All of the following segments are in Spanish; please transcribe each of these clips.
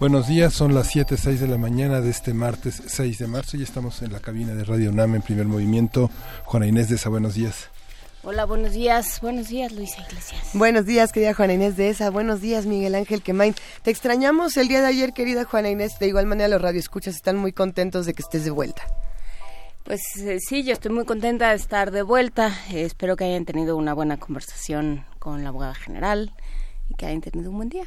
Buenos días, son las 7, 6 de la mañana de este martes 6 de marzo y estamos en la cabina de Radio UNAM en primer movimiento. Juana Inés de esa, buenos días. Hola, buenos días. Buenos días, Luisa Iglesias. Buenos días, querida Juana Inés de esa. Buenos días, Miguel Ángel Quemain. Te extrañamos el día de ayer, querida Juana Inés. De igual manera, los radioescuchas están muy contentos de que estés de vuelta. Pues eh, sí, yo estoy muy contenta de estar de vuelta. Eh, espero que hayan tenido una buena conversación con la abogada general que hayan tenido un buen día.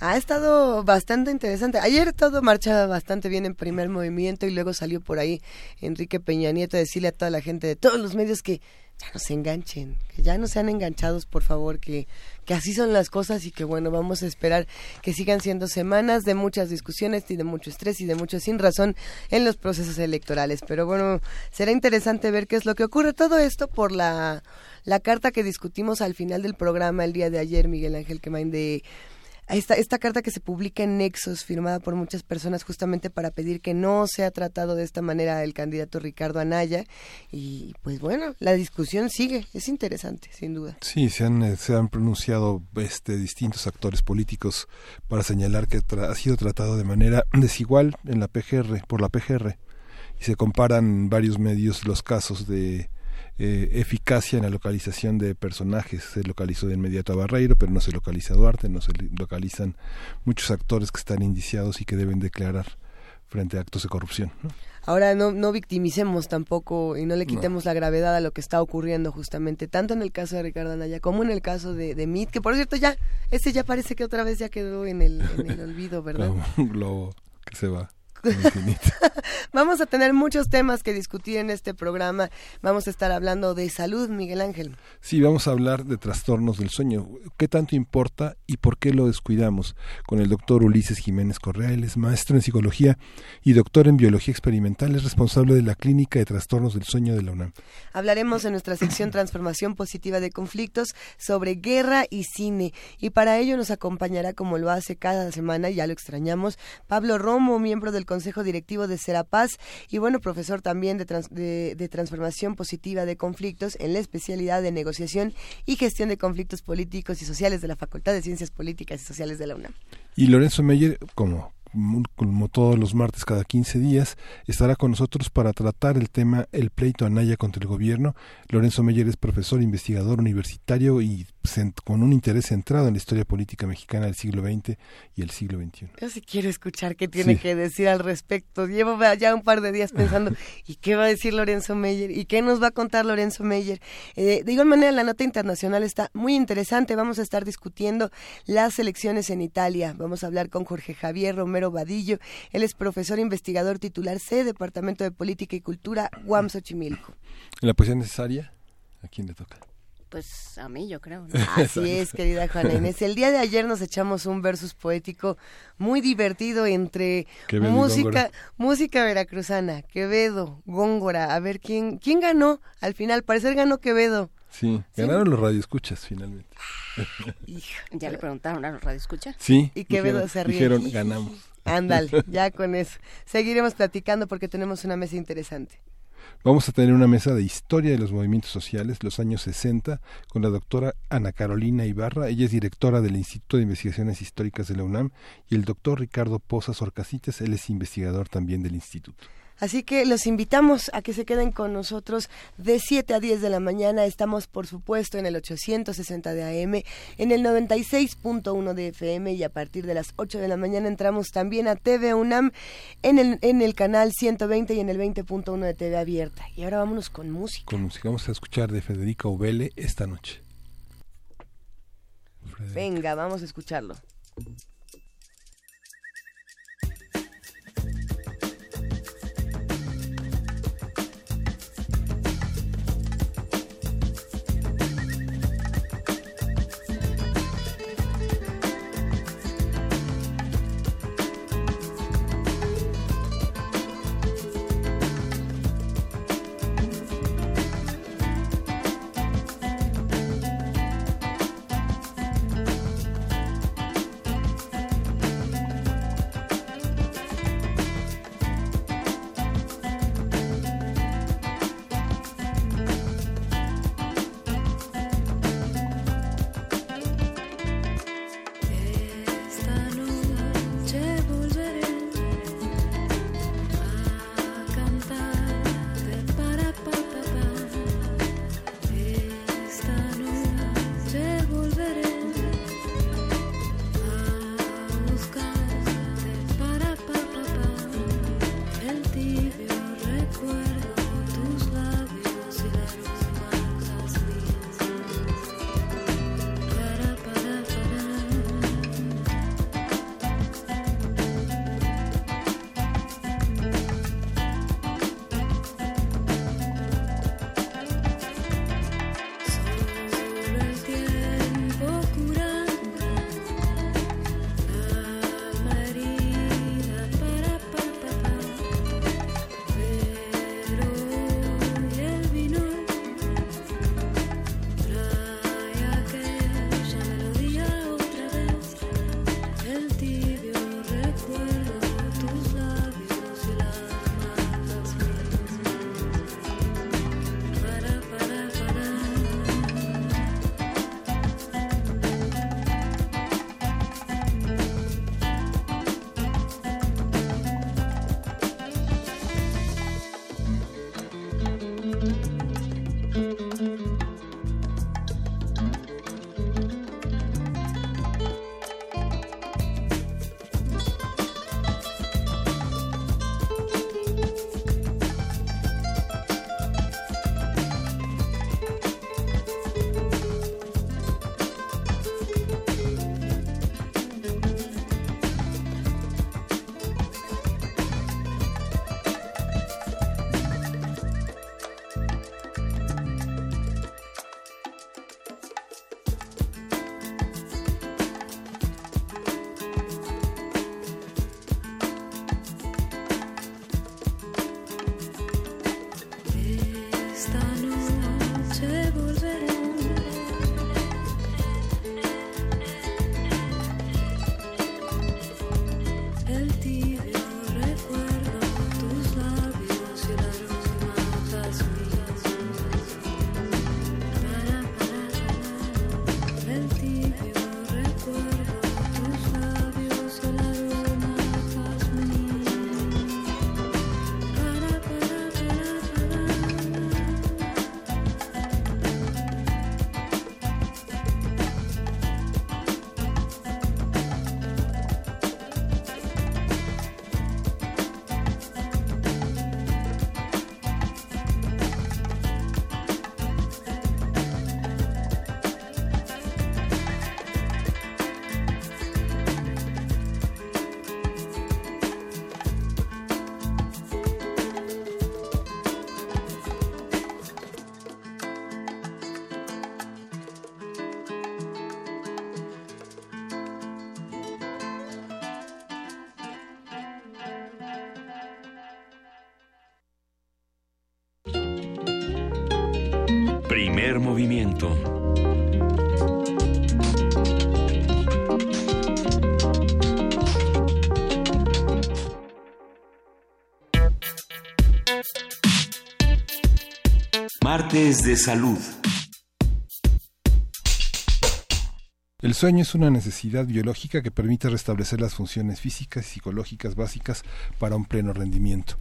Ha estado bastante interesante. Ayer todo marchaba bastante bien en primer movimiento y luego salió por ahí Enrique Peña Nieto a decirle a toda la gente de todos los medios que ya no se enganchen, que ya no sean enganchados, por favor, que, que así son las cosas y que bueno, vamos a esperar que sigan siendo semanas de muchas discusiones y de mucho estrés y de mucho sin razón en los procesos electorales. Pero bueno, será interesante ver qué es lo que ocurre. Todo esto por la la carta que discutimos al final del programa el día de ayer, Miguel Ángel Quemain, de esta, esta carta que se publica en Nexos, firmada por muchas personas justamente para pedir que no sea tratado de esta manera el candidato Ricardo Anaya. Y pues bueno, la discusión sigue, es interesante, sin duda. Sí, se han, eh, se han pronunciado este, distintos actores políticos para señalar que ha sido tratado de manera desigual en la PGR, por la PGR. Y se comparan varios medios los casos de eh, eficacia en la localización de personajes. Se localizó de inmediato a Barreiro, pero no se localiza a Duarte, no se localizan muchos actores que están indiciados y que deben declarar frente a actos de corrupción. Ahora no, no victimicemos tampoco y no le quitemos la gravedad a lo que está ocurriendo justamente, tanto en el caso de Ricardo Anaya como en el caso de, de Mit, que por cierto ya, ese ya parece que otra vez ya quedó en el, en el olvido, ¿verdad? Un globo que se va. Vamos a tener muchos temas que discutir en este programa. Vamos a estar hablando de salud, Miguel Ángel. Sí, vamos a hablar de trastornos del sueño. ¿Qué tanto importa y por qué lo descuidamos? Con el doctor Ulises Jiménez Correa, él es maestro en psicología y doctor en biología experimental, es responsable de la clínica de trastornos del sueño de la UNAM. Hablaremos en nuestra sección Transformación Positiva de Conflictos sobre guerra y cine. Y para ello nos acompañará, como lo hace cada semana, ya lo extrañamos, Pablo Romo, miembro del Consejo Directivo de Serapaz y bueno, profesor también de, de, Transformación Positiva de Conflictos en la especialidad de Negociación y Gestión de Conflictos Políticos y Sociales de la Facultad de Ciencias Políticas y Sociales de la UNAM. Y Lorenzo Meyer, como como todos los martes cada 15 días, estará con nosotros para tratar el tema El pleito Anaya contra el gobierno. Lorenzo Meyer es profesor, investigador universitario y con un interés centrado en la historia política mexicana del siglo XX y el siglo XXI. Yo sí quiero escuchar qué tiene que decir al respecto. Llevo ya un par de días pensando, ¿y qué va a decir Lorenzo Meyer? ¿Y qué nos va a contar Lorenzo Meyer? Eh, de igual manera, la nota internacional está muy interesante. Vamos a estar discutiendo las elecciones en Italia. Vamos a hablar con Jorge Javier Romero Vadillo. Él es profesor investigador titular C, Departamento de Política y Cultura, UAM Xochimilco. ¿La poesía necesaria? ¿A quién le toca? Pues a mí, yo creo. Así es, querida Juana Inés. El día de ayer nos echamos un versus poético muy divertido entre música, música veracruzana, Quevedo, Góngora. A ver quién, quién ganó. Al final, parecer ganó Quevedo. Sí, ganaron los radioescuchas finalmente. ¿Ya le preguntaron a los radioescuchas? Sí. Y Quevedo se ríe. Dijeron, ganamos. Ándale, ya con eso. Seguiremos platicando porque tenemos una mesa interesante. Vamos a tener una mesa de historia de los movimientos sociales, los años 60, con la doctora Ana Carolina Ibarra. Ella es directora del Instituto de Investigaciones Históricas de la UNAM y el doctor Ricardo Pozas Orcasites, él es investigador también del instituto. Así que los invitamos a que se queden con nosotros de 7 a 10 de la mañana. Estamos, por supuesto, en el 860 de AM, en el 96.1 de FM y a partir de las 8 de la mañana entramos también a TV UNAM en el, en el canal 120 y en el 20.1 de TV Abierta. Y ahora vámonos con música. Con música. Vamos a escuchar de Federica Ubele esta noche. Venga, vamos a escucharlo. Martes de salud. El sueño es una necesidad biológica que permite restablecer las funciones físicas y psicológicas básicas para un pleno rendimiento.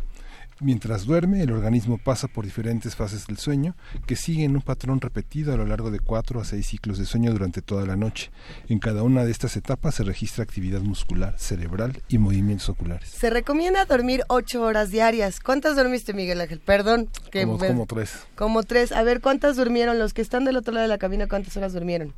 Mientras duerme, el organismo pasa por diferentes fases del sueño que siguen un patrón repetido a lo largo de cuatro a seis ciclos de sueño durante toda la noche. En cada una de estas etapas se registra actividad muscular, cerebral y movimientos oculares. Se recomienda dormir ocho horas diarias. ¿Cuántas dormiste, Miguel Ángel? Perdón. Que como, como tres. Como tres. A ver, ¿cuántas durmieron? Los que están del otro lado de la cabina, ¿cuántas horas durmieron?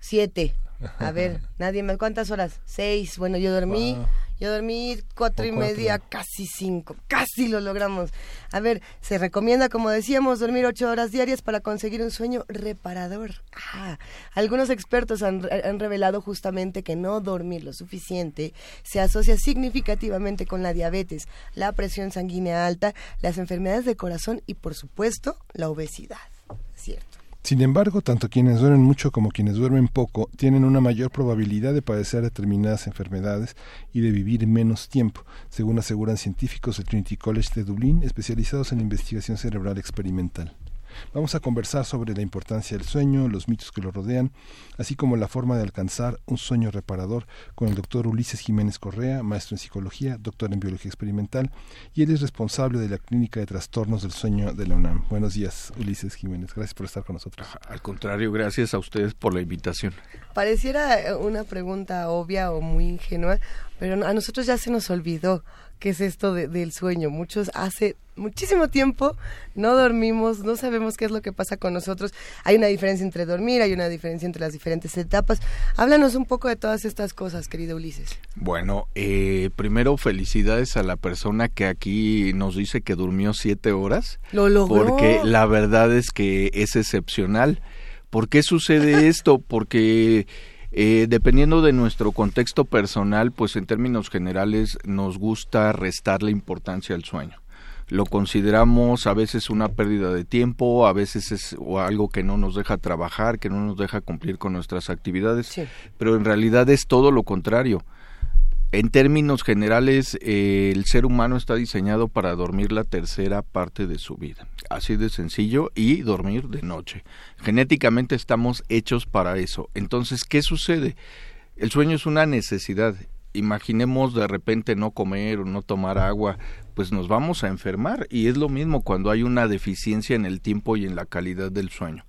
Siete. A ver, nadie más. ¿Cuántas horas? Seis. Bueno, yo dormí. Yo dormí cuatro y media, casi cinco, casi lo logramos. A ver, se recomienda, como decíamos, dormir ocho horas diarias para conseguir un sueño reparador. Ah, algunos expertos han, han revelado justamente que no dormir lo suficiente se asocia significativamente con la diabetes, la presión sanguínea alta, las enfermedades de corazón y, por supuesto, la obesidad. ¿Cierto? Sin embargo, tanto quienes duermen mucho como quienes duermen poco tienen una mayor probabilidad de padecer determinadas enfermedades y de vivir menos tiempo, según aseguran científicos del Trinity College de Dublín, especializados en investigación cerebral experimental. Vamos a conversar sobre la importancia del sueño, los mitos que lo rodean, así como la forma de alcanzar un sueño reparador con el doctor Ulises Jiménez Correa, maestro en psicología, doctor en biología experimental, y él es responsable de la Clínica de Trastornos del Sueño de la UNAM. Buenos días, Ulises Jiménez. Gracias por estar con nosotros. Al contrario, gracias a ustedes por la invitación. Pareciera una pregunta obvia o muy ingenua, pero a nosotros ya se nos olvidó qué es esto del sueño. Muchos hace muchísimo tiempo no dormimos, no sabemos qué es lo que pasa con nosotros. Hay una diferencia entre dormir, hay una diferencia entre las diferentes etapas. Háblanos un poco de todas estas cosas, querido Ulises. Bueno, eh, primero felicidades a la persona que aquí nos dice que durmió siete horas. Lo logró. Porque la verdad es que es excepcional. ¿Por qué sucede esto? Porque eh, dependiendo de nuestro contexto personal, pues en términos generales nos gusta restar la importancia al sueño lo consideramos a veces una pérdida de tiempo, a veces es o algo que no nos deja trabajar, que no nos deja cumplir con nuestras actividades, pero en realidad es todo lo contrario. En términos generales, eh, el ser humano está diseñado para dormir la tercera parte de su vida. Así de sencillo y dormir de noche. Genéticamente estamos hechos para eso. Entonces, ¿qué sucede? El sueño es una necesidad. Imaginemos de repente no comer o no tomar agua pues nos vamos a enfermar y es lo mismo cuando hay una deficiencia en el tiempo y en la calidad del sueño.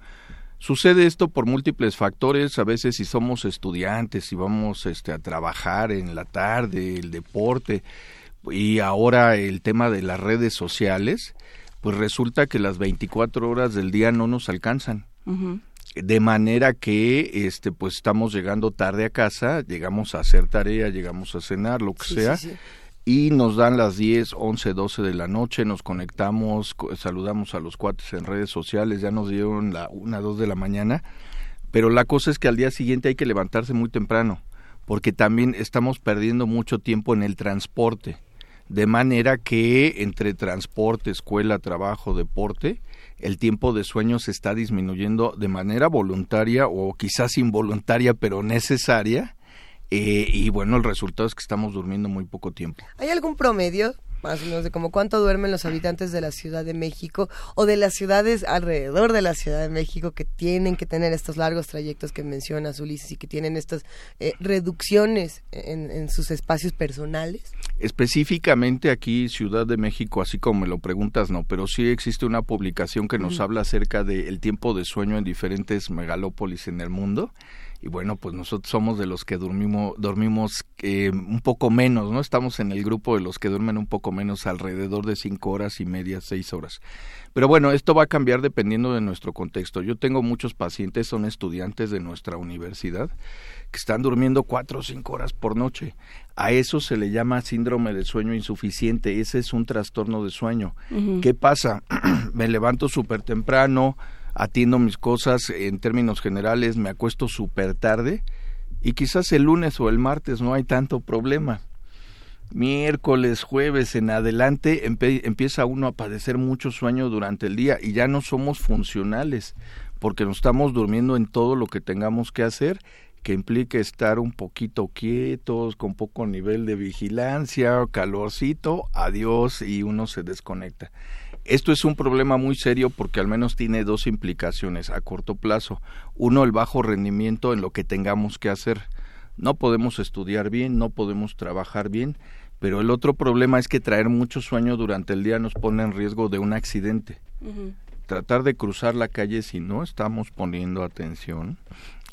Sucede esto por múltiples factores, a veces si somos estudiantes, si vamos este, a trabajar en la tarde, el deporte y ahora el tema de las redes sociales, pues resulta que las 24 horas del día no nos alcanzan. De manera que este pues estamos llegando tarde a casa, llegamos a hacer tarea, llegamos a cenar, lo que sea, y nos dan las 10, 11, 12 de la noche, nos conectamos, saludamos a los cuates en redes sociales, ya nos dieron la 1, 2 de la mañana, pero la cosa es que al día siguiente hay que levantarse muy temprano, porque también estamos perdiendo mucho tiempo en el transporte, de manera que entre transporte, escuela, trabajo, deporte, el tiempo de sueño se está disminuyendo de manera voluntaria o quizás involuntaria, pero necesaria, eh, y bueno, el resultado es que estamos durmiendo muy poco tiempo. ¿Hay algún promedio? Más o menos de como cuánto duermen los habitantes de la Ciudad de México o de las ciudades alrededor de la Ciudad de México que tienen que tener estos largos trayectos que mencionas Ulises y que tienen estas eh, reducciones en, sus espacios personales. Específicamente aquí Ciudad de México, así como me lo preguntas, no, pero sí existe una publicación que nos habla acerca del tiempo de sueño en diferentes megalópolis en el mundo y bueno, pues nosotros somos de los que dormimos, dormimos eh, un poco menos, ¿no? Estamos en el grupo de los que duermen un poco menos, alrededor de cinco horas y media, seis horas. Pero bueno, esto va a cambiar dependiendo de nuestro contexto. Yo tengo muchos pacientes, son estudiantes de nuestra universidad, que están durmiendo cuatro o cinco horas por noche. A eso se le llama síndrome de sueño insuficiente. Ese es un trastorno de sueño. ¿Qué pasa? Me levanto súper temprano, atiendo mis cosas en términos generales, me acuesto súper tarde y quizás el lunes o el martes no hay tanto problema. miércoles, jueves en adelante empieza uno a padecer mucho sueño durante el día y ya no somos funcionales porque nos estamos durmiendo en todo lo que tengamos que hacer que implique estar un poquito quietos, con poco nivel de vigilancia, calorcito, adiós y uno se desconecta. Esto es un problema muy serio porque al menos tiene dos implicaciones a corto plazo. Uno, el bajo rendimiento en lo que tengamos que hacer. No podemos estudiar bien, no podemos trabajar bien, pero el otro problema es que traer mucho sueño durante el día nos pone en riesgo de un accidente. Tratar de cruzar la calle si no estamos poniendo atención,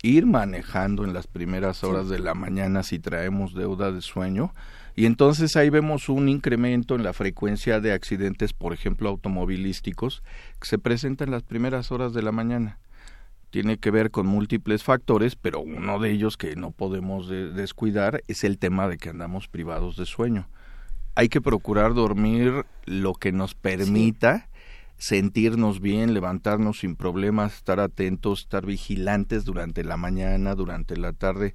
ir manejando en las primeras horas de la mañana si traemos deuda de sueño, y entonces ahí vemos un incremento en la frecuencia de accidentes, por ejemplo, automovilísticos, que se presentan en las primeras horas de la mañana. Tiene que ver con múltiples factores, pero uno de ellos que no podemos descuidar es el tema de que andamos privados de sueño. Hay que procurar dormir lo que nos permita sentirnos bien, levantarnos sin problemas, estar atentos, estar vigilantes durante la mañana, durante la tarde,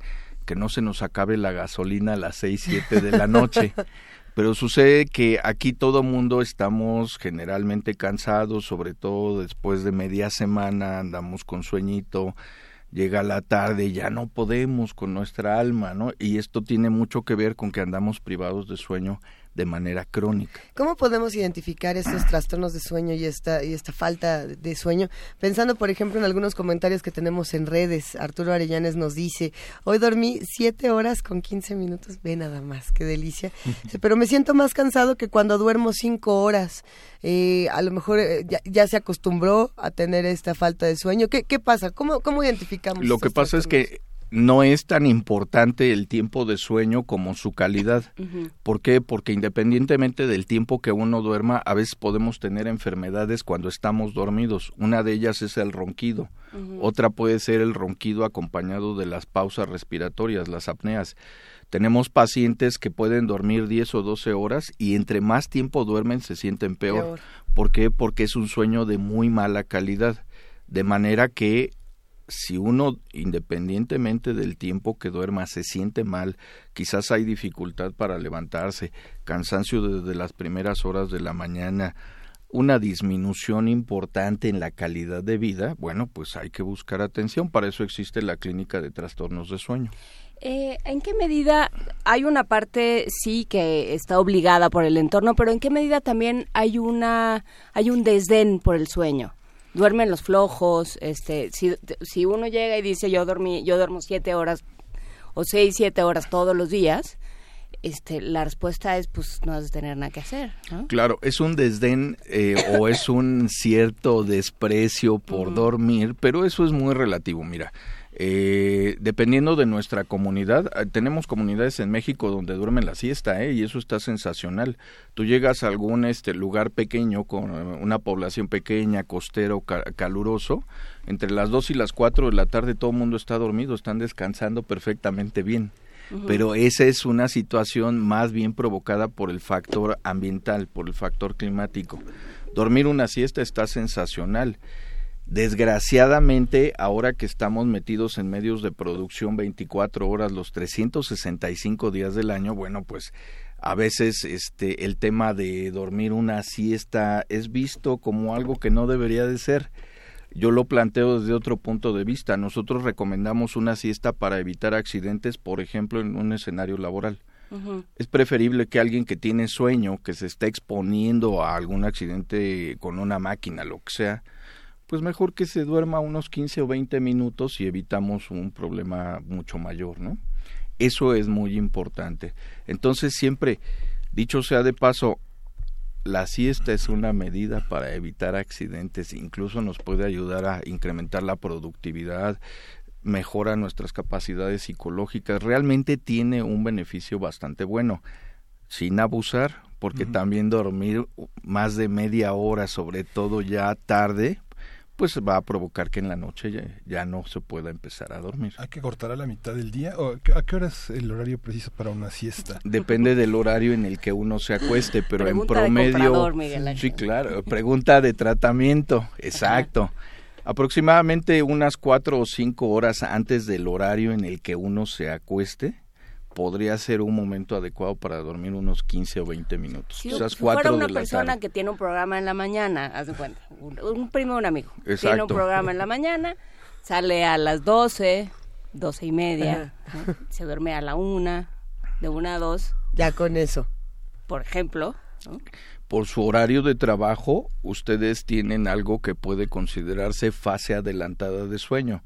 que no se nos acabe la gasolina a las seis, siete de la noche. Pero sucede que aquí todo mundo estamos generalmente cansados, sobre todo después de media semana, andamos con sueñito, llega la tarde, ya no podemos con nuestra alma, ¿no? Y esto tiene mucho que ver con que andamos privados de sueño de manera crónica. ¿Cómo podemos identificar estos trastornos de sueño y esta, y esta falta de sueño? Pensando, por ejemplo, en algunos comentarios que tenemos en redes. Arturo Arellanes nos dice, hoy dormí siete horas con quince minutos, ve nada más, qué delicia. Pero me siento más cansado que cuando duermo cinco horas. Eh, a lo mejor eh, ya, se acostumbró a tener esta falta de sueño. ¿Qué, qué pasa? ¿Cómo, ¿Cómo identificamos? Lo que pasa es que no es tan importante el tiempo de sueño como su calidad. ¿Por qué? Porque independientemente del tiempo que uno duerma, a veces podemos tener enfermedades cuando estamos dormidos. Una de ellas es el ronquido. Otra puede ser el ronquido acompañado de las pausas respiratorias, las apneas. Tenemos pacientes que pueden dormir 10 o 12 horas y entre más tiempo duermen se sienten peor. peor. ¿Por qué? Porque es un sueño de muy mala calidad. De manera que si uno, independientemente del tiempo que duerma, se siente mal, quizás hay dificultad para levantarse, cansancio desde las primeras horas de la mañana, una disminución importante en la calidad de vida, bueno, pues hay que buscar atención. Para eso existe la clínica de trastornos de sueño. Eh, ¿En qué medida hay una parte sí que está obligada por el entorno, pero en qué medida también hay una hay un desdén por el sueño? Duermen los flojos, este, si, si uno llega y dice yo dormí, yo duermo siete horas o seis, siete horas todos los días, este, la respuesta es pues no has de tener nada que hacer. Claro, es un desdén eh, o es un cierto desprecio por dormir, pero eso es muy relativo. Mira, eh, dependiendo de nuestra comunidad, eh, tenemos comunidades en México donde duermen la siesta, ¿eh? y eso está sensacional. Tú llegas a algún este lugar pequeño con una población pequeña, costero, caluroso, entre las 2 y las 4 de la tarde todo el mundo está dormido, están descansando perfectamente bien. Pero esa es una situación más bien provocada por el factor ambiental, por el factor climático. Dormir una siesta está sensacional Desgraciadamente, ahora que estamos metidos en medios de producción 24 horas los 365 días del año, bueno, pues a veces este el tema de dormir una siesta es visto como algo que no debería de ser. Yo lo planteo desde otro punto de vista. Nosotros recomendamos una siesta para evitar accidentes, por ejemplo, en un escenario laboral. Es preferible que alguien que tiene sueño, que se está exponiendo a algún accidente con una máquina, lo que sea, pues mejor que se duerma unos 15 o 20 minutos y evitamos un problema mucho mayor, ¿no? Eso es muy importante. Entonces siempre, dicho sea de paso, la siesta es una medida para evitar accidentes, incluso nos puede ayudar a incrementar la productividad, mejora nuestras capacidades psicológicas, realmente tiene un beneficio bastante bueno, sin abusar, porque también dormir más de media hora, sobre todo ya tarde, pues va a provocar que en la noche ya, no se pueda empezar a dormir. ¿Hay que cortar a la mitad del día? ¿O ¿A qué hora es el horario preciso para una siesta? Depende del horario en el que uno se acueste, pero en promedio... sí, claro, pregunta de tratamiento, exacto. Aproximadamente unas cuatro o cinco horas antes del horario en el que uno se acueste, podría ser un momento adecuado para dormir unos 15 o 20 minutos. Si, quizás si fuera una de la persona tarde. que tiene un programa en la mañana, haz de cuenta, un, un primo de un amigo, tiene un Exacto. programa en la mañana, sale a las 12, 12 y media, ¿no? se duerme a la una, de una a dos, Ya con eso. por ejemplo, ¿no? Por su horario de trabajo, ustedes tienen algo que puede considerarse fase adelantada de sueño.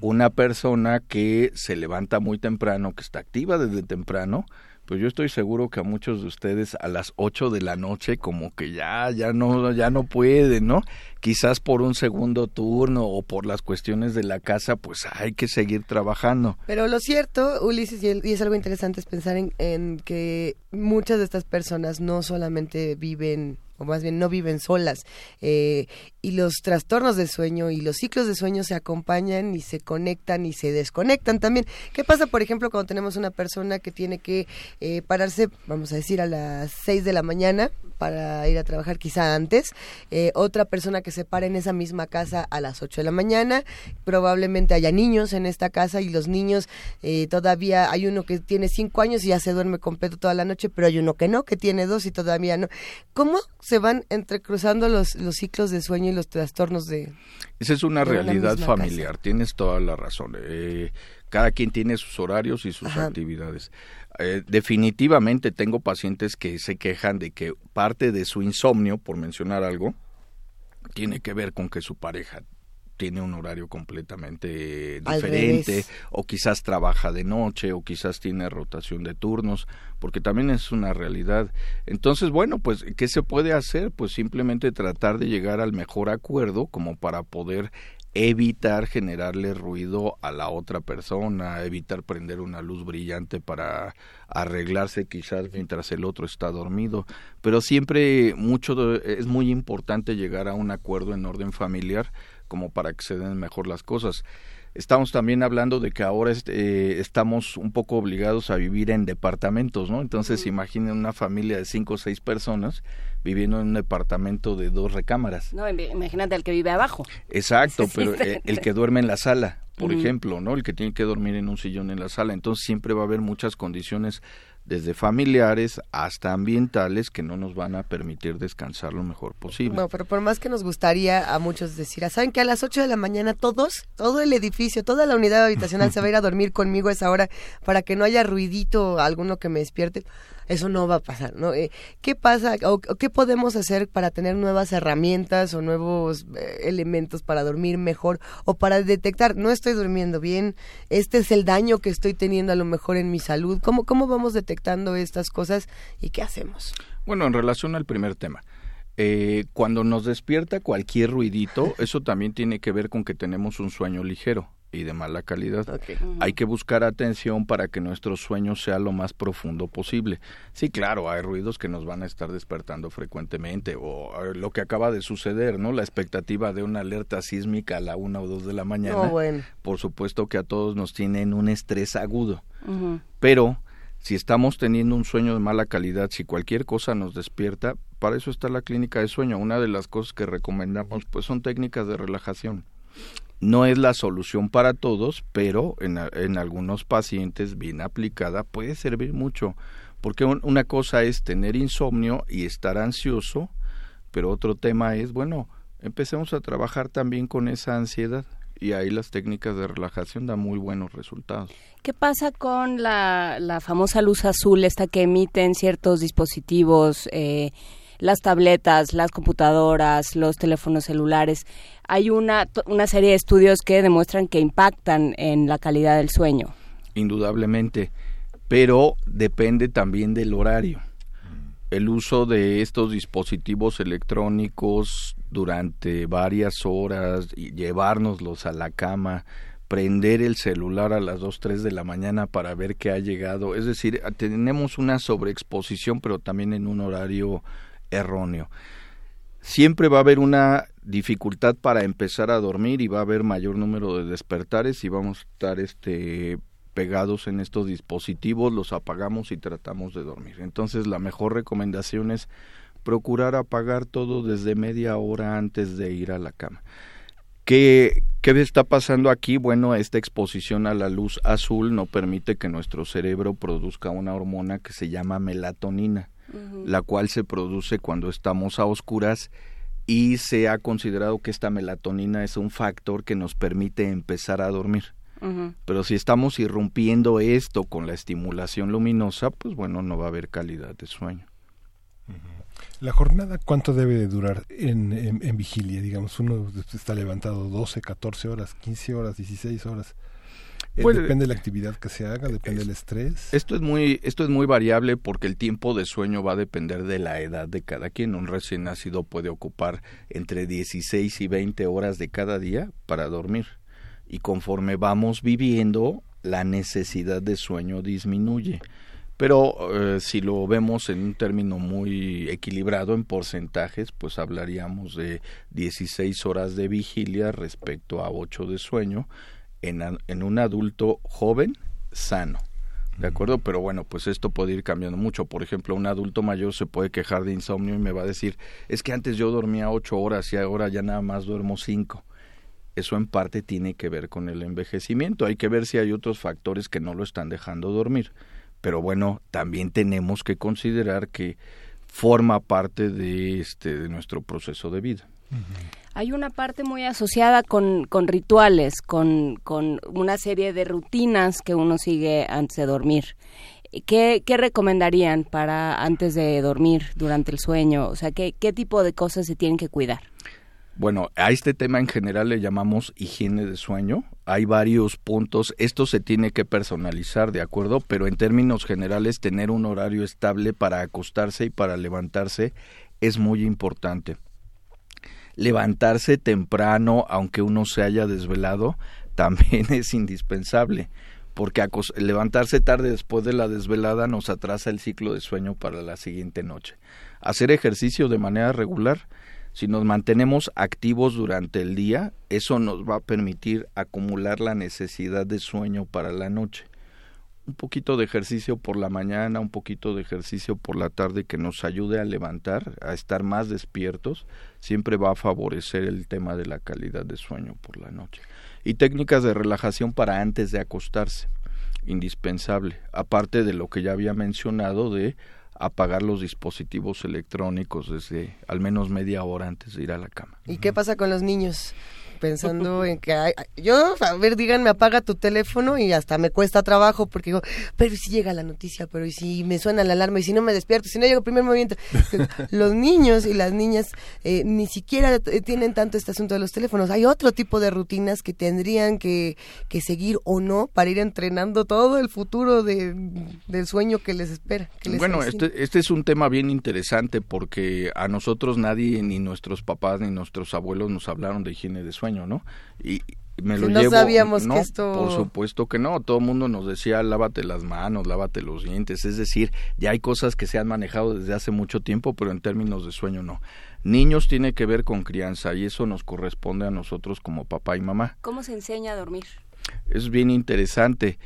Una persona que se levanta muy temprano, que está activa desde temprano, pues yo estoy seguro que a muchos de ustedes a las 8 de la noche como que ya ya no ya no pueden, ¿no? Quizás por un segundo turno o por las cuestiones de la casa, pues hay que seguir trabajando. Pero lo cierto, Ulises, y, es algo interesante, es pensar en, en que muchas de estas personas no solamente viven, o más bien no viven solas, eh, y los trastornos de sueño y los ciclos de sueño se acompañan y se conectan y se desconectan también. ¿Qué pasa, por ejemplo, cuando tenemos una persona que tiene que eh, pararse, vamos a decir, a las 6 de la mañana para ir a trabajar quizá antes, eh, otra persona que se para en esa misma casa a las 8 de la mañana, probablemente haya niños en esta casa y los niños eh, todavía hay uno que tiene 5 años y ya se duerme completo toda la noche, pero hay uno que no, que tiene dos y todavía no. ¿Cómo se van entrecruzando los, los ciclos de sueño y los trastornos de... Esa es una realidad familiar, tienes toda la razón. Eh, cada quien tiene sus horarios y sus Ajá. actividades. Eh, definitivamente tengo pacientes que se quejan de que parte de su insomnio, por mencionar algo, tiene que ver con que su pareja tiene un horario completamente Al diferente o quizás trabaja de noche o quizás tiene rotación de turnos porque también es una realidad. Entonces bueno pues qué se puede hacer pues simplemente tratar de llegar al mejor acuerdo como para poder evitar generarle ruido a la otra persona, evitar prender una luz brillante para arreglarse quizás mientras el otro está dormido, pero siempre mucho de- es muy importante llegar a un acuerdo en orden familiar como para que se den mejor las cosas. Estamos también hablando de que ahora eh, estamos un poco obligados a vivir en departamentos, ¿no? Entonces imaginen una familia de cinco o seis personas viviendo en un departamento de dos recámaras. no, Im- imagínate al que vive abajo. Exacto, Sí, pero sí. eh, el que duerme en la sala, por ejemplo, ¿no? El que tiene que dormir en un sillón en la sala. Entonces siempre va a haber muchas condiciones desde familiares hasta ambientales que no nos van a permitir descansar lo mejor posible. Bueno, pero por más que nos gustaría a muchos decir, "Ah, ¿saben que a las 8 de la mañana todos, todo el edificio, toda la unidad habitacional se va a ir a dormir conmigo a esa hora para que no haya ruidito alguno que me despierte? Eso no va a pasar, ¿no? Eh, ¿Qué pasa o, qué podemos hacer para tener nuevas herramientas o nuevos eh, elementos para dormir mejor o para detectar, no estoy durmiendo bien, este es el daño que estoy teniendo a lo mejor en mi salud? ¿Cómo, cómo vamos detectando estas cosas y qué hacemos? Bueno, en relación al primer tema, eh, cuando nos despierta cualquier ruidito, eso también tiene que ver con que tenemos un sueño ligero y de mala calidad. Hay que buscar atención para que nuestro sueño sea lo más profundo posible. Sí, claro, hay ruidos que nos van a estar despertando frecuentemente o eh, lo que acaba de suceder, ¿no? La expectativa de una alerta sísmica a la una o dos de la mañana. No, bueno. Por supuesto que a todos nos tienen un estrés agudo. Pero si estamos teniendo un sueño de mala calidad, si cualquier cosa nos despierta, para eso está la clínica de sueño. Una de las cosas que recomendamos pues son técnicas de relajación. No es la solución para todos, pero en, en algunos pacientes bien aplicada puede servir mucho, porque un- una cosa es tener insomnio y estar ansioso, pero otro tema es, bueno, empecemos a trabajar también con esa ansiedad y ahí las técnicas de relajación dan muy buenos resultados. ¿Qué pasa con la, la famosa luz azul, esta que emiten ciertos dispositivos, eh, las tabletas, las computadoras, los teléfonos celulares? Hay una, una serie de estudios que demuestran que impactan en la calidad del sueño. indudablemente, pero depende también del horario. El uso de estos dispositivos electrónicos durante varias horas, y llevárnoslos a la cama, prender el celular a las 2, 3 de la mañana para ver qué ha llegado. Es decir, tenemos una sobreexposición, pero también en un horario erróneo. Siempre va a haber una dificultad para empezar a dormir y va a haber mayor número de despertares y vamos a estar este pegados en estos dispositivos, los apagamos y tratamos de dormir. Entonces la mejor recomendación es procurar apagar todo desde media hora antes de ir a la cama. ¿Qué, ¿Qué está pasando aquí? Bueno, esta exposición a la luz azul no permite que nuestro cerebro produzca una hormona que se llama melatonina, la cual se produce cuando estamos a oscuras y se ha considerado que esta melatonina es un factor que nos permite empezar a dormir. Pero si estamos irrumpiendo esto con la estimulación luminosa, pues bueno, no va a haber calidad de sueño. ¿La jornada cuánto debe durar en, en, vigilia? Digamos, uno está levantado 12, 14 horas, 15 horas, 16 horas. Eh, depende de la actividad que se haga, depende del estrés. Esto es muy esto es muy variable porque el tiempo de sueño va a depender de la edad de cada quien. Un recién nacido puede ocupar entre 16 y 20 horas de cada día para dormir. Y conforme vamos viviendo, la necesidad de sueño disminuye. Pero eh, si lo vemos en un término muy equilibrado en porcentajes, pues hablaríamos de 16 horas de vigilia respecto a 8 de sueño en, en un adulto joven sano. ¿De acuerdo? Pero bueno, pues esto puede ir cambiando mucho. Por ejemplo, un adulto mayor se puede quejar de insomnio y me va a decir, es que antes yo dormía ocho horas y ahora ya nada más duermo cinco. Eso en parte tiene que ver con el envejecimiento. Hay que ver si hay otros factores que no lo están dejando dormir pero bueno, también tenemos que considerar que forma parte de este de nuestro proceso de vida. Hay una parte muy asociada con, con rituales, con, una serie de rutinas que uno sigue antes de dormir. ¿Qué, ¿Qué, recomendarían para antes de dormir, durante el sueño? O sea, ¿qué, ¿qué tipo de cosas se tienen que cuidar? Bueno, a este tema en general le llamamos higiene de sueño. Hay varios puntos. Esto se tiene que personalizar, ¿de acuerdo? Pero en términos generales, tener un horario estable para acostarse y para levantarse es muy importante. Levantarse temprano, aunque uno se haya desvelado, también es indispensable, porque levantarse tarde después de la desvelada nos atrasa el ciclo de sueño para la siguiente noche. Hacer ejercicio de manera regular si nos mantenemos activos durante el día, eso nos va a permitir acumular la necesidad de sueño para la noche. Un poquito de ejercicio por la mañana, un poquito de ejercicio por la tarde que nos ayude a levantar, a estar más despiertos, siempre va a favorecer el tema de la calidad de sueño por la noche. Y técnicas de relajación para antes de acostarse, indispensable, aparte de lo que ya había mencionado de apagar los dispositivos electrónicos desde al menos media hora antes de ir a la cama. ¿Y qué pasa con los niños? Pensando en que hay, yo, a ver, díganme, apaga tu teléfono y hasta me cuesta trabajo porque digo, pero si llega la noticia, pero y si me suena la alarma y si no me despierto, si no llega el primer movimiento. los niños y las niñas eh, ni siquiera tienen tanto este asunto de los teléfonos. Hay otro tipo de rutinas que tendrían que, que seguir o no para ir entrenando todo el futuro de, del sueño que les espera. bueno, este, este es un tema bien interesante porque a nosotros nadie, ni nuestros papás, ni nuestros abuelos nos hablaron de higiene de sueño ¿no? Y me lo no sabíamos que esto... Por supuesto que no, todo el mundo nos decía lávate las manos, lávate los dientes, es decir, ya hay cosas que se han manejado desde hace mucho tiempo, pero en términos de sueño no. Niños tiene que ver con crianza y eso nos corresponde a nosotros como papá y mamá. ¿Cómo se enseña a dormir? Es bien interesante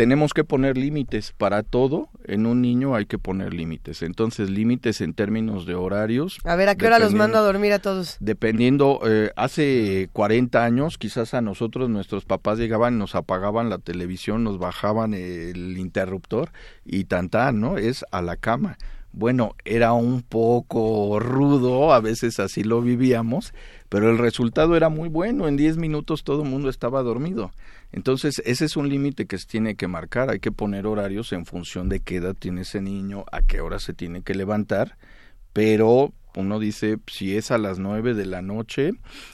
tenemos que poner límites para todo. En un niño hay que poner límites. Entonces, límites en términos de horarios. A ver, ¿a qué hora los mando a dormir a todos? Dependiendo, eh, hace 40 años, quizás a nosotros, nuestros papás llegaban, nos apagaban la televisión, nos bajaban el interruptor y tan ¿no? Es a la cama. Bueno, era un poco rudo, a veces así lo vivíamos, pero el resultado era muy bueno. En 10 minutos todo el mundo estaba dormido. Entonces, ese es un límite que se tiene que marcar. Hay que poner horarios en función de qué edad tiene ese niño, a qué hora se tiene que levantar, pero uno dice, si es a las nueve de la noche,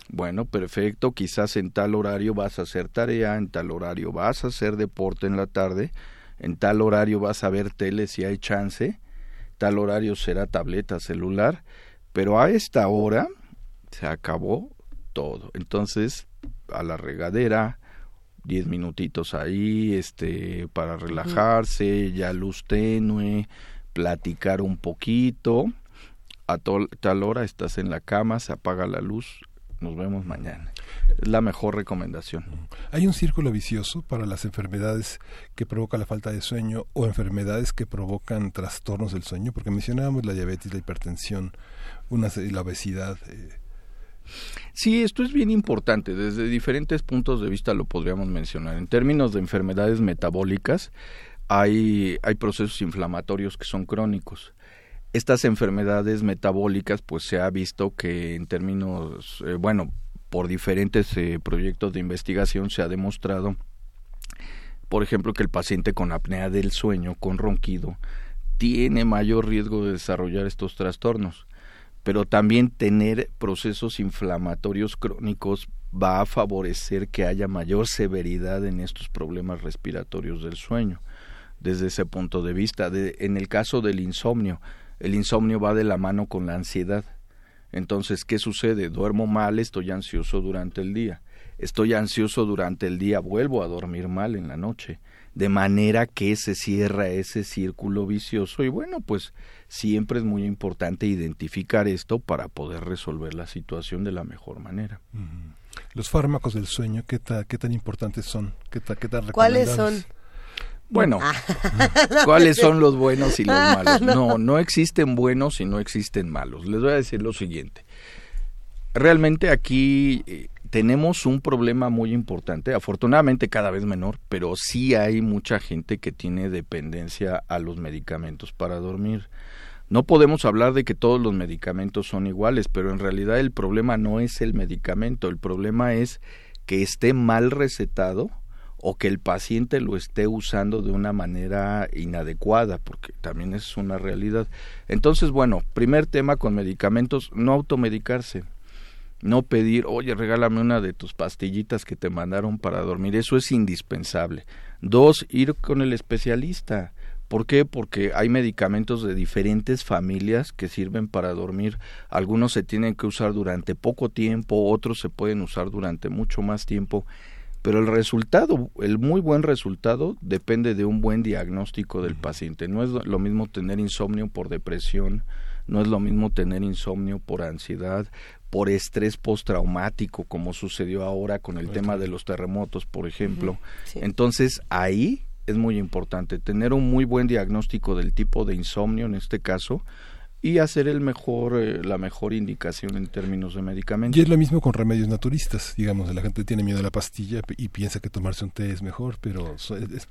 bueno, perfecto, quizás en tal horario vas a hacer tarea, en tal horario vas a hacer deporte en la tarde, en tal horario vas a ver tele si hay chance, tal horario será tableta, celular, pero a esta hora se acabó todo. Entonces, a la regadera, diez minutitos ahí, este, para relajarse, ya luz tenue, platicar un poquito. A tal hora estás en la cama, se apaga la luz, nos vemos mañana. Es la mejor recomendación. Hay un círculo vicioso para las enfermedades que provoca la falta de sueño o enfermedades que provocan trastornos del sueño, porque mencionábamos la diabetes, la hipertensión, una, la obesidad. Eh, Sí, esto es bien importante. Desde diferentes puntos de vista lo podríamos mencionar. En términos de enfermedades metabólicas, hay, hay procesos inflamatorios que son crónicos. Estas enfermedades metabólicas, pues se ha visto que en términos, eh, bueno, por diferentes eh, proyectos de investigación se ha demostrado, por ejemplo, que el paciente con apnea del sueño, con ronquido, tiene mayor riesgo de desarrollar estos trastornos. Pero también tener procesos inflamatorios crónicos va a favorecer que haya mayor severidad en estos problemas respiratorios del sueño. Desde ese punto de vista, en el caso del insomnio, el insomnio va de la mano con la ansiedad. Entonces, ¿qué sucede? Duermo mal, estoy ansioso durante el día. Estoy ansioso durante el día, vuelvo a dormir mal en la noche de manera que se cierra ese círculo vicioso y bueno, pues siempre es muy importante identificar esto para poder resolver la situación de la mejor manera. Los fármacos del sueño, ¿qué, qué tan importantes son? ¿Qué, qué tan ¿Cuáles son? Bueno, ah. ¿cuáles son los buenos y los malos? No, no existen buenos y no existen malos. Les voy a decir lo siguiente. Realmente aquí eh, tenemos un problema muy importante, afortunadamente cada vez menor, pero sí hay mucha gente que tiene dependencia a los medicamentos para dormir. No podemos hablar de que todos los medicamentos son iguales, pero en realidad el problema no es el medicamento, el problema es que esté mal recetado o que el paciente lo esté usando de una manera inadecuada, porque también es una realidad. Entonces, bueno, primer tema con medicamentos, no automedicarse no pedir, oye, regálame una de tus pastillitas que te mandaron para dormir, eso es indispensable. Dos, ir con el especialista. ¿Por qué? Porque hay medicamentos de diferentes familias que sirven para dormir. Algunos se tienen que usar durante poco tiempo, otros se pueden usar durante mucho más tiempo. Pero el resultado, el muy buen resultado, depende de un buen diagnóstico del paciente. No es lo mismo tener insomnio por depresión, no es lo mismo tener insomnio por ansiedad, por estrés postraumático, como sucedió ahora con el tema de los terremotos, por ejemplo. Entonces, ahí es muy importante tener un muy buen diagnóstico del tipo de insomnio en este caso y hacer el mejor eh, la mejor indicación en términos de medicamentos. Y es lo mismo con remedios naturistas, digamos, la gente tiene miedo a la pastilla y piensa que tomarse un té es mejor, pero es,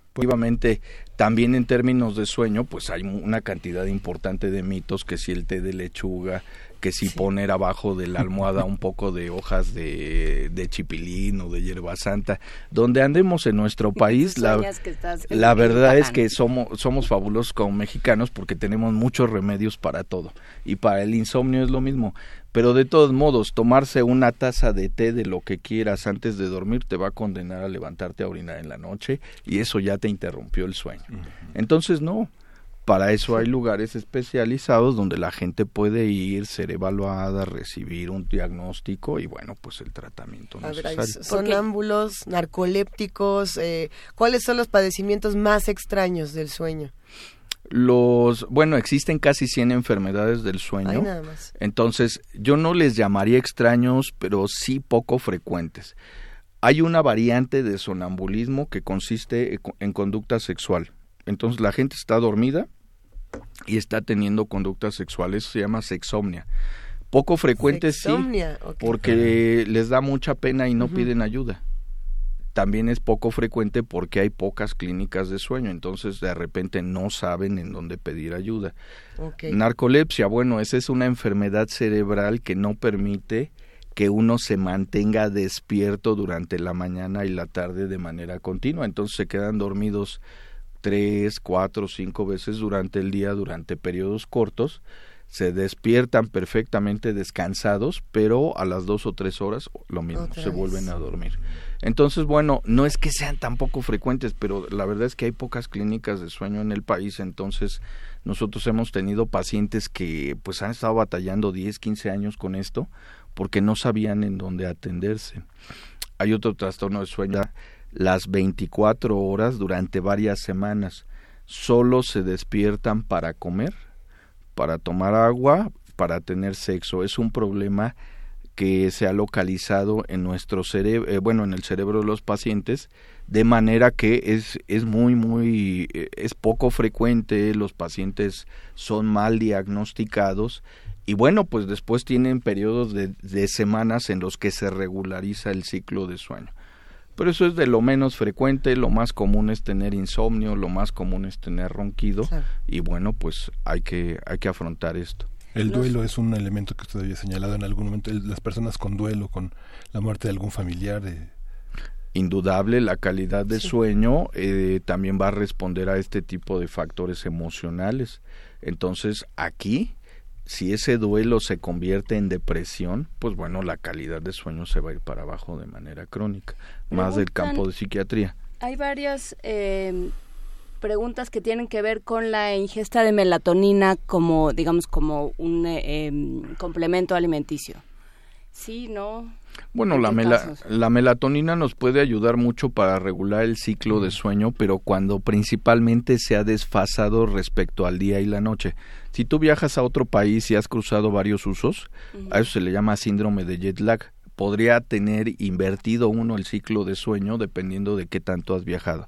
también en términos de sueño, pues hay una cantidad importante de mitos que si el té de lechuga, que si poner abajo de la almohada un poco de hojas de, de chipilín o de hierba santa. Donde andemos en nuestro país, la, la verdad es que somos, somos fabulosos como mexicanos porque tenemos muchos remedios para todo. Y para el insomnio es lo mismo. Pero de todos modos, tomarse una taza de té de lo que quieras antes de dormir te va a condenar a levantarte a orinar en la noche y eso ya te interrumpió el sueño. Entonces, no para eso hay lugares especializados donde la gente puede ir, ser evaluada, recibir un diagnóstico y bueno, pues el tratamiento necesario. sonámbulos, narcolépticos, eh, ¿cuáles son los padecimientos más extraños del sueño? Los, bueno, existen casi 100 enfermedades del sueño. nada más. Entonces, yo no les llamaría extraños, pero sí poco frecuentes. Hay una variante de sonambulismo que consiste en conducta sexual. Entonces la gente está dormida y está teniendo conductas sexuales, se llama sexomnia. Poco frecuente sí, porque les da mucha pena y no piden ayuda. También es poco frecuente porque hay pocas clínicas de sueño, entonces de repente no saben en dónde pedir ayuda. Narcolepsia, bueno, esa es una enfermedad cerebral que no permite que uno se mantenga despierto durante la mañana y la tarde de manera continua, entonces se quedan dormidos tres, cuatro, cinco veces durante el día, durante periodos cortos, se despiertan perfectamente descansados, pero a las dos o tres horas lo mismo, se vuelven a dormir. Entonces, bueno, no es que sean tampoco frecuentes, pero la verdad es que hay pocas clínicas de sueño en el país, entonces nosotros hemos tenido pacientes que pues han estado batallando 10, 15 años con esto porque no sabían en dónde atenderse. Hay otro trastorno de sueño las 24 horas durante varias semanas. Solo se despiertan para comer, para tomar agua, para tener sexo. Es un problema que se ha localizado en nuestro cerebro, eh, bueno, en el cerebro de los pacientes, de manera que es, es muy, muy, eh, es poco frecuente, los pacientes son mal diagnosticados y bueno, pues después tienen periodos de, de, semanas en los que se regulariza el ciclo de sueño. Pero eso es de lo menos frecuente, lo más común es tener insomnio, lo más común es tener ronquido y bueno, pues hay que, hay que afrontar esto. El duelo es un elemento que usted había señalado en algún momento, las personas con duelo, con la muerte de algún familiar. Eh. Indudable, la calidad de sueño eh, también va a responder a este tipo de factores emocionales. Entonces, aquí si ese duelo se convierte en depresión, pues bueno, la calidad de sueño se va a ir para abajo de manera crónica, más del campo de psiquiatría. Hay varias eh, preguntas que tienen que ver con la ingesta de melatonina como, digamos, como un eh, em, complemento alimenticio. Sí, no. Bueno, la, la melatonina nos puede ayudar mucho para regular el ciclo de sueño, pero cuando principalmente se ha desfasado respecto al día y la noche. Si tú viajas a otro país y has cruzado varios usos, a eso se le llama síndrome de jet lag. Podría tener invertido uno el ciclo de sueño dependiendo de qué tanto has viajado.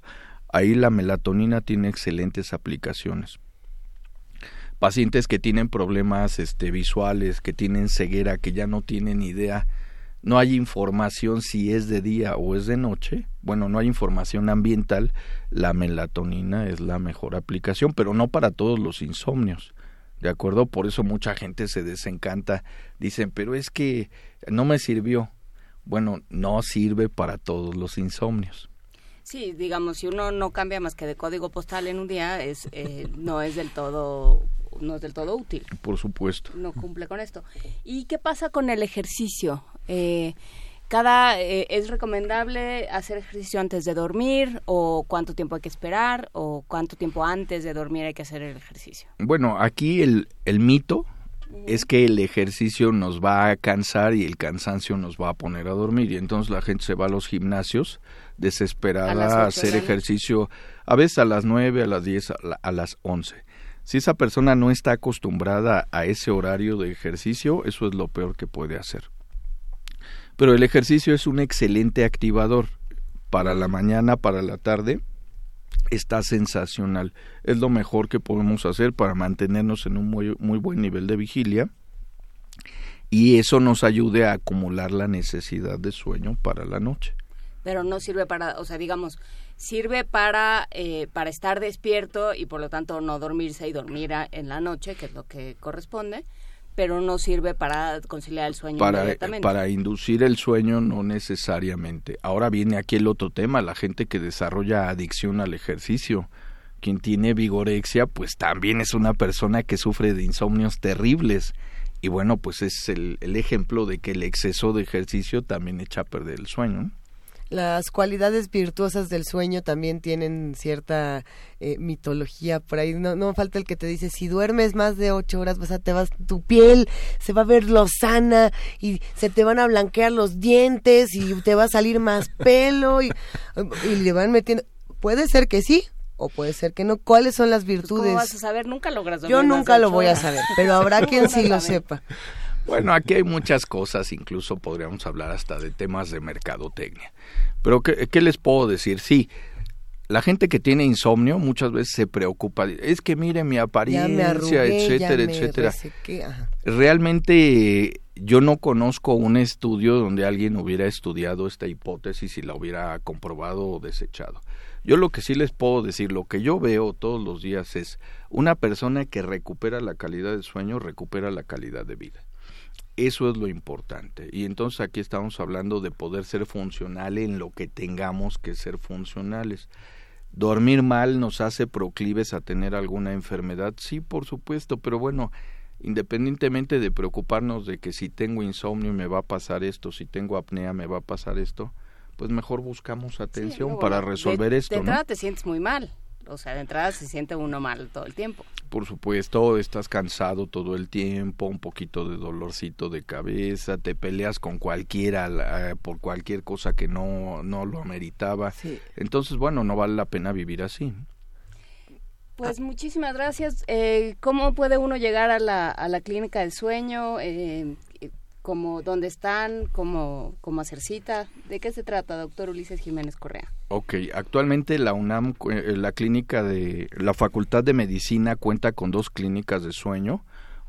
Ahí la melatonina tiene excelentes aplicaciones. Pacientes que tienen problemas este, visuales, que tienen ceguera, que ya no tienen idea, no hay información si es de día o es de noche, bueno, no hay información ambiental, la melatonina es la mejor aplicación, pero no para todos los insomnios. ¿De acuerdo? Por eso mucha gente se desencanta. Dicen, pero es que no me sirvió. Bueno, no sirve para todos los insomnios. Sí, digamos, si uno no cambia más que de código postal en un día, es, eh, no es del todo no es del todo útil. Por supuesto. No cumple con esto. ¿Y qué pasa con el ejercicio? Eh, cada eh, es recomendable hacer ejercicio antes de dormir o cuánto tiempo hay que esperar o cuánto tiempo antes de dormir hay que hacer el ejercicio. Bueno, aquí el, el mito es que el ejercicio nos va a cansar y el cansancio nos va a poner a dormir y entonces la gente se va a los gimnasios desesperada a, hacer ejercicio a veces a las nueve, a las diez, a, a las once. Si esa persona no está acostumbrada a ese horario de ejercicio, eso es lo peor que puede hacer. Pero el ejercicio es un excelente activador para la mañana, para la tarde. Está sensacional. Es lo mejor que podemos hacer para mantenernos en un muy, buen nivel de vigilia y eso nos ayude a acumular la necesidad de sueño para la noche. Pero no sirve para, o sea, digamos, sirve para, eh, para estar despierto y por lo tanto no dormirse y dormir en la noche, que es lo que corresponde, pero no sirve para conciliar el sueño para, inmediatamente. Para inducir el sueño no necesariamente. Ahora viene aquí el otro tema, la gente que desarrolla adicción al ejercicio. Quien tiene vigorexia, pues también es una persona que sufre de insomnios terribles. Y bueno, pues es el, el ejemplo de que el exceso de ejercicio también echa a perder el sueño las cualidades virtuosas del sueño también tienen cierta eh, mitología por ahí. No, no falta el que te dice, si duermes más de ocho horas, vas a, te vas, tu piel se va a ver lozana y se te van a blanquear los dientes y te va a salir más pelo y, y le van metiendo. Puede ser que sí, o puede ser que no. ¿Cuáles son las virtudes? Pues, ¿Cómo vas a saber? Nunca logras Yo nunca lo voy a saber, pero habrá quien sí lo sepa. Bueno, aquí hay muchas cosas, incluso podríamos hablar hasta de temas de mercadotecnia. Pero ¿qué, les puedo decir? Sí, la gente que tiene insomnio muchas veces se preocupa. Es que mire mi apariencia, etcétera, etcétera. Realmente yo no conozco un estudio donde alguien hubiera estudiado esta hipótesis y la hubiera comprobado o desechado. Yo lo que sí les puedo decir, lo que yo veo todos los días es una persona que recupera la calidad de sueño, recupera la calidad de vida. Eso es lo importante. Y entonces aquí estamos hablando de poder ser funcional en lo que tengamos que ser funcionales. ¿Dormir mal nos hace proclives a tener alguna enfermedad? Sí, por supuesto, pero bueno, independientemente de preocuparnos de que si tengo insomnio me va a pasar esto, si tengo apnea me va a pasar esto, pues mejor buscamos atención para resolver esto. De entrada te sientes muy mal o sea, de entrada se siente uno mal todo el tiempo. Por supuesto, estás cansado todo el tiempo, un poquito de dolorcito de cabeza, te peleas con cualquiera por cualquier cosa que no, no lo ameritaba. Entonces, bueno, no vale la pena vivir así. Pues muchísimas gracias. Eh, ¿Cómo puede uno llegar a la, a la clínica del sueño? Eh, como dónde están, cómo, cómo hacer cita. ¿De qué se trata, doctor Ulises Jiménez Correa? Ok, actualmente la UNAM, eh, la clínica de la Facultad de Medicina cuenta con dos clínicas de sueño,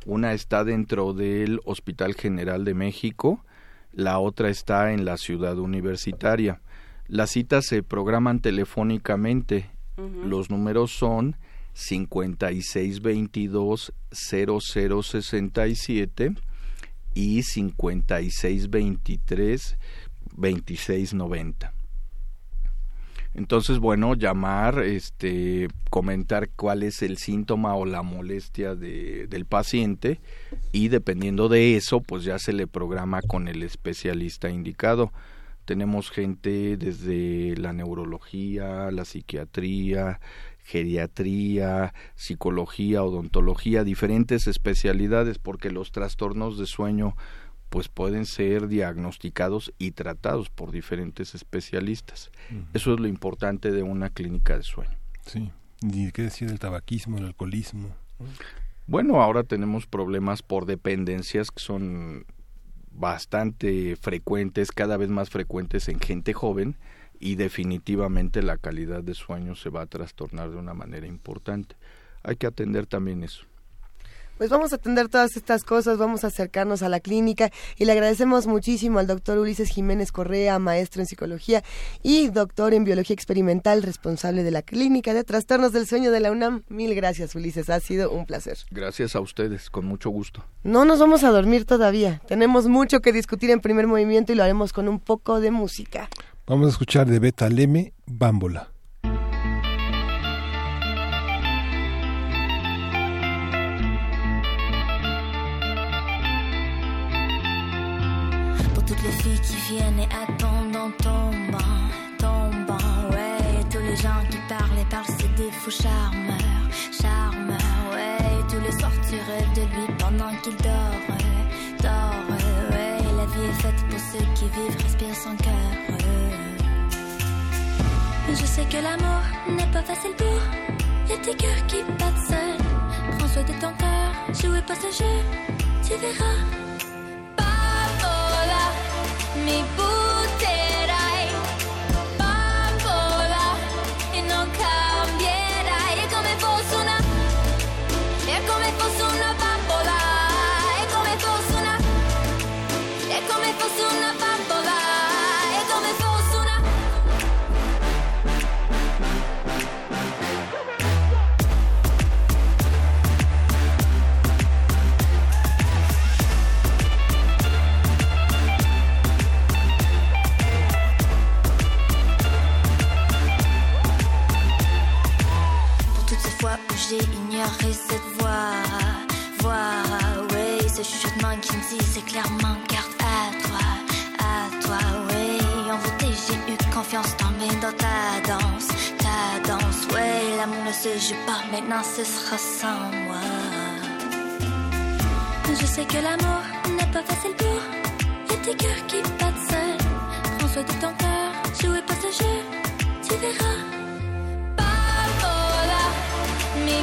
Una está dentro del Hospital General de México, la otra está en la ciudad universitaria. Las citas se programan telefónicamente. Los números son 5622 0067 y 5623 2690. Entonces, bueno, llamar, este, comentar cuál es el síntoma o la molestia de, del paciente y dependiendo de eso, pues ya se le programa con el especialista indicado. Tenemos gente desde la neurología, la psiquiatría, geriatría, psicología, odontología, diferentes especialidades, porque los trastornos de sueño pues pueden ser diagnosticados y tratados por diferentes especialistas. Eso es lo importante de una clínica de sueño. Sí. ¿Y qué decir del tabaquismo, el alcoholismo? Bueno, ahora tenemos problemas por dependencias que son bastante frecuentes, cada vez más frecuentes en gente joven y definitivamente la calidad de sueño se va a trastornar de una manera importante. Hay que atender también eso. Pues vamos a atender todas estas cosas, vamos a acercarnos a la clínica y le agradecemos muchísimo al doctor Ulises Jiménez Correa, maestro en psicología y doctor en biología experimental, responsable de la clínica de trastornos del sueño de la UNAM. Mil gracias, Ulises, ha sido un placer. Gracias a ustedes, con mucho gusto. No nos vamos a dormir todavía, tenemos mucho que discutir en primer movimiento y lo haremos con un poco de música. Vamos a escuchar de Beta Leme, Bámbola. qui attendent sais que l'amour n'est pas facile pour les petits cœurs qui battent seuls. Prends soin de ton cœur, jouez pas ce jeu, tu verras. mi butterai cette voix, voix, oui, ce chuchotement qui me dit c'est clairement garde à toi, à toi, oui. En beauté, j'ai eu confiance dans mes dans ta danse, ta danse, oui. L'amour ne se joue pas, maintenant ce sera sans moi. Je sais que l'amour n'est pas facile pour les petits cœurs qui battent seuls. Prends soin de ton cœur, jouez pas ce jeu, tu verras. Bambola, mi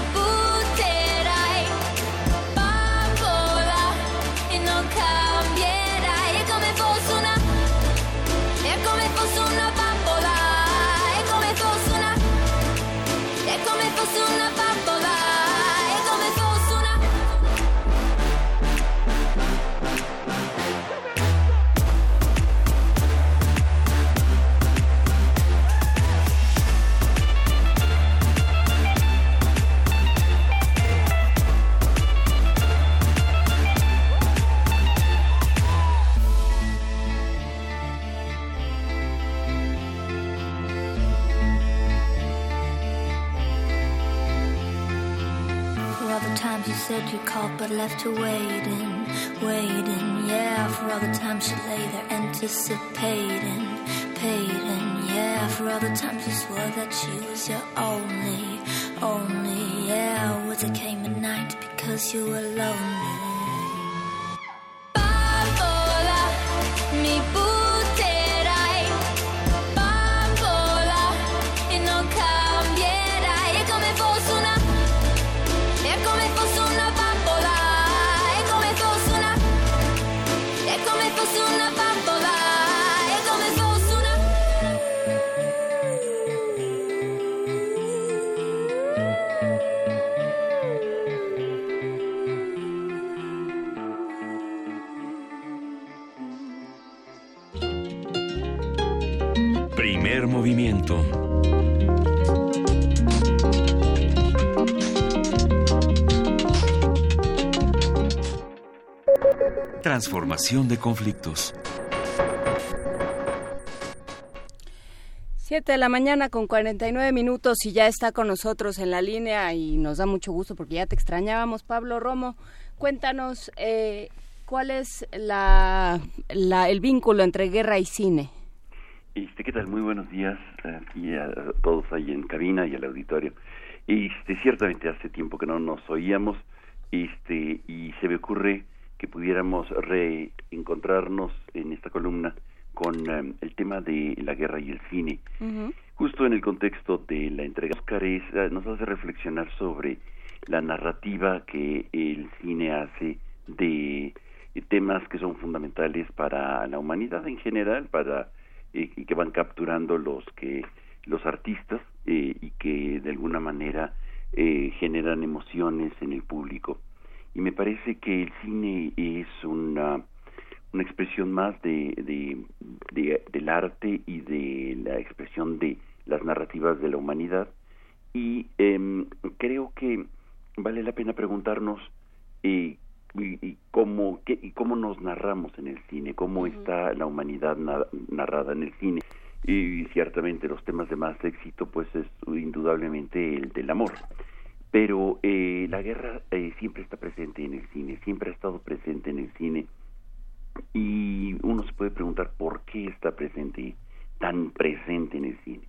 said you called but left her waiting, waiting. Yeah, for all the times she lay there anticipating, paiding. Yeah, for all the times you swore that she was your only, only. Yeah, words that came at night because you were lonely. Mi butterai Primer movimiento. Transformación de conflictos. Siete de la mañana con 49 minutos y ya está con nosotros en la línea y nos da mucho gusto porque ya te extrañábamos, Pablo Romo. Cuéntanos eh, cuál es la, la- el vínculo entre guerra y cine. Este, ¿qué tal? Muy buenos días aquí a todos ahí en cabina y al auditorio. Este, ciertamente hace tiempo que no nos oíamos, este, y se me ocurre que pudiéramos reencontrarnos en esta columna con eh, el tema de la guerra y el cine. Justo en el contexto de la entrega de Óscares, eh, nos hace reflexionar sobre la narrativa que el cine hace de eh, temas que son fundamentales para la humanidad en general, para eh, que van capturando los que los artistas eh, y que de alguna manera eh, generan emociones en el público. Y me parece que el cine es una una expresión más de, de, de- del arte y de la expresión de las narrativas de la humanidad y em, creo que vale la pena preguntarnos eh, y, y cómo qué, y cómo nos narramos en el cine cómo está la humanidad na- narrada en el cine. Y ciertamente los temas de más éxito pues es indudablemente el del amor. Pero eh, la guerra eh, siempre está presente en el cine siempre ha estado presente en el cine. Y uno se puede preguntar por qué está presente, tan presente en el cine.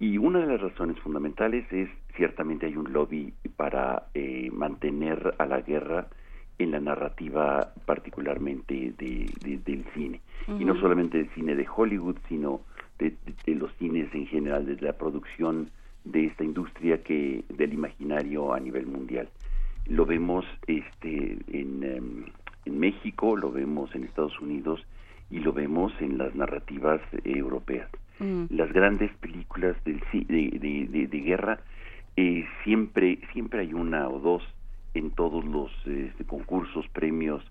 Y una de las razones fundamentales es, ciertamente hay un lobby para eh, mantener a la guerra en la narrativa particularmente de, de- del cine. Y no solamente del cine de Hollywood, sino de, los cines en general, de la producción de esta industria que del imaginario a nivel mundial. Lo vemos este en, em, en México, lo vemos en Estados Unidos y lo vemos en las narrativas europeas. Las grandes películas del, de- de guerra eh, siempre siempre hay una o dos en todos los este, concursos, premios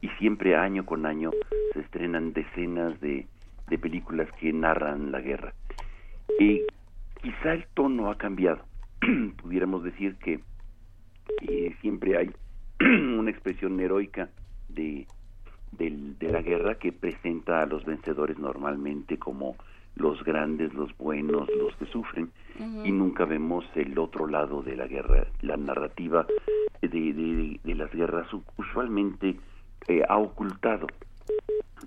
y siempre año con año se estrenan decenas de, de películas que narran la guerra. Y quizá el tono ha cambiado. Pudiéramos decir que eh, siempre hay una expresión heroica de, del- de la guerra que presenta a los vencedores normalmente como los grandes, los buenos, los que sufren, y nunca vemos el otro lado de la guerra. La narrativa de, de- de las guerras usualmente eh, ha ocultado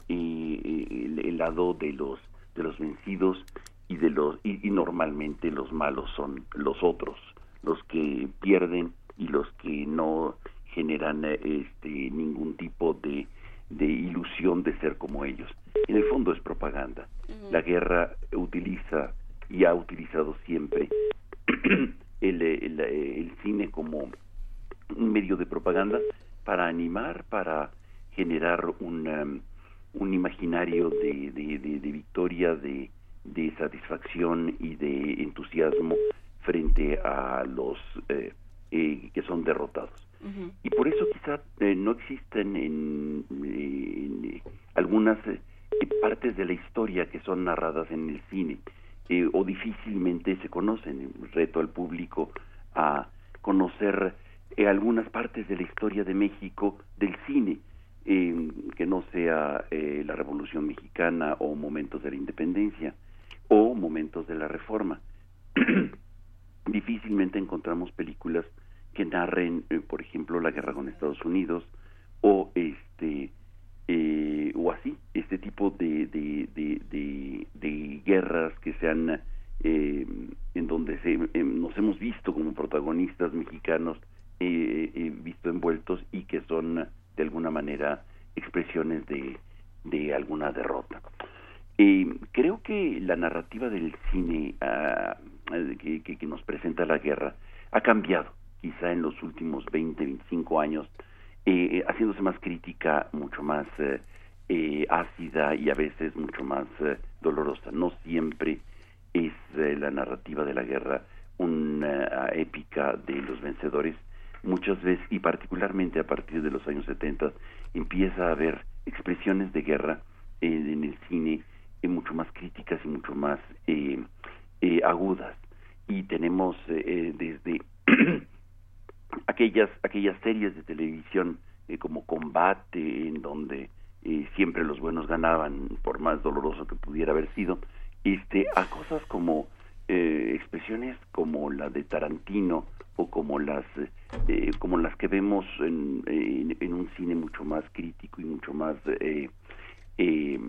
eh, el, el lado de los de los vencidos y de los y, y normalmente los malos son los otros los que pierden y los que no generan eh, este ningún tipo de de ilusión de ser como ellos. En el fondo es propaganda. La guerra utiliza y ha utilizado siempre el, el, el cine como un medio de propaganda para animar, para generar un, um, un imaginario de, de, de- de victoria, de, de satisfacción y de entusiasmo frente a los eh, eh, que son derrotados. Y por eso quizá eh, no existen en, en, algunas eh, partes de la historia que son narradas en el cine eh, o difícilmente se conocen. Reto al público a conocer eh, algunas partes de la historia de México del cine, eh, que no sea eh, la Revolución Mexicana o momentos de la independencia o momentos de la Reforma. Difícilmente encontramos películas que narren, eh, por ejemplo, la guerra con Estados Unidos o este eh, o así este tipo de de, de, de, guerras que se han eh, en donde se, eh, nos hemos visto como protagonistas mexicanos eh, eh, visto envueltos y que son de alguna manera expresiones de, de alguna derrota. Eh, creo que la narrativa del cine ah, que, que- que nos presenta la guerra ha cambiado, quizá en los últimos 20, 25 años, eh, haciéndose más crítica, mucho más eh, eh, ácida y a veces mucho más eh, dolorosa. No siempre es eh, la narrativa de la guerra una épica de los vencedores. Muchas veces, y particularmente a partir de los años 70, empieza a haber expresiones de guerra en el cine mucho más críticas y mucho más agudas. Y tenemos desde aquellas, aquellas series de televisión como Combate, en donde siempre los buenos ganaban, por más doloroso que pudiera haber sido, este, a cosas como expresiones como la de Tarantino o como las como las que vemos en, en, un cine mucho más crítico y mucho más eh,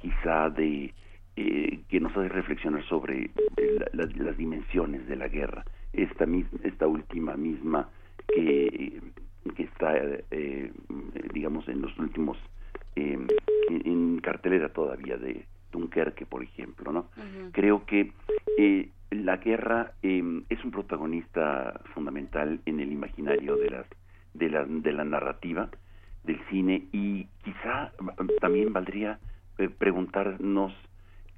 quizá de eh, que nos hace reflexionar sobre eh, las dimensiones de la guerra. Esta, esta última misma que, que está, eh, digamos, en los últimos, en, cartelera todavía de Dunkerque, por ejemplo, ¿no? Creo que la guerra es un protagonista fundamental en el imaginario de las de la, de la narrativa del cine y quizá también valdría preguntarnos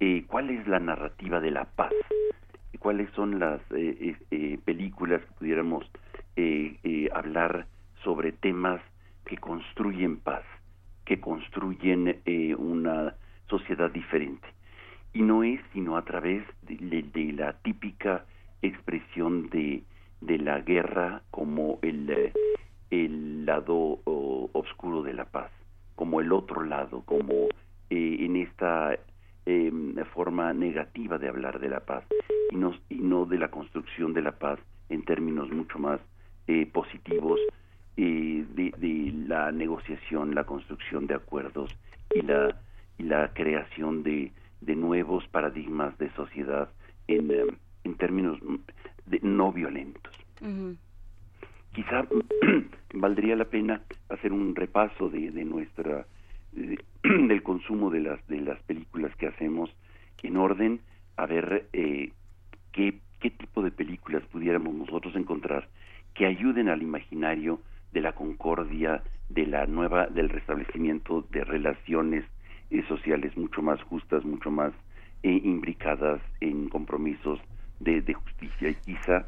eh, cuál es la narrativa de la paz, cuáles son las eh, eh, películas que pudiéramos hablar sobre temas que construyen paz, que construyen una sociedad diferente. Y no es sino a través de, la típica expresión de, de, la guerra como el, el lado oscuro de la paz, como el otro lado, como en esta eh, forma negativa de hablar de la paz y no, y no de la construcción de la paz en términos mucho más eh, positivos eh, de, de, la negociación, la construcción de acuerdos y la, y la creación de, de nuevos paradigmas de sociedad en, eh, en términos de, no violentos. Quizá valdría la pena hacer un repaso de, de nuestra del consumo de las de las películas que hacemos en orden a ver eh, qué, qué tipo de películas pudiéramos nosotros encontrar que ayuden al imaginario de la concordia, de la nueva, del restablecimiento de relaciones eh, sociales mucho más justas, mucho más eh, imbricadas en compromisos de, de justicia. Y quizá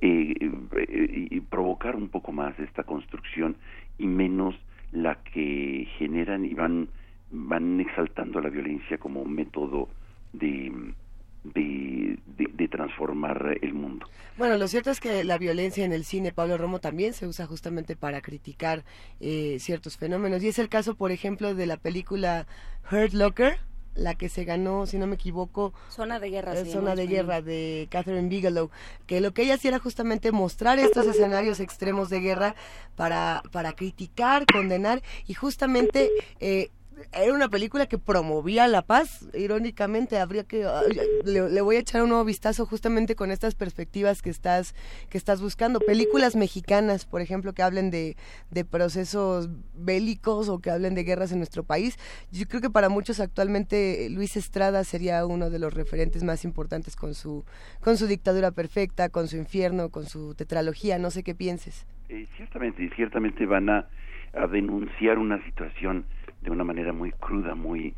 eh, provocar un poco más esta construcción y menos la que generan y van van exaltando la violencia como un método de, de, de, transformar el mundo. Bueno, lo cierto es que la violencia en el cine, Pablo Romo, también se usa justamente para criticar eh, ciertos fenómenos. Y es el caso, por ejemplo, de la película Hurt Locker, la que se ganó, si no me equivoco, Zona de Guerra. Eh, Zona de Guerra de Catherine Bigelow, que lo que ella hacía era justamente mostrar estos escenarios extremos de guerra para, para criticar, condenar y justamente eh, era una película que promovía la paz, irónicamente, habría que le, voy a echar un nuevo vistazo justamente con estas perspectivas que estás que estás buscando, películas mexicanas, por ejemplo, que hablen de, de procesos bélicos o que hablen de guerras en nuestro país. Yo creo que para muchos actualmente Luis Estrada sería uno de los referentes más importantes con su con su dictadura perfecta, con su infierno, con su tetralogía, no sé qué pienses. Eh, ciertamente, ciertamente van a, a denunciar una situación de una manera muy cruda, muy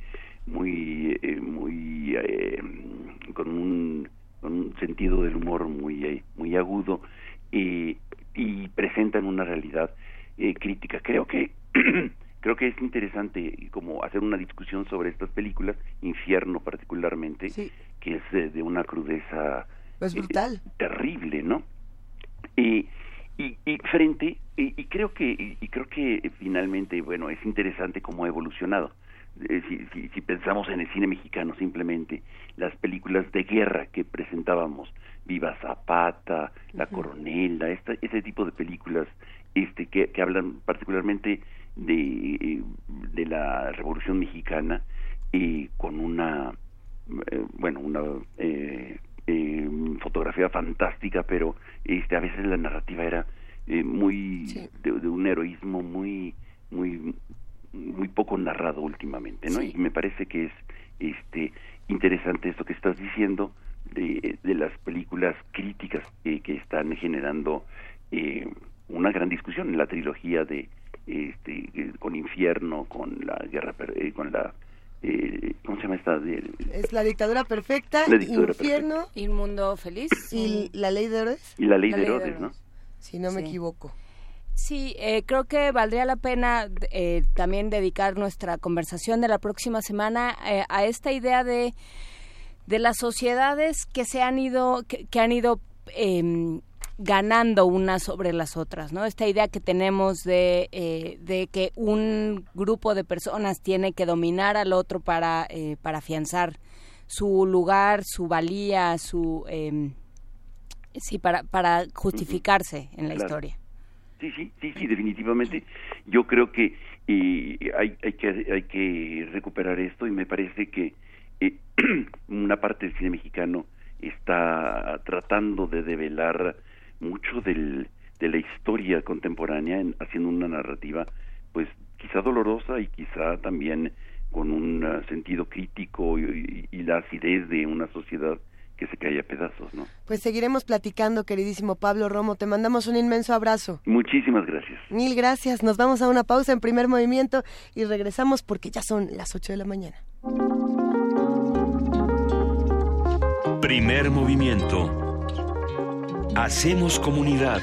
muy eh, muy eh, con, un, sentido del humor muy eh, muy agudo y, y presentan una realidad crítica. Creo que creo que es interesante como hacer una discusión sobre estas películas, Infierno particularmente, que es de, una crudeza pues brutal, terrible, ¿no? Y y, y frente y, creo que y, creo que finalmente bueno es interesante cómo ha evolucionado. Eh, si, si, pensamos en el cine mexicano simplemente las películas de guerra que presentábamos Viva Zapata La Coronela esta, ese tipo de películas este que, que hablan particularmente de de la Revolución Mexicana y con una eh, bueno una eh, eh, fotografía fantástica, pero este a veces la narrativa era eh, muy de, un heroísmo muy muy muy poco narrado últimamente, ¿no? Y me parece que es este interesante esto que estás diciendo de, de las películas críticas que están generando eh, una gran discusión. En la trilogía de este con infierno con la guerra eh, con la eh, ¿cómo se llama esta? es la dictadura perfecta, infierno, y un mundo feliz. Y la ley de Herodes. Y la ley, de, Herodes, ¿no? Si no me equivoco. Sí, eh, creo que valdría la pena eh, también dedicar nuestra conversación de la próxima semana eh, a esta idea de de las sociedades que se han ido, que, han ido em, ganando unas sobre las otras, ¿no? Esta idea que tenemos de, eh, de que un grupo de personas tiene que dominar al otro para, eh, para afianzar su lugar, su valía, su... Eh, sí, para, para justificarse en la historia. Sí, sí, sí, sí, definitivamente. Yo creo que eh, hay, hay, que hay que recuperar esto y me parece que eh, una parte del cine mexicano está tratando de develar mucho del, de la historia contemporánea haciendo una narrativa pues quizá dolorosa y quizá también con un ah, sentido crítico y, la acidez de una sociedad que se cae a pedazos, ¿no? Pues seguiremos platicando, queridísimo Pablo Romo. Te mandamos un inmenso abrazo. Muchísimas gracias. Mil gracias. Nos vamos a una pausa en primer movimiento y regresamos porque ya son las 8 de la mañana. Primer movimiento. Hacemos comunidad.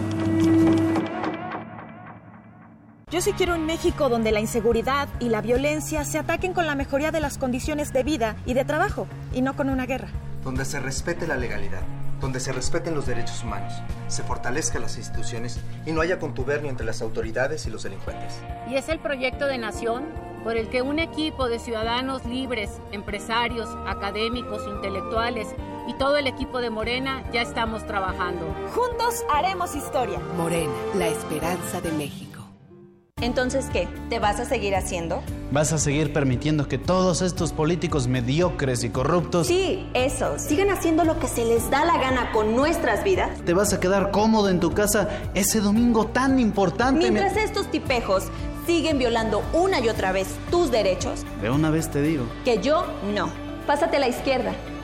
Yo sí quiero un México donde la inseguridad y la violencia se ataquen con la mejoría de las condiciones de vida y de trabajo, y no con una guerra. Donde se respete la legalidad, donde se respeten los derechos humanos, se fortalezcan las instituciones y no haya contubernio entre las autoridades y los delincuentes. Y es el proyecto de nación por el que un equipo de ciudadanos libres, empresarios, académicos, intelectuales y todo el equipo de Morena ya estamos trabajando. Juntos haremos historia. Morena, la esperanza de México. Entonces, ¿qué? ¿Te vas a seguir haciendo? ¿Vas a seguir permitiendo que todos estos políticos mediocres y corruptos... Sí, eso. Sigan haciendo lo que se les da la gana con nuestras vidas. ¿Te vas a quedar cómodo en tu casa ese domingo tan importante? Mientras estos tipejos siguen violando una y otra vez tus derechos. De una vez te digo. Que yo no. Pásate a la izquierda.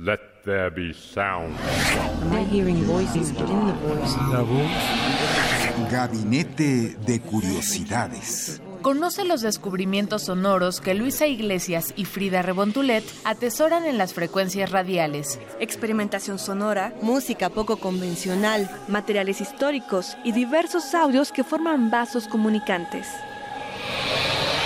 Let there be sound. hearing voices, but in the voice. La voz. Gabinete de Curiosidades. Conoce los descubrimientos sonoros que Luisa Iglesias y Frida Rebontulet atesoran en las frecuencias radiales. Experimentación sonora, música poco convencional, materiales históricos y diversos audios que forman vasos comunicantes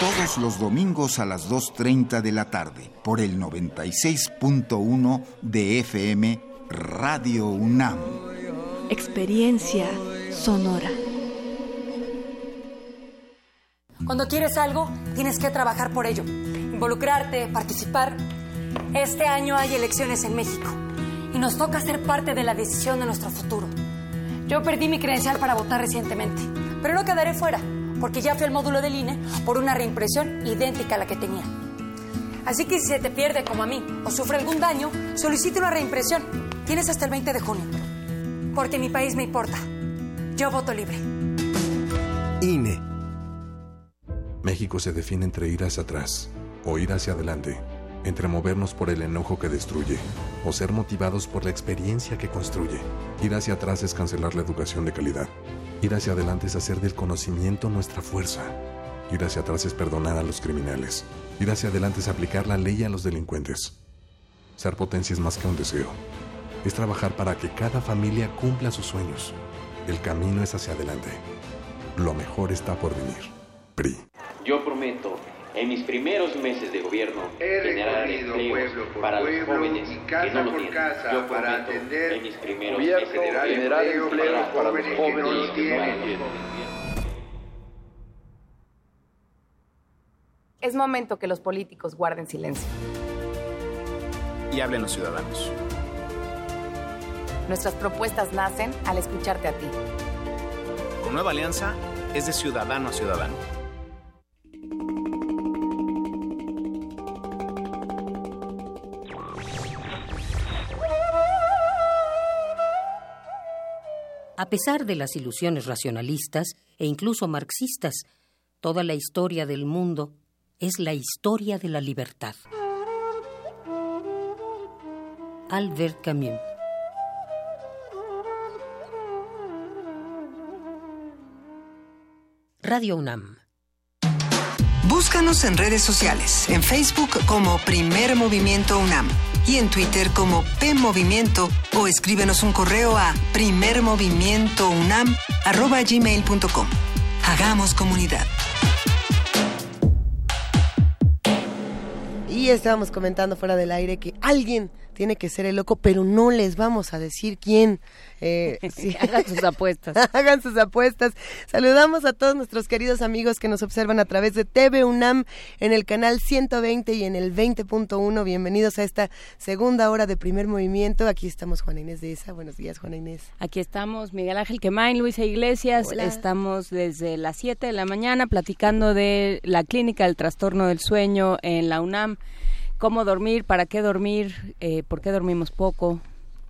todos los domingos a las 2.30 de la tarde por el 96.1 de FM Radio UNAM. Experiencia sonora. Cuando quieres algo, tienes que trabajar por ello, involucrarte, participar. Este año hay elecciones en México y nos toca ser parte de la decisión de nuestro futuro. Yo perdí mi credencial para votar recientemente, pero no quedaré fuera porque ya fui al módulo del INE por una reimpresión idéntica a la que tenía. Así que si se te pierde como a mí o sufre algún daño, solicite una reimpresión. Tienes hasta el 20 de junio. Porque mi país me importa. Yo voto libre. INE. México se define entre ir hacia atrás o ir hacia adelante, entre movernos por el enojo que destruye o ser motivados por la experiencia que construye. Ir hacia atrás es cancelar la educación de calidad Ir hacia adelante es hacer del conocimiento nuestra fuerza. Ir hacia atrás es perdonar a los criminales. Ir hacia adelante es aplicar la ley a los delincuentes. Ser potencia es más que un deseo. Es trabajar para que cada familia cumpla sus sueños. El camino es hacia adelante. Lo mejor está por venir. PRI. Yo prometo en mis primeros meses de gobierno generar empleos para los jóvenes que no lo tienen. Yo prometo en mis primeros meses de gobierno generar empleos para los jóvenes que no lo tienen. Es momento que los políticos guarden silencio. Y hablen los ciudadanos. Nuestras propuestas nacen al escucharte a ti. Con Nueva Alianza es de ciudadano a ciudadano. A pesar de las ilusiones racionalistas e incluso marxistas, toda la historia del mundo es la historia de la libertad. Albert Camus Radio UNAM Búscanos en redes sociales, en Facebook como Primer Movimiento UNAM y en Twitter como P Movimiento o escríbenos un correo a primermovimientounam@gmail.com. Hagamos comunidad. Y estábamos comentando fuera del aire que alguien tiene que ser el loco, pero no les vamos a decir quién. Eh, Hagan sus apuestas. Hagan sus apuestas. Saludamos a todos nuestros queridos amigos que nos observan a través de TV UNAM en el canal 120 y en el 20.1. Bienvenidos a esta segunda hora de primer movimiento. Aquí estamos Juana Inés de esa. Buenos días, Juana Inés. Aquí estamos Miguel Ángel Quemain, Luisa Iglesias. Estamos desde las 7 de la mañana platicando de la clínica del trastorno del sueño en la UNAM cómo dormir, para qué dormir, eh, por qué dormimos poco,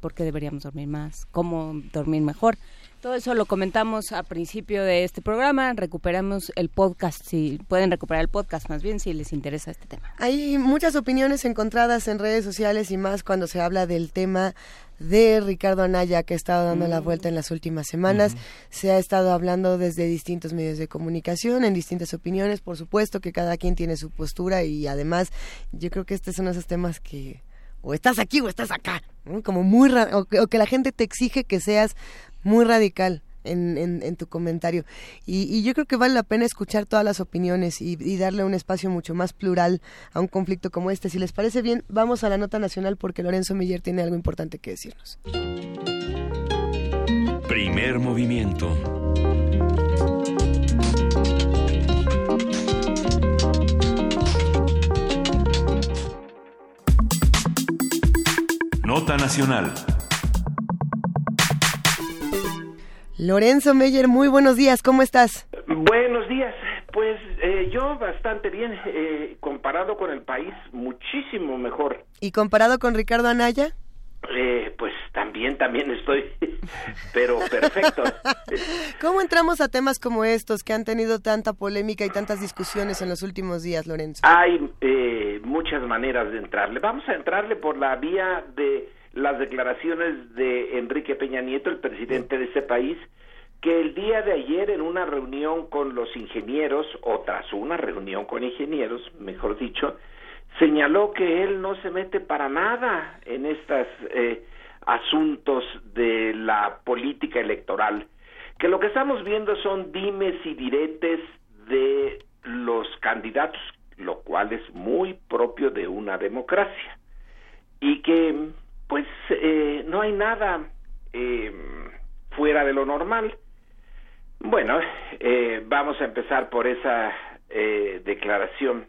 por qué deberíamos dormir más, cómo dormir mejor. Todo eso lo comentamos a principio de este programa. Recuperamos el podcast, si pueden recuperar el podcast más bien si les interesa este tema. Hay muchas opiniones encontradas en redes sociales y más cuando se habla del tema de Ricardo Anaya que ha estado dando la vuelta en las últimas semanas. Se ha estado hablando desde distintos medios de comunicación, en distintas opiniones, por supuesto que cada quien tiene su postura y además yo creo que este son esos temas que o estás aquí o estás acá, como muy o que la gente te exige que seas muy radical en, en, tu comentario. Y, yo creo que vale la pena escuchar todas las opiniones y, darle un espacio mucho más plural a un conflicto como este. Si les parece bien, vamos a la nota nacional porque Lorenzo Miller tiene algo importante que decirnos. Primer movimiento. Nota nacional. Lorenzo Meyer, muy buenos días, ¿cómo estás? Buenos días, pues eh, yo bastante bien, eh, comparado con el país, muchísimo mejor. ¿Y comparado con Ricardo Anaya? Eh, pues también, también estoy, pero perfecto. ¿Cómo entramos a temas como estos que han tenido tanta polémica y tantas discusiones en los últimos días, Lorenzo? Hay muchas maneras de entrarle. Vamos a entrarle por la vía de las declaraciones de Enrique Peña Nieto, el presidente de ese país, que el día de ayer en una reunión con los ingenieros, o tras una reunión con ingenieros, mejor dicho, señaló que él no se mete para nada en estos eh, asuntos de la política electoral, que lo que estamos viendo son dimes y diretes de los candidatos, lo cual es muy propio de una democracia, y que pues eh, no hay nada eh, fuera de lo normal. Bueno, eh, vamos a empezar por esa declaración.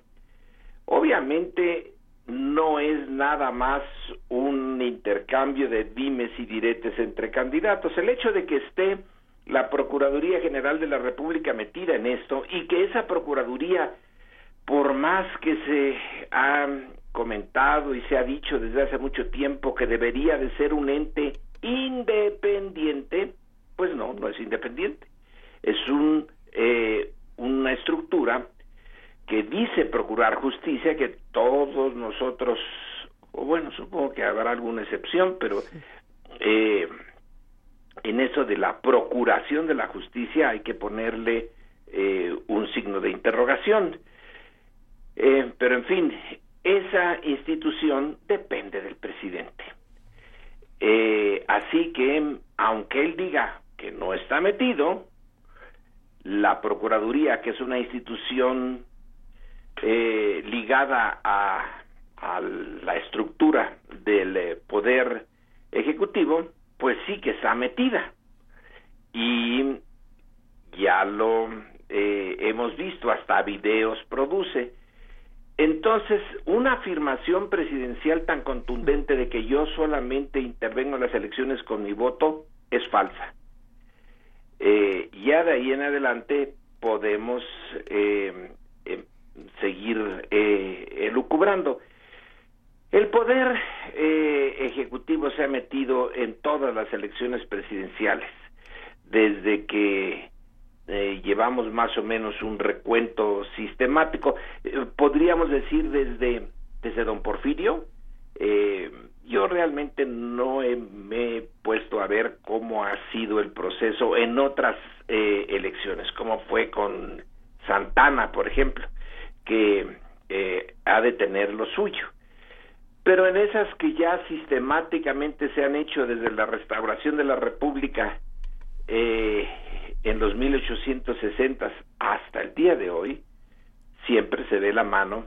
Obviamente no es nada más un intercambio de dimes y diretes entre candidatos. El hecho de que esté la Procuraduría General de la República metida en esto y que esa Procuraduría, por más que se ha comentado y se ha dicho desde hace mucho tiempo que debería de ser un ente independiente, pues no, no es independiente. Es un, eh, una estructura que dice procurar justicia, que todos nosotros, o bueno, supongo que habrá alguna excepción, pero eh, en eso de la procuración de la justicia hay que ponerle eh, un signo de interrogación. pero en fin, esa institución depende del presidente. Eh, así que, aunque él diga que no está metido, la Procuraduría, que es una institución eh, ligada a, la estructura del eh, poder ejecutivo, pues sí que está metida. Y ya lo eh, hemos visto, hasta videos produce. Entonces, una afirmación presidencial tan contundente de que yo solamente intervengo en las elecciones con mi voto es falsa. ya de ahí en adelante podemos eh, em, seguir eh, elucubrando. El poder eh, ejecutivo se ha metido en todas las elecciones presidenciales, desde que eh, llevamos más o menos un recuento sistemático, podríamos decir desde, desde don Porfirio, yo realmente no me he puesto a ver cómo ha sido el proceso en otras elecciones, cómo fue con Santana, por ejemplo que eh, ha de tener lo suyo. Pero en esas que ya sistemáticamente se han hecho desde la restauración de la República eh, en los 1860 hasta el día de hoy, siempre se ve la mano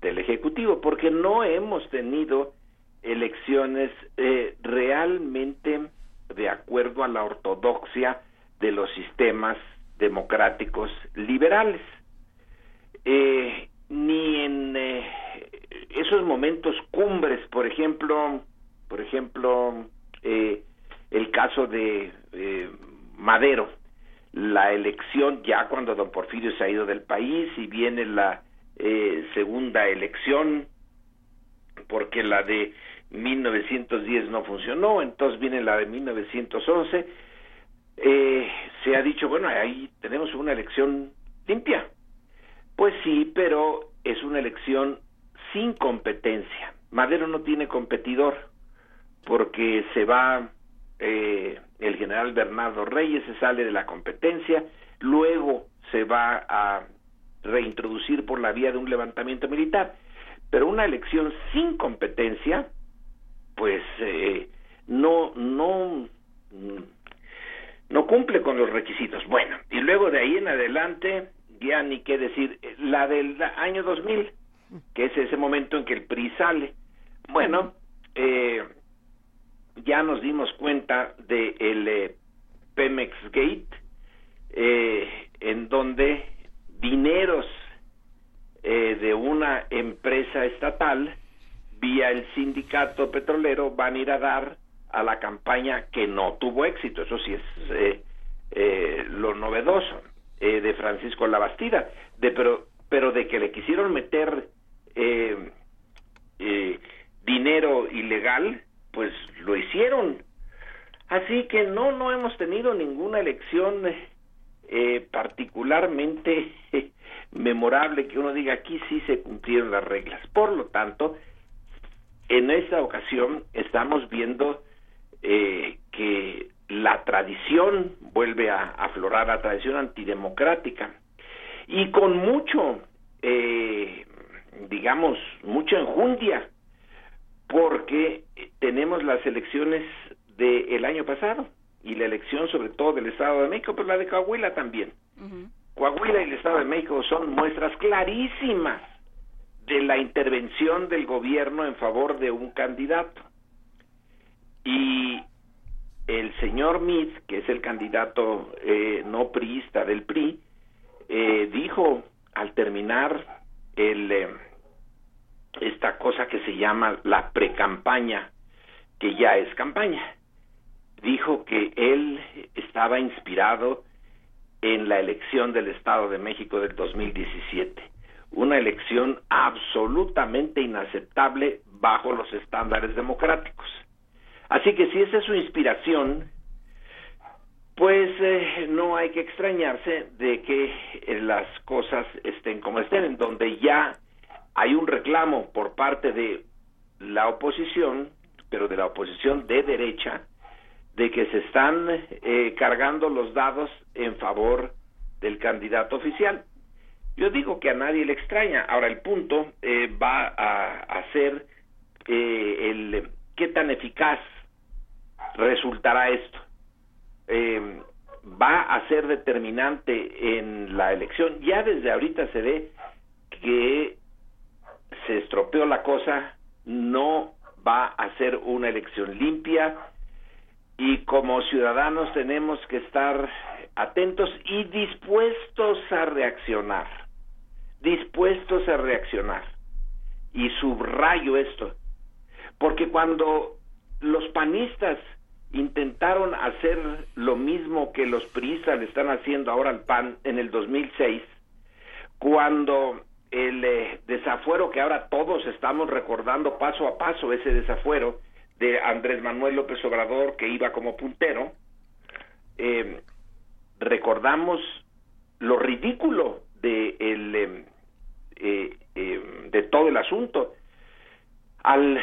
del Ejecutivo, porque no hemos tenido elecciones eh, realmente de acuerdo a la ortodoxia de los sistemas democráticos liberales. Eh, ni en eh, esos momentos cumbres, por ejemplo, por ejemplo, eh, el caso de eh, Madero, la elección ya cuando don Porfirio se ha ido del país y viene la eh, segunda elección, porque la de 1910 no funcionó, entonces viene la de 1911, eh, se ha dicho, bueno, ahí tenemos una elección limpia, pues sí, pero es una elección sin competencia. Madero no tiene competidor porque se va eh, el general Bernardo Reyes, se sale de la competencia, luego se va a reintroducir por la vía de un levantamiento militar. Pero una elección sin competencia, pues eh, no, no, no cumple con los requisitos. Bueno, y luego de ahí en adelante ya ni qué decir, la del año 2000, que es ese momento en que el PRI sale. Bueno, eh, ya nos dimos cuenta de el eh, Pemex Gate, eh, en donde dineros de una empresa estatal vía el sindicato petrolero van a ir a dar a la campaña que no tuvo éxito. Eso sí es lo novedoso. Eh, de Francisco Labastida, de, pero, pero de que le quisieron meter eh, eh, dinero ilegal, pues lo hicieron. Así que no, no hemos tenido ninguna elección particularmente memorable que uno diga aquí sí se cumplieron las reglas. Por lo tanto, en esta ocasión estamos viendo que la tradición vuelve a aflorar, la tradición antidemocrática, y con mucho, eh, digamos, mucha enjundia, porque tenemos las elecciones del año pasado y la elección sobre todo del Estado de México, pero la de Coahuila también. Coahuila y el Estado de México son muestras clarísimas de la intervención del gobierno en favor de un candidato. Y el señor Mitz, que es el candidato eh, no priista del PRI, eh, dijo al terminar el, eh, esta cosa que se llama la precampaña, que ya es campaña, dijo que él estaba inspirado en la elección del Estado de México del 2017, una elección absolutamente inaceptable bajo los estándares democráticos. Así que si esa es su inspiración, pues eh, no hay que extrañarse de que eh, las cosas estén como estén, en donde ya hay un reclamo por parte de la oposición, pero de la oposición de derecha, de que se están eh, cargando los dados en favor del candidato oficial. Yo digo que a nadie le extraña. Ahora el punto va a, a ser el qué tan eficaz resultará esto. Eh, va a ser determinante en la elección. Ya desde ahorita se ve que se estropeó la cosa, no va a ser una elección limpia y como ciudadanos tenemos que estar atentos y dispuestos a reaccionar, dispuestos a reaccionar. Y subrayo esto, porque cuando los panistas intentaron hacer lo mismo que los priistas le están haciendo ahora al PAN en el 2006, cuando el eh, desafuero que ahora todos estamos recordando paso a paso, ese desafuero de Andrés Manuel López Obrador que iba como puntero, eh, recordamos lo ridículo de, el, eh, em, de todo el asunto. Al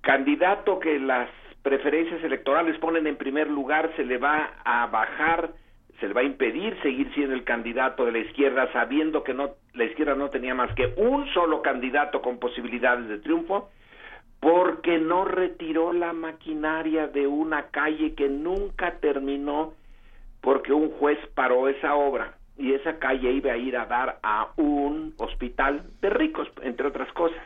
candidato que las preferencias electorales ponen en primer lugar se le va a bajar se le va a impedir seguir siendo el candidato de la izquierda sabiendo que no la izquierda no tenía más que un solo candidato con posibilidades de triunfo porque no retiró la maquinaria de una calle que nunca terminó porque un juez paró esa obra y esa calle iba a ir a dar a un hospital de ricos, entre otras cosas.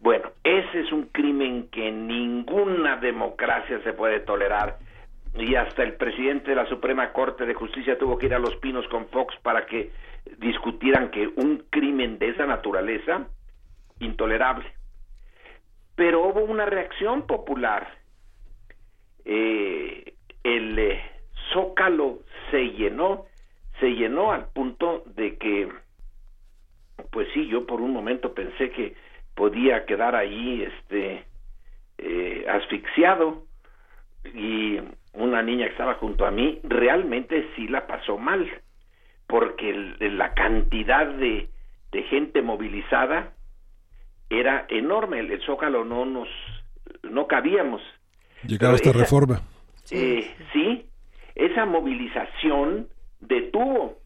Bueno, ese es un crimen que ninguna democracia se puede tolerar y hasta el presidente de la Suprema Corte de Justicia tuvo que ir a Los Pinos con Fox para que discutieran que un crimen de esa naturaleza, intolerable. Pero hubo una reacción popular. Eh, el eh, zócalo se llenó, se llenó al punto de que, pues sí, yo por un momento pensé que podía quedar ahí, este, eh, asfixiado y una niña que estaba junto a mí realmente sí la pasó mal porque la cantidad de, de, gente movilizada era enorme. El, zócalo no nos no cabíamos. Llegaba esta reforma. eh, sí esa movilización detuvo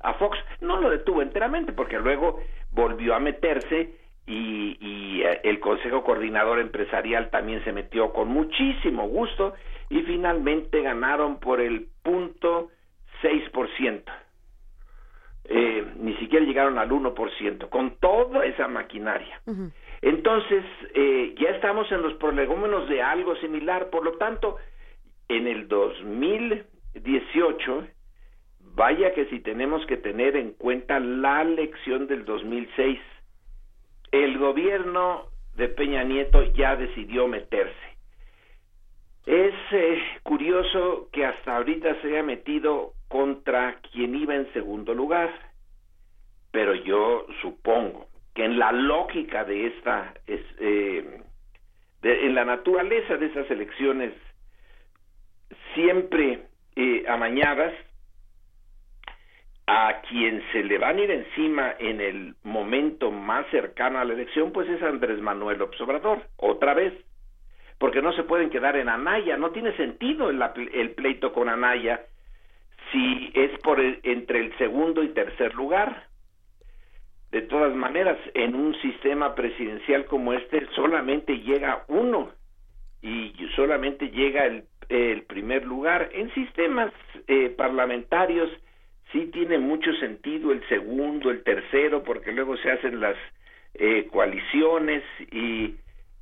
a Fox. No lo detuvo enteramente porque luego volvió a meterse y, y eh, el Consejo Coordinador Empresarial también se metió con muchísimo gusto y finalmente ganaron por el punto 6%. Eh, ni llegaron al 1%, con toda esa maquinaria. Entonces, eh, ya estamos en los prolegómenos de algo similar, por lo tanto, en el 2018, vaya que si tenemos que tener en cuenta la lección del 2006, el gobierno de Peña Nieto ya decidió meterse. Es eh, curioso que hasta ahorita se haya metido contra quien iba en segundo lugar, pero yo supongo que en la lógica de esta, es, eh, en la naturaleza de esas elecciones siempre eh, amañadas, a quien se le van a ir encima en el momento más cercano a la elección, pues es Andrés Manuel Obrador, otra vez porque no se pueden quedar en Anaya, no tiene sentido el, el pleito con Anaya si es por entre el segundo y tercer lugar. De todas maneras, en un sistema presidencial como este solamente llega uno y solamente llega el, primer lugar. En sistemas eh, parlamentarios sí tiene mucho sentido el segundo, el tercero, porque luego se hacen las eh, coaliciones y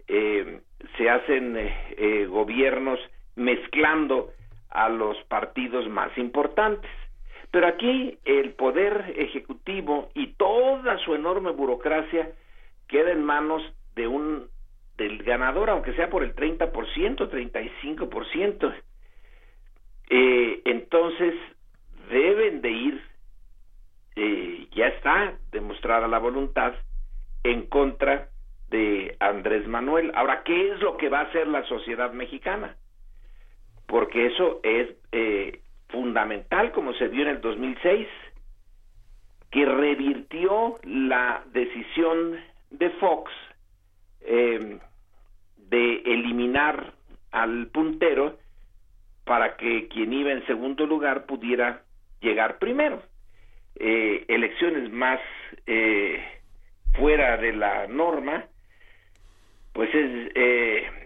eh, se hacen eh, gobiernos mezclando a los partidos más importantes. Pero aquí el poder ejecutivo y toda su enorme burocracia queda en manos de un del ganador, aunque sea por el 30%, 35%. Eh, entonces deben de ir, eh, ya está demostrada la voluntad en contra de Andrés Manuel. Ahora, ¿qué es lo que va a hacer la sociedad mexicana? Porque eso es eh, fundamental, como se vio en el 2006, que revirtió la decisión de Fox em, de eliminar al puntero para que quien iba en segundo lugar pudiera llegar primero. Eh, elecciones más eh, fuera de la norma pues es eh,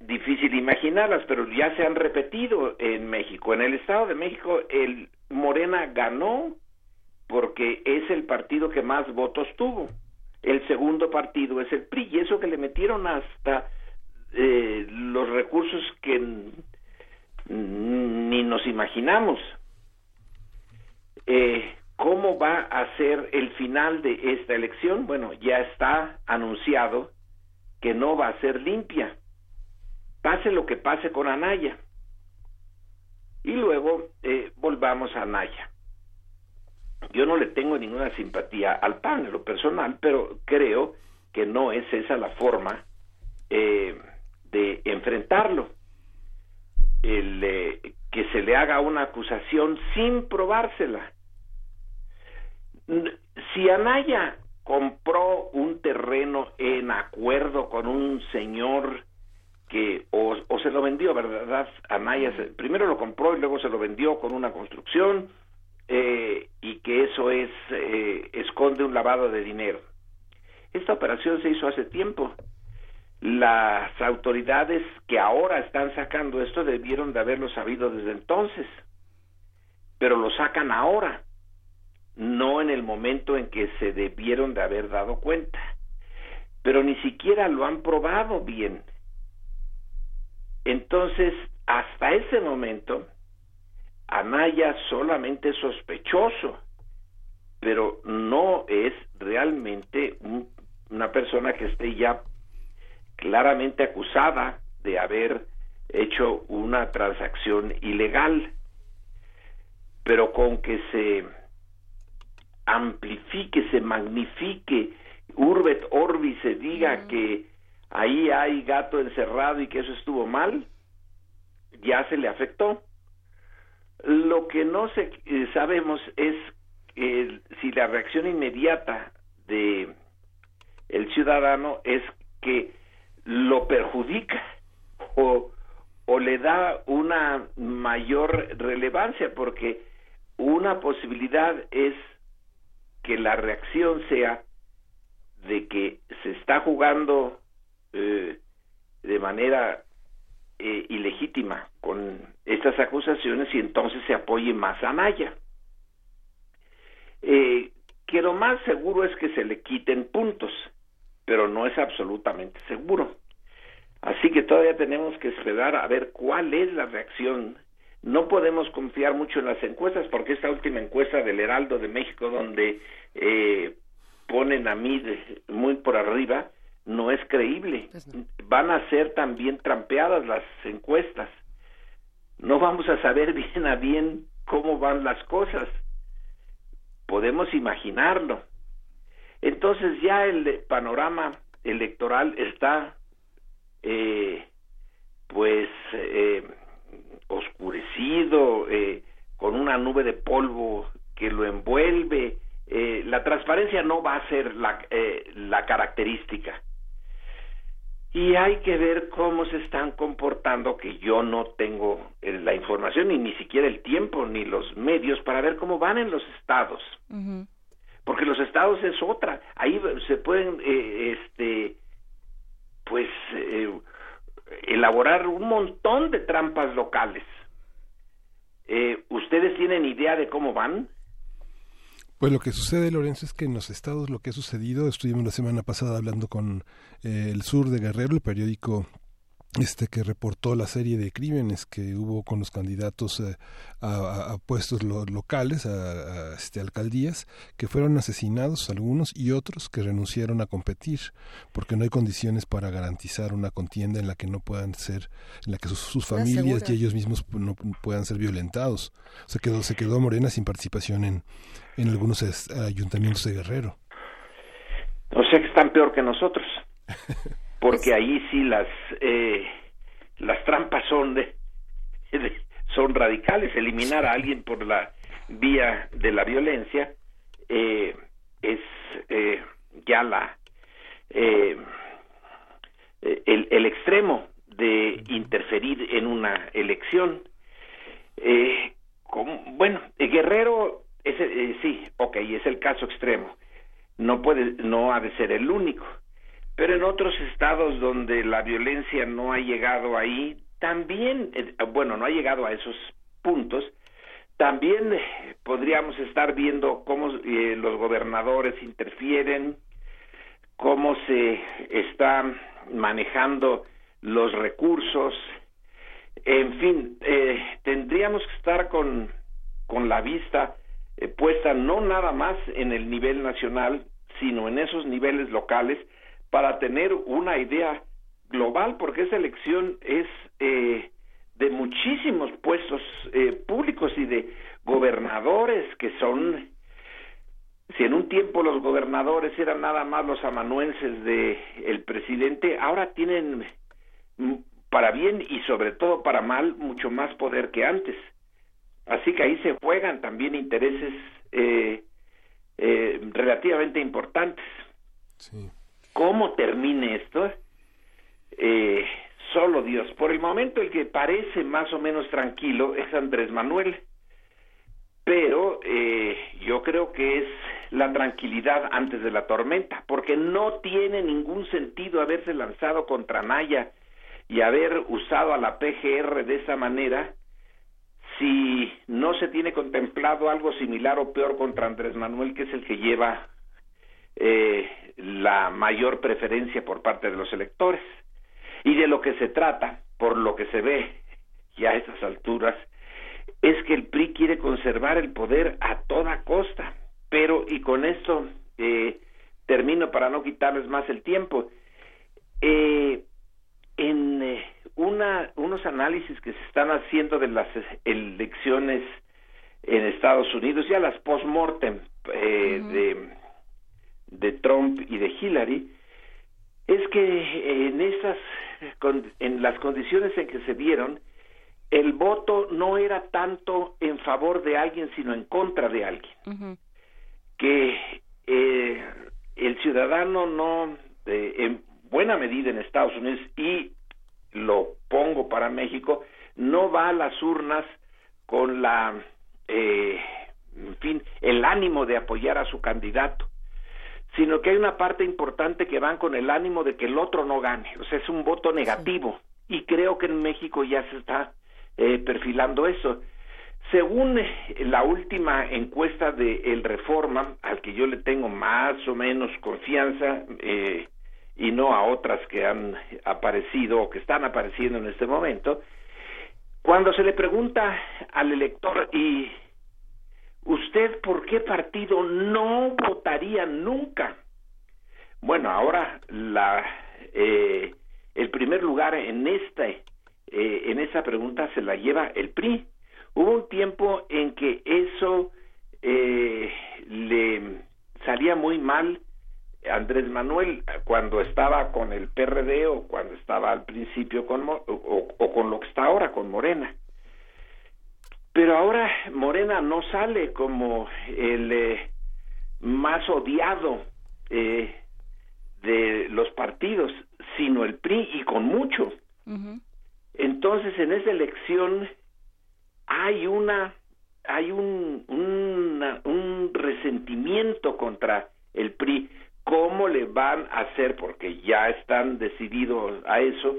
difícil imaginarlas, pero ya se han repetido en México. En el Estado de México, el Morena ganó porque es el partido que más votos tuvo. El segundo partido es el PRI, y eso que le metieron hasta eh, los recursos que ni nos imaginamos. Eh, ¿Cómo va a ser el final de esta elección? Bueno, ya está anunciado que no va a ser limpia. Pase lo que pase con Anaya. Y luego eh, volvamos a Anaya. Yo no le tengo ninguna simpatía al PAN en lo personal, pero creo que no es esa la forma eh, de enfrentarlo. Eh, que se le haga una acusación sin probársela. Si Anaya compró un terreno en acuerdo con un señor que o, se lo vendió, ¿verdad? Anaya primero lo compró y luego se lo vendió con una construcción eh, y que eso es eh, esconde un lavado de dinero. Esta operación se hizo hace tiempo. Las autoridades que ahora están sacando esto debieron de haberlo sabido desde entonces, pero lo sacan ahora, no en el momento en que se debieron de haber dado cuenta. Pero ni siquiera lo han probado bien. Entonces, hasta ese momento, Anaya solamente es sospechoso, pero no es realmente una persona que esté ya claramente acusada de haber hecho una transacción ilegal. Pero con que se amplifique, se magnifique, Urbet Orbi se diga que ahí hay gato encerrado y que eso estuvo mal, ya se le afectó. Lo que no se, eh, sabemos es si la reacción inmediata de el ciudadano es que lo perjudica o, o le da una mayor relevancia porque una posibilidad es que la reacción sea de que se está jugando eh, de manera eh, ilegítima con estas acusaciones y entonces se apoye más a Naya. Eh, que lo más seguro es que se le quiten puntos, pero no es absolutamente seguro. Así que todavía tenemos que esperar a ver cuál es la reacción. No podemos confiar mucho en las encuestas porque esta última encuesta del Heraldo de México donde eh, ponen a mí muy por arriba no es creíble. Pues Van a ser también trampeadas las encuestas. No vamos a saber bien a bien cómo van las cosas. Podemos imaginarlo. Entonces ya el panorama electoral está eh, pues eh, oscurecido, eh, con una nube de polvo que lo envuelve. Eh, la transparencia no va a ser la, la característica. Y hay que ver cómo se están comportando, que yo no tengo la información, y ni siquiera el tiempo, ni los medios, para ver cómo van en los estados. Porque los estados es otra. Ahí se pueden, este, pues eh, elaborar un montón de trampas locales. Eh, ¿Ustedes tienen idea de cómo van? Pues lo que sucede, Lorenzo, es que en los estados lo que ha sucedido, estuvimos la semana pasada hablando con eh, el sur de Guerrero, el periódico este que reportó la serie de crímenes que hubo con los candidatos eh, a, puestos locales, a, este, alcaldías, que fueron asesinados algunos y otros que renunciaron a competir porque no hay condiciones para garantizar una contienda en la que no puedan ser, en la que sus, familias y ellos mismos no puedan ser violentados. Se quedó, se quedó Morena sin participación en, en algunos ayuntamientos de Guerrero. O sea que están peor que nosotros. porque ahí sí las eh, las trampas son de, son radicales. Eliminar a alguien por la vía de la violencia eh, es eh, ya la el, el, extremo de interferir en una elección. Como, bueno Guerrero es, sí ok es el caso extremo. No puede no ha de ser el único pero en otros estados donde la violencia no ha llegado ahí, también, eh, bueno, no ha llegado a esos puntos, También podríamos estar viendo cómo los gobernadores interfieren, cómo se está manejando los recursos, en fin, tendríamos que estar con, con la vista puesta no nada más en el nivel nacional, sino en esos niveles locales para tener una idea global, porque esa elección es eh, de muchísimos puestos eh, públicos y de gobernadores que son, si en un tiempo los gobernadores eran nada más los amanuenses de el presidente, ahora tienen mm, para bien y sobre todo para mal mucho más poder que antes. Así que ahí se juegan también intereses eh, eh, relativamente importantes. ¿Cómo termine esto? Eh, solo Dios. Por el momento el que parece más o menos tranquilo es Andrés Manuel, pero eh, yo creo que es la tranquilidad antes de la tormenta, porque no tiene ningún sentido haberse lanzado contra Naya y haber usado a la PGR de esa manera si no se tiene contemplado algo similar o peor contra Andrés Manuel, que es el que lleva eh, la mayor preferencia por parte de los electores. Y de lo que se trata, por lo que se ve ya a estas alturas, es que el PRI quiere conservar el poder a toda costa. Pero, y con esto eh, termino para no quitarles más el tiempo, eh, en eh, una, unos análisis que se están haciendo de las elecciones en Estados Unidos, ya las post-mortem eh, de, de Trump y de Hillary, es que en esas, en las condiciones en que se dieron, el voto no era tanto en favor de alguien, sino en contra de alguien. Que eh, el ciudadano no, en buena medida en Estados Unidos y lo pongo para México, no va a las urnas con la, eh, en fin, el ánimo de apoyar a su candidato, sino que hay una parte importante que van con el ánimo de que el otro no gane, o sea, es un voto negativo, y creo que en México ya se está eh, perfilando eso. Según la última encuesta de El Reforma, al que yo le tengo más o menos confianza, eh, y no a otras que han aparecido o que están apareciendo en este momento, cuando se le pregunta al elector y usted por qué partido no votaría nunca, bueno, ahora la eh, el primer lugar en esta eh, en esa pregunta se la lleva el PRI. Hubo un tiempo en que eso eh, le salía muy mal Andrés Manuel cuando estaba con el PRD o cuando estaba al principio con o, con lo que está ahora con Morena. Pero ahora Morena no sale como el eh, más odiado eh, de los partidos, sino el PRI y con mucho. Entonces en esa elección hay una hay un, un resentimiento contra el PRI cómo le van a hacer, porque ya están decididos a eso,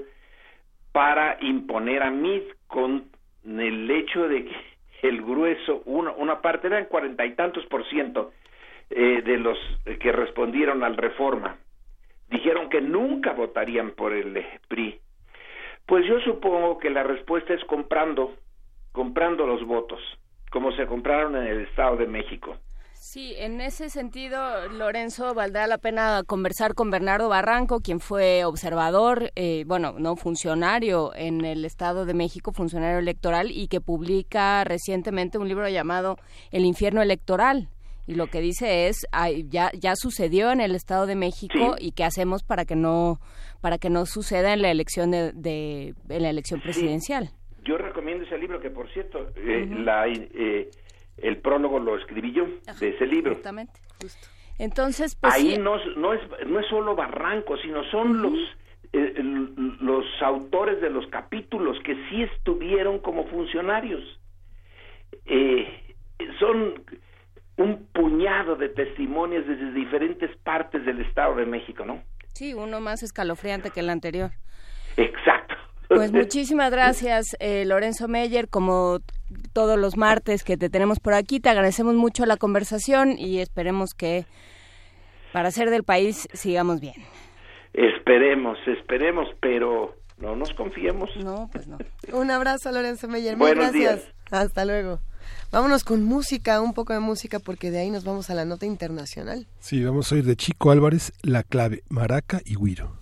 para imponer a mí con el hecho de que el grueso, una, una parte, eran cuarenta y tantos por ciento eh, de los que respondieron al reforma, dijeron que nunca votarían por el PRI. Pues yo supongo que la respuesta es comprando, comprando los votos, como se compraron en el Estado de México. Sí, en ese sentido, Lorenzo, valdrá la pena conversar con Bernardo Barranco, quien fue observador, eh, bueno, no funcionario en el Estado de México, funcionario electoral, y que publica recientemente un libro llamado El infierno electoral. Y lo que dice es, ya, ya sucedió en el Estado de México y qué hacemos para que no, para que no suceda en la elección de, en la elección presidencial. Yo recomiendo ese libro que, por cierto, eh, la eh, el prólogo lo escribí yo de ese libro. Exactamente, justo. Entonces, pues, ahí no, no, es, no es solo Barranco, sino son los eh, los autores de los capítulos que sí estuvieron como funcionarios. Eh, son un puñado de testimonios desde diferentes partes del Estado de México, ¿no? Sí, uno más escalofriante que el anterior. Exacto. Pues muchísimas gracias, eh, Lorenzo Meyer. Como todos los martes que te tenemos por aquí. Te agradecemos mucho la conversación y esperemos que para ser del país sigamos bien. Esperemos, esperemos, pero no nos confiemos. No, pues no. Un abrazo, Lorenzo Meyer. Buenos gracias. Días. Hasta luego. Vámonos con música, un poco de música, porque de ahí nos vamos a la nota internacional. Sí, vamos a oír de Chico Álvarez La Clave, Maraca y Guiro.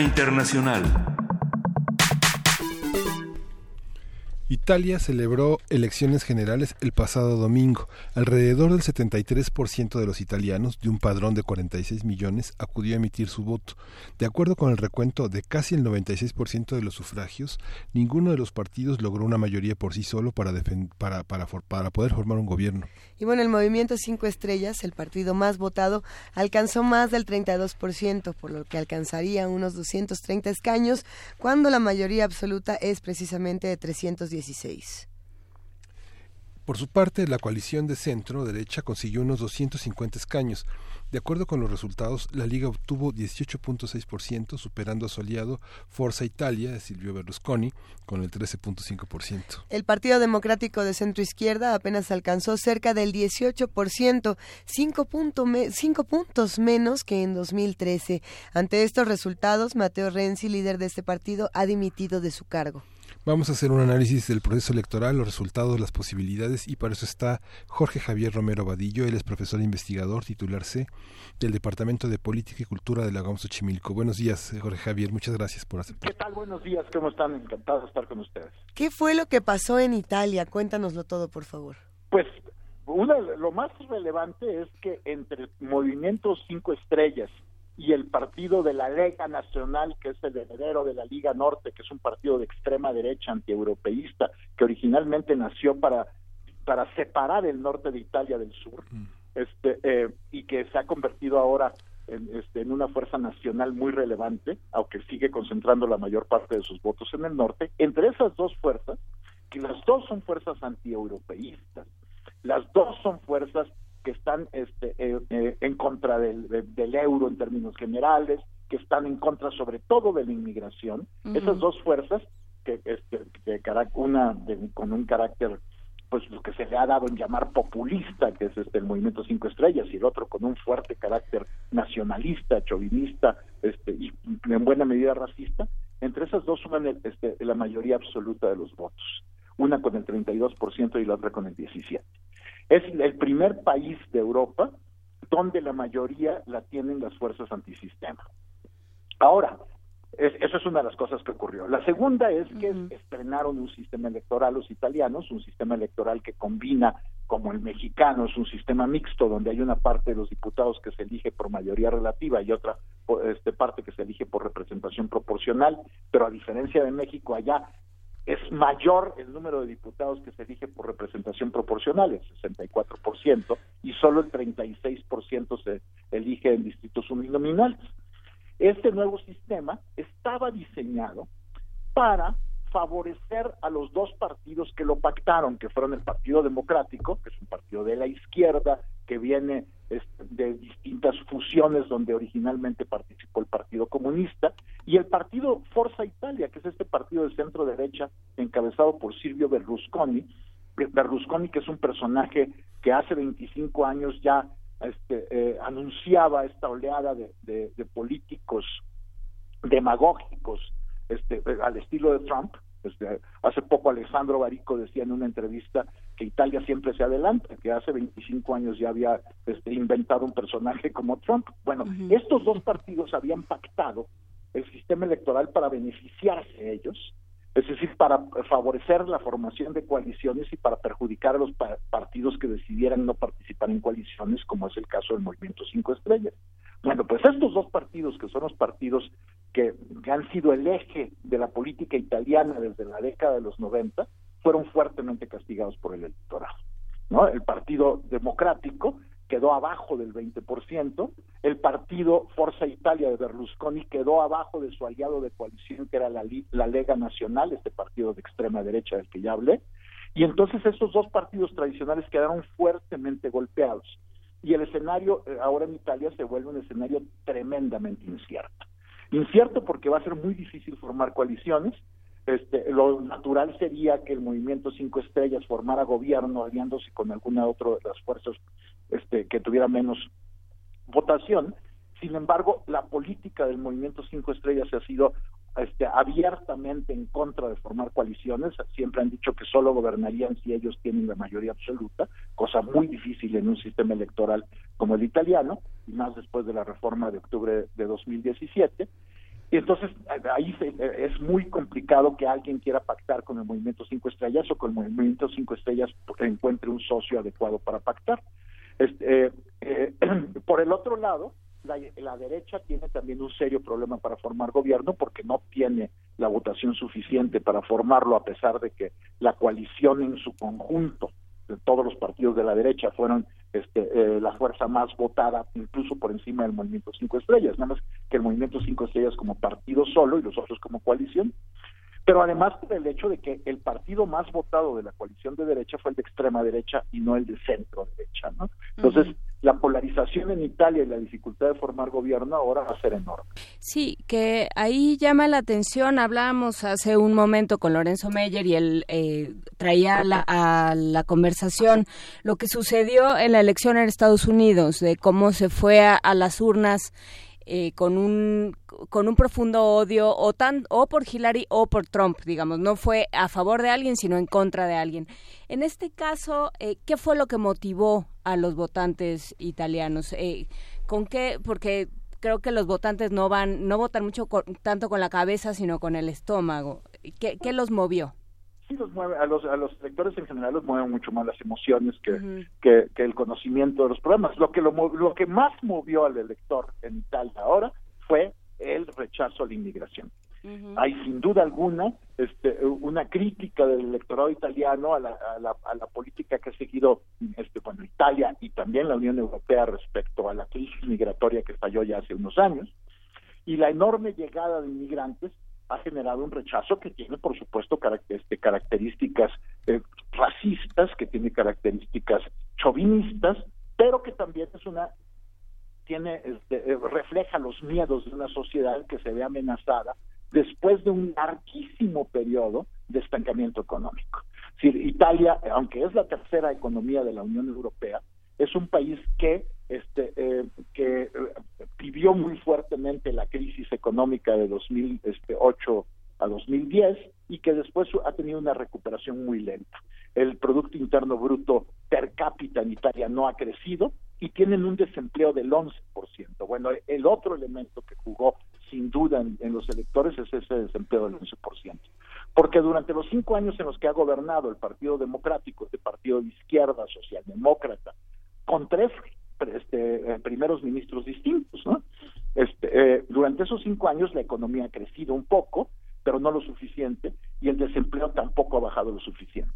Internacional. Italia celebró elecciones generales el pasado domingo. Alrededor del 73% de los italianos, de un padrón de 46 millones, acudió a emitir su voto. De acuerdo con el recuento de casi el 96% de los sufragios, ninguno de los partidos logró una mayoría por sí solo para, para, para, para poder formar un gobierno. Y bueno, el movimiento Cinco Estrellas, el partido más votado, alcanzó más del 32%, por lo que alcanzaría unos 230 escaños, cuando la mayoría absoluta es precisamente de 310 por su parte, la coalición de centro-derecha consiguió unos 250 escaños. De acuerdo con los resultados, la Liga obtuvo 18.6%, superando a su aliado Forza Italia de Silvio Berlusconi con el 13.5%. El Partido Democrático de Centro Izquierda apenas alcanzó cerca del 18%, 5 puntos menos que en 2013. Ante estos resultados, Mateo Renzi, líder de este partido, ha dimitido de su cargo. Vamos a hacer un análisis del proceso electoral, los resultados, las posibilidades y para eso está Jorge Javier Romero Vadillo, él es profesor e investigador titular C del Departamento de Política y Cultura de la GAM Xochimilco. Buenos días, Jorge Javier, muchas gracias por aceptar. ¿Qué tal? Buenos días, ¿cómo están? Encantado de estar con ustedes. ¿Qué fue lo que pasó en Italia? Cuéntanoslo todo, por favor. Pues una, lo más relevante es que entre Movimientos Cinco Estrellas y el partido de la Lega Nacional, que es el heredero de la Liga Norte, que es un partido de extrema derecha antieuropeísta, que originalmente nació para, para separar el norte de Italia del sur, mm. este, eh, y que se ha convertido ahora en, este, en una fuerza nacional muy relevante, aunque sigue concentrando la mayor parte de sus votos en el norte. Entre esas dos fuerzas, que las dos son fuerzas antieuropeístas, las dos son fuerzas que están este, eh, eh, en contra del, euro en términos generales, que están en contra sobre todo de la inmigración. Esas dos fuerzas, que este, de, una con un carácter pues lo que se le ha dado en llamar populista, que es este el movimiento cinco estrellas, y el otro con un fuerte carácter nacionalista, chauvinista, este, y en buena medida racista, entre esas dos suman este, la mayoría absoluta de los votos, una con el 32% y la otra con el 17%. Es el primer país de Europa donde la mayoría la tienen las fuerzas antisistema. Ahora, esa es una de las cosas que ocurrió. La segunda es que estrenaron un sistema electoral los italianos, un sistema electoral que combina como el mexicano, es un sistema mixto donde hay una parte de los diputados que se elige por mayoría relativa y otra este, parte que se elige por representación proporcional, pero a diferencia de México allá es mayor el número de diputados que se elige por representación proporcional, el 64%, y solo el 36% se elige en distritos uninominales. Este nuevo sistema estaba diseñado para favorecer a los dos partidos que lo pactaron, que fueron el Partido Democrático, que es un partido de la izquierda, que viene este, de distintas fusiones donde originalmente participó el Partido Comunista, y el partido Forza Italia, que es este partido de centro derecha encabezado por Silvio Berlusconi, Berlusconi que es un personaje que hace 25 años ya este, eh, anunciaba esta oleada de, políticos demagógicos este, al estilo de Trump. Este, hace poco Alessandro Barico decía en una entrevista que Italia siempre se adelanta, que hace 25 años ya había este, inventado un personaje como Trump. Bueno, estos dos partidos habían pactado el sistema electoral para beneficiarse ellos, es decir, para favorecer la formación de coaliciones y para perjudicar a los partidos que decidieran no participar en coaliciones, como es el caso del Movimiento Cinco Estrellas. Bueno, pues estos dos partidos, que son los partidos que, han sido el eje de la política italiana desde la década de los 90, fueron fuertemente castigados por el electorado. El Partido Democrático quedó abajo del 20%, el partido Forza Italia de Berlusconi quedó abajo de su aliado de coalición, que era la, la Lega Nacional, este partido de extrema derecha del que ya hablé, y entonces esos dos partidos tradicionales quedaron fuertemente golpeados. Y el escenario eh, ahora en Italia se vuelve un escenario tremendamente incierto. Incierto porque va a ser muy difícil formar coaliciones, este, lo natural sería que el movimiento Cinco Estrellas formara gobierno aliándose con alguna otra de las fuerzas este, que tuviera menos votación. Sin embargo, la política del movimiento Cinco Estrellas ha sido este, abiertamente en contra de formar coaliciones. Siempre han dicho que solo gobernarían si ellos tienen la mayoría absoluta, cosa muy difícil en un sistema electoral como el italiano, y más después de la reforma de octubre de 2017. Y entonces ahí es muy complicado que alguien quiera pactar con el movimiento Cinco Estrellas o con el movimiento Cinco Estrellas encuentre un socio adecuado para pactar. Este, eh, por el otro lado, la, derecha tiene también un serio problema para formar gobierno porque no tiene la votación suficiente para formarlo a pesar de que la coalición en su conjunto de todos los partidos de la derecha fueron este, eh, la fuerza más votada incluso por encima del movimiento cinco estrellas nada más que el movimiento cinco estrellas como partido solo y los otros como coalición pero además del hecho de que el partido más votado de la coalición de derecha fue el de extrema derecha y no el de centro derecha, ¿no? Entonces, la polarización en Italia y la dificultad de formar gobierno ahora va a ser enorme. Sí, que ahí llama la atención, hablábamos hace un momento con Lorenzo Meyer y él eh, traía a la conversación lo que sucedió en la elección en Estados Unidos, de cómo se fue a las urnas eh, con un con un profundo odio o tan o por Hillary o por Trump, digamos, no fue a favor de alguien sino en contra de alguien. En este caso, eh, ¿qué fue lo que motivó a los votantes italianos? Eh, ¿Con qué? Porque creo que los votantes no van no votan mucho tanto con la cabeza sino con el estómago. ¿Qué, qué los movió? Sí los mueve, a los, a los lectores en general los mueven mucho más las emociones que, que, el conocimiento de los problemas. Lo que, lo, lo que más movió al elector en Italia ahora fue el rechazo a la inmigración. Hay sin duda alguna este, una crítica del electorado italiano a la, a la, a la política que ha seguido este, bueno, Italia y también la Unión Europea respecto a la crisis migratoria que estalló ya hace unos años y la enorme llegada de inmigrantes ha generado un rechazo que tiene, por supuesto, este, características eh, racistas, que tiene características chauvinistas, pero que también es una tiene este, eh, refleja los miedos de una sociedad que se ve amenazada después de un larguísimo periodo de estancamiento económico. Italia, aunque es la tercera economía de la Unión Europea, es un país que este eh, que eh, vivió muy fuertemente la crisis económica de 2008 este, a 2010 y que después ha tenido una recuperación muy lenta. El Producto Interno Bruto per cápita en Italia no ha crecido y tienen un desempleo del 11%. Bueno, el otro elemento que jugó sin duda en, en los electores es ese desempleo del 11%. Porque durante los cinco años en los que ha gobernado el Partido Democrático, este partido de izquierda, socialdemócrata, con tres este, eh, primeros ministros distintos, ¿no? Este, eh, durante esos cinco años la economía ha crecido un poco, pero no lo suficiente, y el desempleo tampoco ha bajado lo suficiente.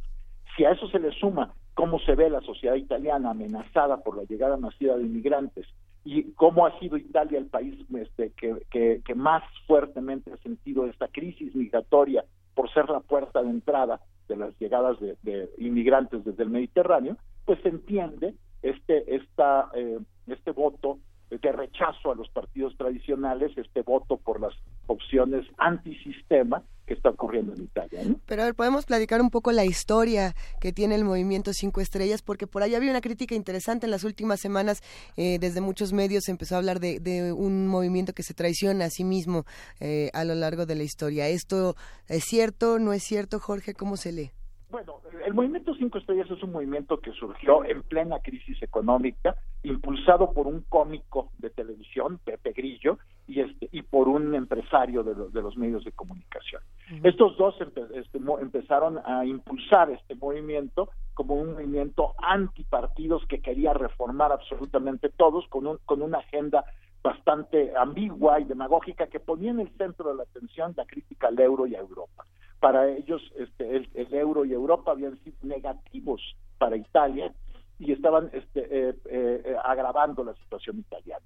Si a eso se le suma cómo se ve la sociedad italiana amenazada por la llegada masiva de inmigrantes y cómo ha sido Italia el país este, que, más fuertemente ha sentido esta crisis migratoria por ser la puerta de entrada de las llegadas de inmigrantes desde el Mediterráneo, pues se entiende este, esta, eh, este voto de rechazo a los partidos tradicionales, este voto por las opciones antisistema que está ocurriendo en Italia. Pero a ver, podemos platicar un poco la historia que tiene el movimiento Cinco Estrellas, porque por ahí había una crítica interesante en las últimas semanas, eh, desde muchos medios empezó a hablar de, un movimiento que se traiciona a sí mismo eh, a lo largo de la historia. ¿Esto es cierto? ¿No es cierto, Jorge? ¿Cómo se lee? Bueno, el movimiento Cinco Estrellas es un movimiento que surgió en plena crisis económica, impulsado por un cómico de televisión, Pepe Grillo, y, este, y por un empresario de, los medios de comunicación. Estos dos este, empezaron a impulsar este movimiento como un movimiento antipartidos que quería reformar absolutamente todos con, un, con una agenda bastante ambigua y demagógica que ponía en el centro de la atención la crítica al euro y a Europa para ellos este, el, euro y Europa habían sido negativos para Italia y estaban este, eh, eh, agravando la situación italiana.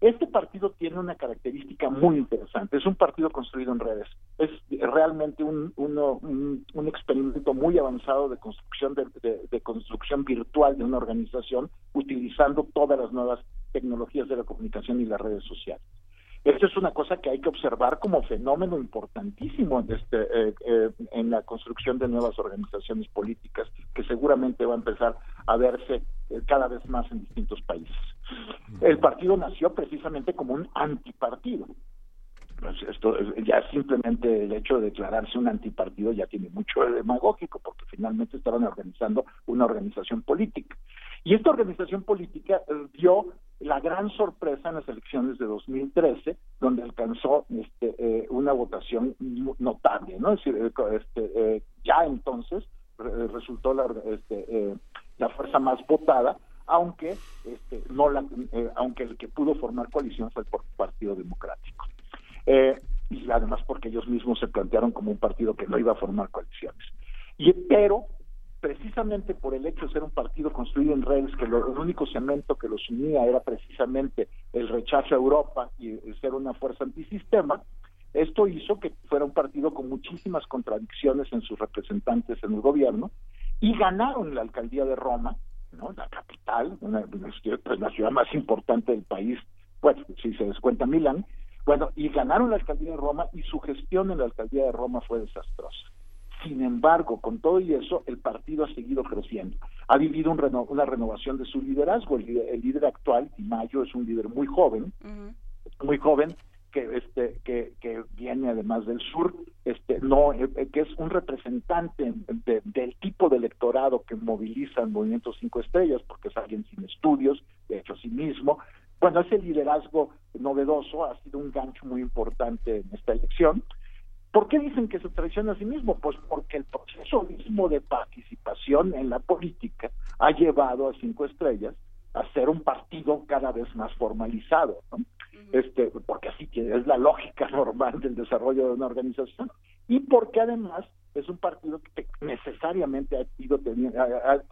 Este partido tiene una característica muy interesante. Es un partido construido en redes. Es realmente un, experimento muy avanzado de construcción de, construcción virtual de una organización utilizando todas las nuevas tecnologías de la comunicación y las redes sociales. Esto es una cosa que hay que observar como fenómeno importantísimo este, eh, eh, en la construcción de nuevas organizaciones políticas, que seguramente va a empezar a verse eh, cada vez más en distintos países. El partido nació precisamente como un antipartido. Pues esto ya simplemente el hecho de declararse un antipartido ya tiene mucho de demagógico porque finalmente estaban organizando una organización política y esta organización política dio la gran sorpresa en las elecciones de 2013, donde alcanzó este, eh, una votación notable, ¿no? Es decir, eh, este, eh, ya entonces resultó la, este, la fuerza más votada, aunque este, no la, aunque el que pudo formar coalición fue el Partido Democrático. y además porque ellos mismos se plantearon como un partido que no iba a formar coaliciones. Y, pero precisamente por el hecho de ser un partido construido en redes, que lo, el único cemento que los unía era precisamente el rechazo a Europa y ser una fuerza antisistema, esto hizo que fuera un partido con muchísimas contradicciones en sus representantes en el gobierno y ganaron la alcaldía de Roma, ¿no? la capital, una, pues, la ciudad más importante del país, bueno, si se descuenta Milán, bueno, y ganaron la alcaldía de Roma y su gestión en la alcaldía de Roma fue desastrosa. Sin embargo, con todo y eso, el partido ha seguido creciendo. Ha vivido una renovación de su liderazgo. El líder, actual, Di Mayo, es un líder muy joven, muy joven, que este que, que viene además del sur este no eh, eh, que es un representante del tipo de electorado que moviliza el movimiento cinco estrellas porque es alguien sin estudios de hecho sí mismo bueno ese liderazgo novedoso ha sido un gancho muy importante en esta elección ¿Por qué dicen que se traiciona a sí mismo? Pues porque el proceso mismo de participación en la política ha llevado a Cinco Estrellas a ser un partido cada vez más formalizado, ¿no? este, porque así es la lógica normal del desarrollo de una organización y porque además es un partido que necesariamente ha ido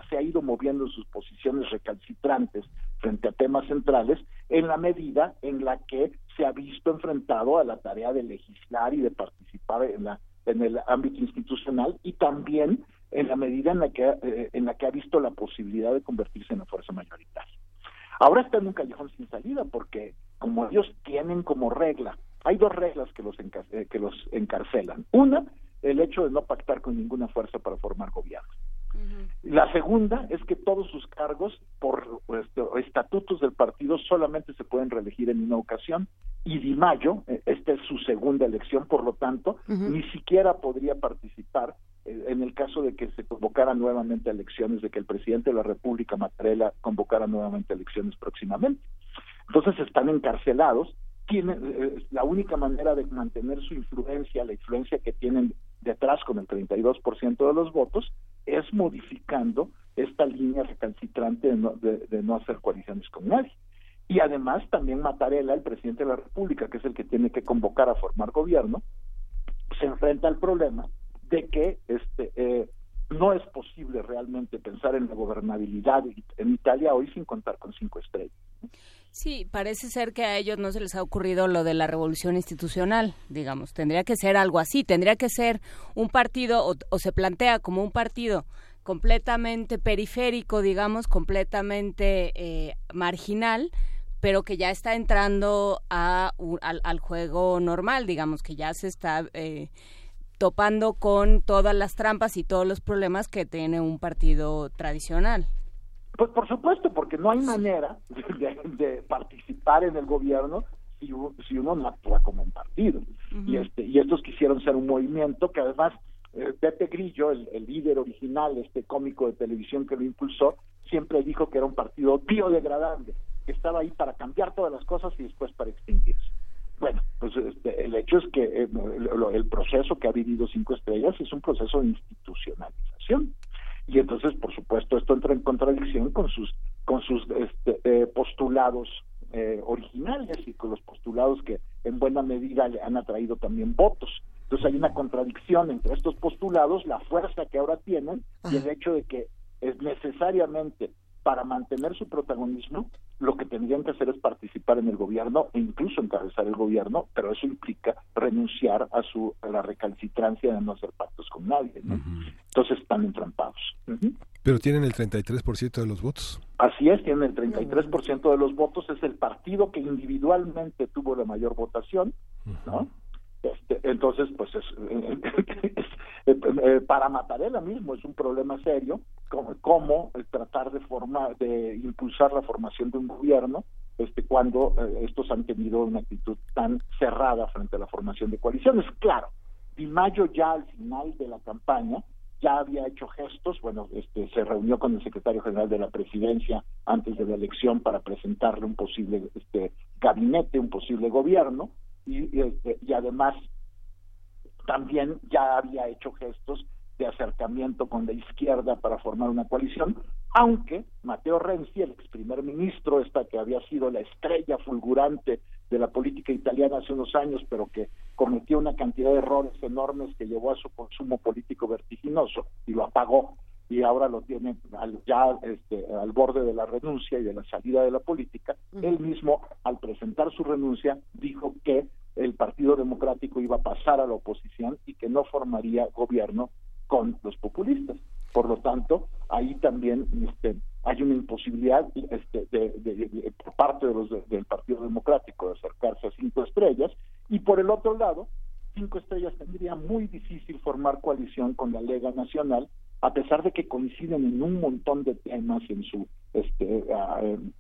se ha ido moviendo sus posiciones recalcitrantes frente a temas centrales en la medida en la que se ha visto enfrentado a la tarea de legislar y de participar en la en el ámbito institucional y también en la medida en la que eh, en la que ha visto la posibilidad de convertirse en la fuerza mayoritaria. Ahora está en un callejón sin salida porque como ellos tienen como regla, hay dos reglas que los eh, que los encarcelan. Una el hecho de no pactar con ninguna fuerza para formar gobierno. La segunda es que todos sus cargos por este, estatutos del partido solamente se pueden reelegir en una ocasión y Di Mayo, eh, esta es su segunda elección, por lo tanto, ni siquiera podría participar eh, en el caso de que se convocaran nuevamente elecciones, de que el presidente de la República, Mattarella, convocara nuevamente elecciones próximamente. Entonces están encarcelados tienen eh, la única manera de mantener su influencia, la influencia que tienen detrás con el 32% de los votos, es modificando esta línea recalcitrante de no, de, no hacer coaliciones con nadie. Y además también Mattarella, el presidente de la República, que es el que tiene que convocar a formar gobierno, se enfrenta al problema de que este eh, no es posible realmente pensar en la gobernabilidad en Italia hoy sin contar con cinco estrellas. Sí, parece ser que a ellos no se les ha ocurrido lo de la revolución institucional, digamos. Tendría que ser algo así, tendría que ser un partido o, se plantea como un partido completamente periférico, digamos, completamente eh, marginal, pero que ya está entrando a, al, juego normal, digamos, que ya se está eh, topando con todas las trampas y todos los problemas que tiene un partido tradicional. Pues por supuesto, porque no hay manera de, participar en el gobierno si, si, uno no actúa como un partido. Y este y estos quisieron ser un movimiento que además eh, Pepe Grillo, el, líder original, este cómico de televisión que lo impulsó, siempre dijo que era un partido biodegradable, que estaba ahí para cambiar todas las cosas y después para extinguirse. Bueno, pues este, el hecho es que eh, el proceso que ha vivido Cinco Estrellas es un proceso de institucionalización. Y entonces por supuesto esto entra en contradicción con sus con sus este, eh, postulados eh, originales y con los postulados que en buena medida le han atraído también votos. Entonces hay una contradicción entre estos postulados, la fuerza que ahora tienen y el hecho de que es necesariamente para mantener su protagonismo, lo que tendrían que hacer es participar en el gobierno e incluso encabezar el gobierno, pero eso implica renunciar a su a la recalcitrancia de no hacer pactos con nadie. Entonces están entrampados. Pero tienen el 33% de los votos. Así es, tienen el 33% de los votos, es el partido que individualmente tuvo la mayor votación, ¿no? Este, entonces, pues es, eh, para Matarela mismo es un problema serio, como, cómo tratar de formar, de impulsar la formación de un gobierno este, cuando eh, estos han tenido una actitud tan cerrada frente a la formación de coaliciones. Claro, Di Mayo ya al final de la campaña ya había hecho gestos, bueno, este, se reunió con el secretario general de la presidencia antes de la elección para presentarle un posible este, gabinete, un posible gobierno, y, este, y además también ya había hecho gestos de acercamiento con la izquierda para formar una coalición, aunque Mateo Renzi, el ex primer ministro, esta que había sido la estrella fulgurante de la política italiana hace unos años, pero que cometió una cantidad de errores enormes que llevó a su consumo político vertiginoso y lo apagó y ahora lo tiene ya este, al borde de la renuncia y de la salida de la política, él mismo al presentar su renuncia dijo que el Partido Democrático iba a pasar a la oposición y que no formaría gobierno con los populistas. Por lo tanto, ahí también este, hay una imposibilidad este, de, por parte de los del Partido Democrático de acercarse a cinco estrellas. Y por el otro lado, cinco estrellas tendría muy difícil formar coalición con la Lega Nacional a pesar de que coinciden en un montón de temas en su este,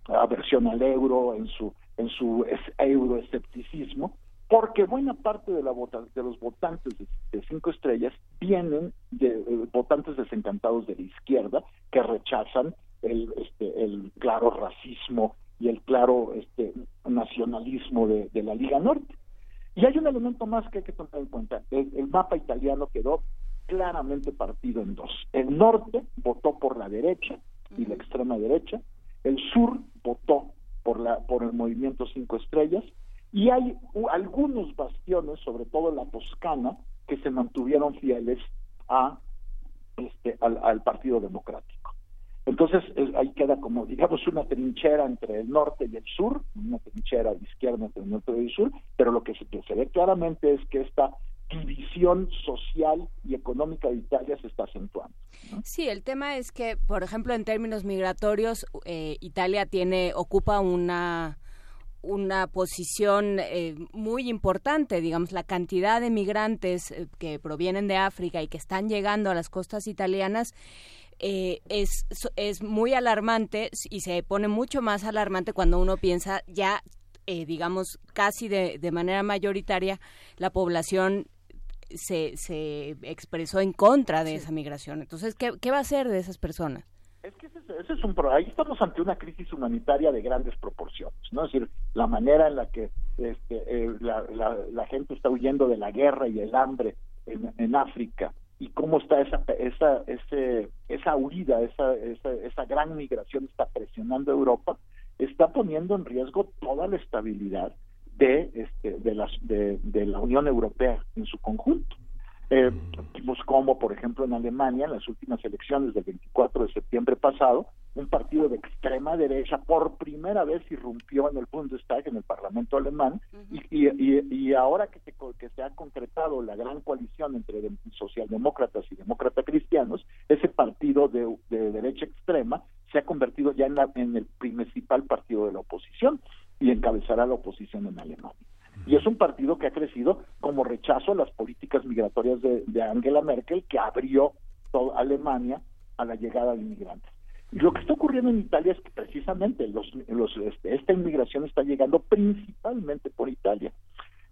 aversión al euro, en su en su euroescepticismo, porque buena parte de, la de los votantes de, cinco estrellas vienen de, votantes desencantados de la izquierda que rechazan el, este, el claro racismo y el claro este, nacionalismo de, la Liga Norte. Y hay un elemento más que hay que tomar en cuenta. El, mapa italiano quedó claramente partido en dos. El norte votó por la derecha y la extrema derecha. El sur votó por, la, por el movimiento Cinco Estrellas y hay algunos bastiones, sobre todo la Toscana, que se mantuvieron fieles a este al, Partido Democrático. Entonces ahí queda como digamos una trinchera entre el norte y el sur, una trinchera de izquierda entre el norte y el sur, pero lo que se, ve claramente es que esta división social y económica de Italia se está acentuando. Sí, el tema es que, por ejemplo, en términos migratorios, eh, Italia tiene ocupa una una posición eh, muy importante, digamos, la cantidad de migrantes eh, que provienen de África y que están llegando a las costas italianas eh, es, es muy alarmante y se pone mucho más alarmante cuando uno piensa ya, digamos, casi de, de manera mayoritaria, la población se, se expresó en contra de esa migración. Entonces, ¿qué, ¿qué va a hacer de esas personas? Es que ese, es un ahí estamos ante una crisis humanitaria de grandes proporciones, ¿no? Es decir, la manera en la que este, eh, la, la, gente está huyendo de la guerra y el hambre en, en África y cómo está esa esa ese, esa huida, esa, esa, esa gran migración está presionando a Europa, está poniendo en riesgo toda la estabilidad de este de las de, de la Unión Europea en su conjunto. Eh, vimos cómo, por ejemplo, en Alemania, en las últimas elecciones del 24 de septiembre pasado, un partido de extrema derecha por primera vez irrumpió en el Bundestag, en el Parlamento alemán, y, y, ahora que se, que se ha concretado la gran coalición entre socialdemócratas y demócratas cristianos, ese partido de, derecha extrema se ha convertido ya en, en el principal partido de la oposición y encabezará la oposición en Alemania. Y es un partido que ha crecido como rechazo a las políticas migratorias de, Angela Merkel, que abrió toda Alemania a la llegada de inmigrantes. Y lo que está ocurriendo en Italia es que precisamente los, este, esta inmigración está llegando principalmente por Italia.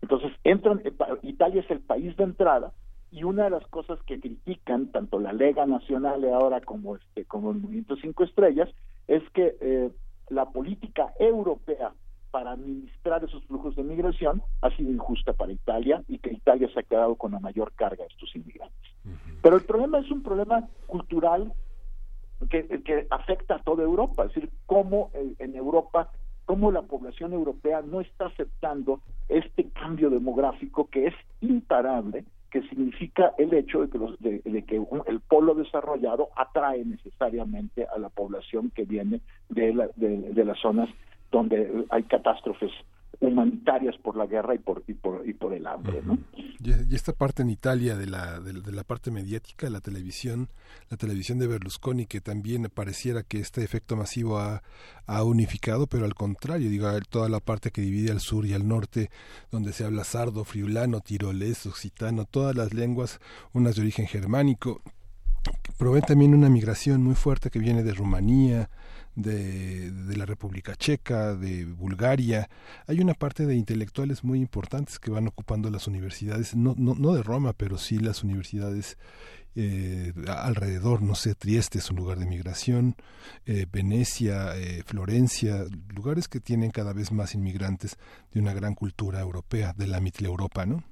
Entonces, entran, eh, Italia es el país de entrada y una de las cosas que critican tanto la Lega Nacional ahora como este como el Movimiento Cinco Estrellas es que eh, la política europea para administrar esos flujos de migración ha sido injusta para Italia y que Italia se ha quedado con la mayor carga de estos inmigrantes. Pero el problema es un problema cultural que, que afecta a toda Europa, es decir, cómo eh, en Europa, cómo la población europea no está aceptando este cambio demográfico que es imparable, que significa el hecho de que, los, de, que el polo desarrollado atrae necesariamente a la población que viene de, la, de las zonas donde hay catástrofes humanitarias por la guerra y por y por, y por el hambre ¿no? y, esta parte en Italia de la de, la parte mediática la televisión la televisión de Berlusconi que también pareciera que este efecto masivo ha, ha unificado pero al contrario digo toda la parte que divide al sur y al norte donde se habla sardo friulano tirolés occitano todas las lenguas unas de origen germánico provee también una migración muy fuerte que viene de Rumanía de, de, la República Checa, de Bulgaria. Hay una parte de intelectuales muy importantes que van ocupando las universidades, no, no, no de Roma, pero sí las universidades eh, alrededor, no sé, Trieste es un lugar de migración, eh, Venecia, eh, Florencia, lugares que tienen cada vez más inmigrantes de una gran cultura europea, de la Europa, ¿no?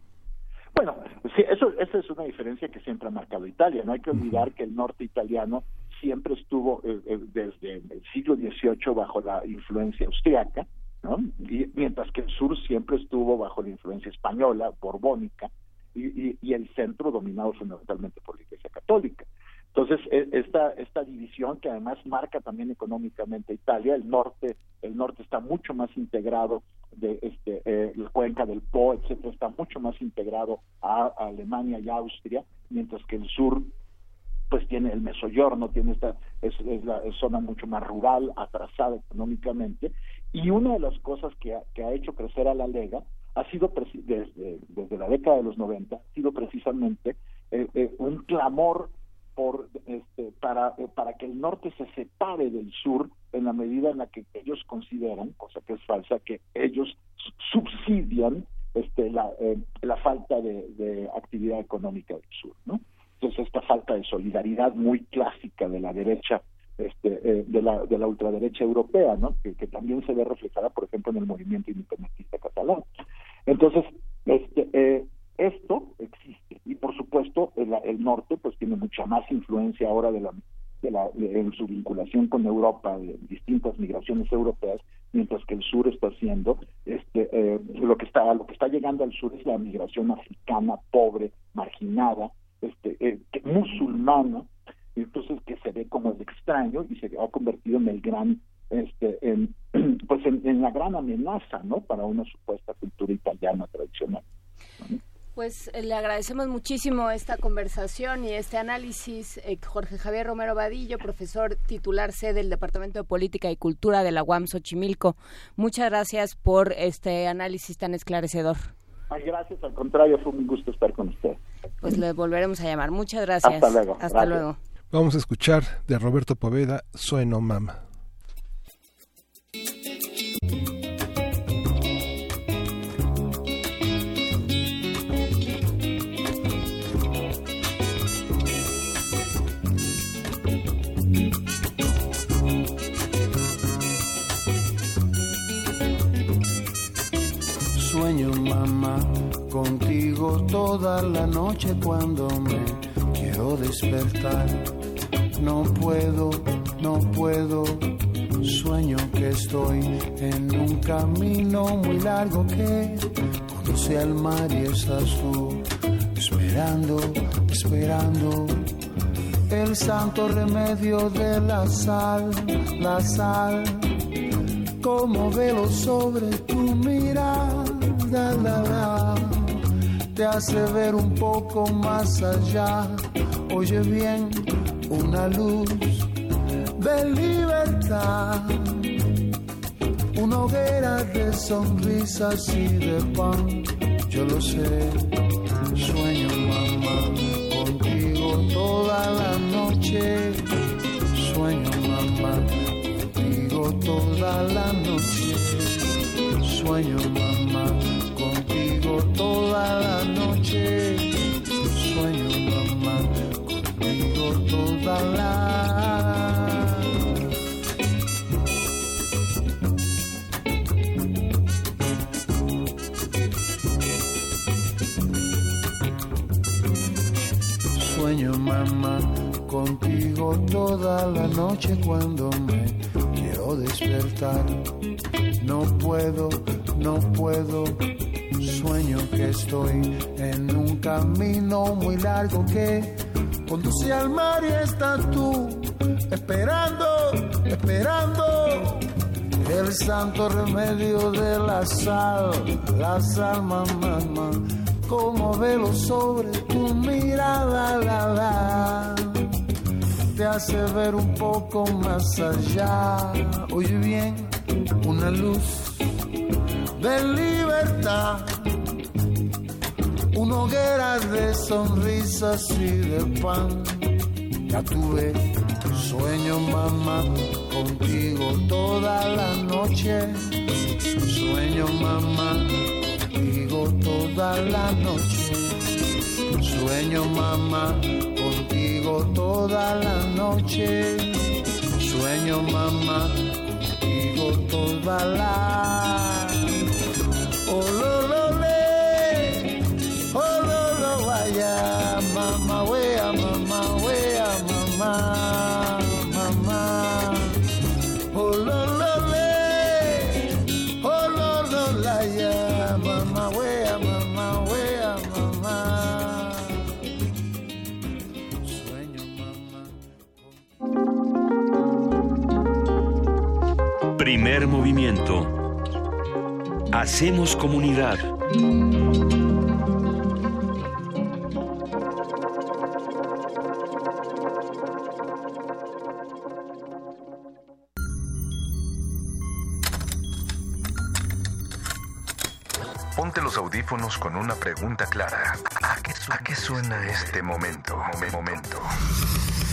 Bueno, sí, eso, esa es una diferencia que siempre ha marcado Italia. No hay que olvidar que el norte italiano siempre estuvo desde el siglo XVIII bajo la influencia austriaca, ¿no? Y, mientras que el sur siempre estuvo bajo la influencia española, borbónica, y, y, el centro dominado fundamentalmente por la Iglesia Católica. Entonces, e, esta, esta división que además marca también económicamente Italia, el norte, el norte está mucho más integrado de este eh, la cuenca del Po, etcétera, está mucho más integrado a, Alemania y Austria, mientras que el sur pues tiene el Mesoyorno, tiene esta es, es la zona mucho más rural, atrasada económicamente, y una de las cosas que que ha hecho crecer a la Lega ha sido desde, desde la década de los 90 ha sido precisamente eh, eh, un clamor por este, para eh, para que el norte se separe del sur en la medida en la que ellos consideran cosa que es falsa que ellos subsidian este la la falta de, de, actividad económica del sur no entonces esta falta de solidaridad muy clásica de la derecha este, de, la, de la ultraderecha europea, ¿no? Que, también se ve reflejada, por ejemplo, en el movimiento independentista catalán. Entonces, este, eh, esto existe y por supuesto el, norte pues tiene mucha más influencia ahora de la, de la en su vinculación con Europa, de distintas migraciones europeas, mientras que el sur está haciendo este eh, lo que está lo que está llegando al sur es la migración africana pobre, marginada, musulmana, entonces que se ve como el extraño y se ha convertido en el gran este, en, pues en, la gran amenaza, ¿no? Para una supuesta cultura italiana tradicional. Pues eh, le agradecemos muchísimo esta conversación y este análisis. Eh, Jorge Javier Romero Vadillo, profesor titular C del Departamento de Política y Cultura de la UAM Xochimilco. Muchas gracias por este análisis tan esclarecedor. Ay, gracias, al contrario, fue un gusto estar con usted. Pues le volveremos a llamar. Muchas gracias. Hasta luego. Hasta luego. Vamos a escuchar de Roberto Poveda, Sueno Mama. Toda la noche cuando me quiero despertar. No puedo, no puedo Sueño que estoy en un camino muy largo que conduce al mar y estás tú esperando, esperando el santo remedio de la sal, la sal, como velo sobre tu mirada, la, la, te hace ver un poco más allá. Oye bien, una luz de libertad. Una hoguera de sonrisas y de pan, yo lo sé. Sueño, mamá, contigo toda la noche. Sueño, mamá, contigo toda la noche. Sueño, mamá, contigo toda la noche. Sueño, mamá, contigo toda la sueño, mamá, contigo toda la noche cuando me quiero despertar. No puedo, no puedo, que estoy en un camino muy largo que conduce al mar y estás tú esperando, esperando el santo remedio de la sal, la sal, mamá, mamá como velo sobre tu mirada, la, la, te hace ver un poco más allá. Oye bien, una luz de libertad, una hoguera de sonrisas y de pan. Ya tuve sueño, mamá, contigo toda la noche. Sueño mamá, contigo toda la noche. Sueño mamá, contigo toda la noche. Sueño mamá, contigo toda la Oh, Movimiento. Hacemos comunidad. Ponte los audífonos con una pregunta clara. ¿A qué, suena este momento? Momen- Momento.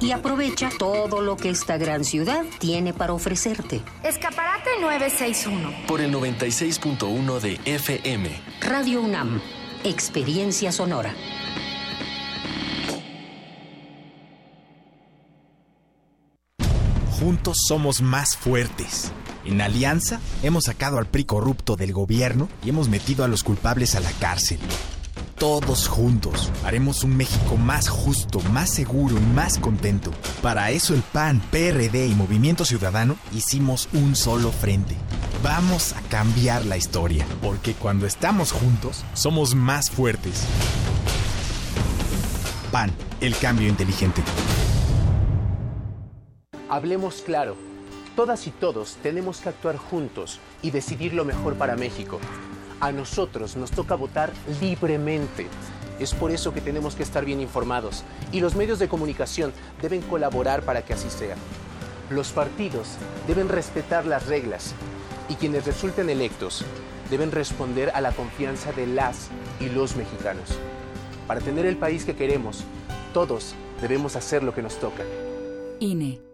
Y aprovecha todo lo que esta gran ciudad tiene para ofrecerte. Escaparate 961. Por el 96.1 de FM. Radio UNAM, Experiencia Sonora. Juntos somos más fuertes. En Alianza hemos sacado al PRI corrupto del gobierno y hemos metido a los culpables a la cárcel. Todos juntos haremos un México más justo, más seguro y más contento. Para eso el PAN, PRD y Movimiento Ciudadano hicimos un solo frente. Vamos a cambiar la historia, porque cuando estamos juntos somos más fuertes. PAN, el cambio inteligente. Hablemos claro. Todas y todos tenemos que actuar juntos y decidir lo mejor para México. A nosotros nos toca votar libremente. Es por eso que tenemos que estar bien informados y los medios de comunicación deben colaborar para que así sea. Los partidos deben respetar las reglas y quienes resulten electos deben responder a la confianza de las y los mexicanos. Para tener el país que queremos, todos debemos hacer lo que nos toca. INE.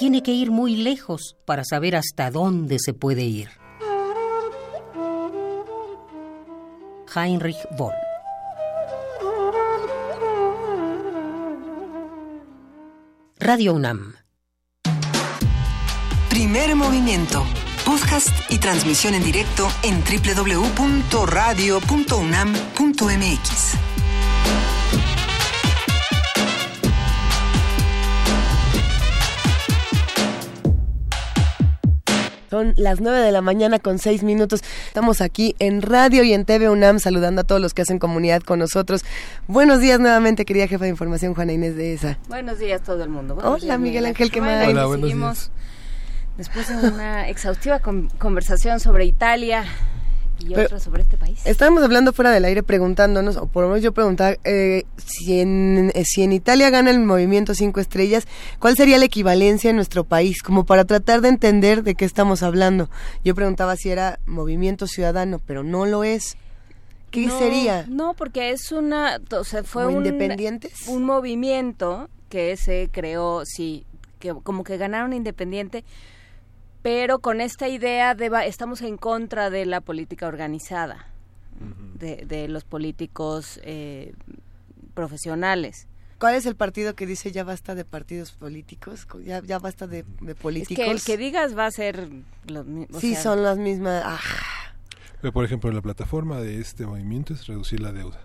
Tiene que ir muy lejos para saber hasta dónde se puede ir. Heinrich Boll Radio UNAM Primer movimiento. Podcast y transmisión en directo en www.radio.unam.mx. Son las 9 de la mañana con 6 minutos. Estamos aquí en radio y en TV UNAM saludando a todos los que hacen comunidad con nosotros. Buenos días nuevamente, querida jefa de información, Juana Inés de ESA. Buenos días todo el mundo. Buenos Hola, días, Miguel Ángel, ¿qué más? Hola, buenos días. Después de una exhaustiva con- conversación sobre Italia y Pero- otra sobre este país. Estábamos hablando fuera del aire preguntándonos, o por lo menos yo preguntaba, eh, si, en, eh, si en Italia gana el movimiento Cinco Estrellas, ¿cuál sería la equivalencia en nuestro país? Como para tratar de entender de qué estamos hablando. Yo preguntaba si era movimiento ciudadano, pero no lo es. ¿Qué No, sería? No, porque es una, o sea, fue ¿Como un, independientes? un movimiento que se creó, sí, que como que ganaron independiente, pero con esta idea de va- estamos en contra de la política organizada, de, de los políticos eh, profesionales. ¿Cuál es el partido que dice ya basta de partidos políticos? Ya, ya basta de, de Es políticos. que el que digas va a ser los o sí, sea, son las mismas. ah, Pero, por ejemplo, la plataforma de este movimiento es reducir la deuda,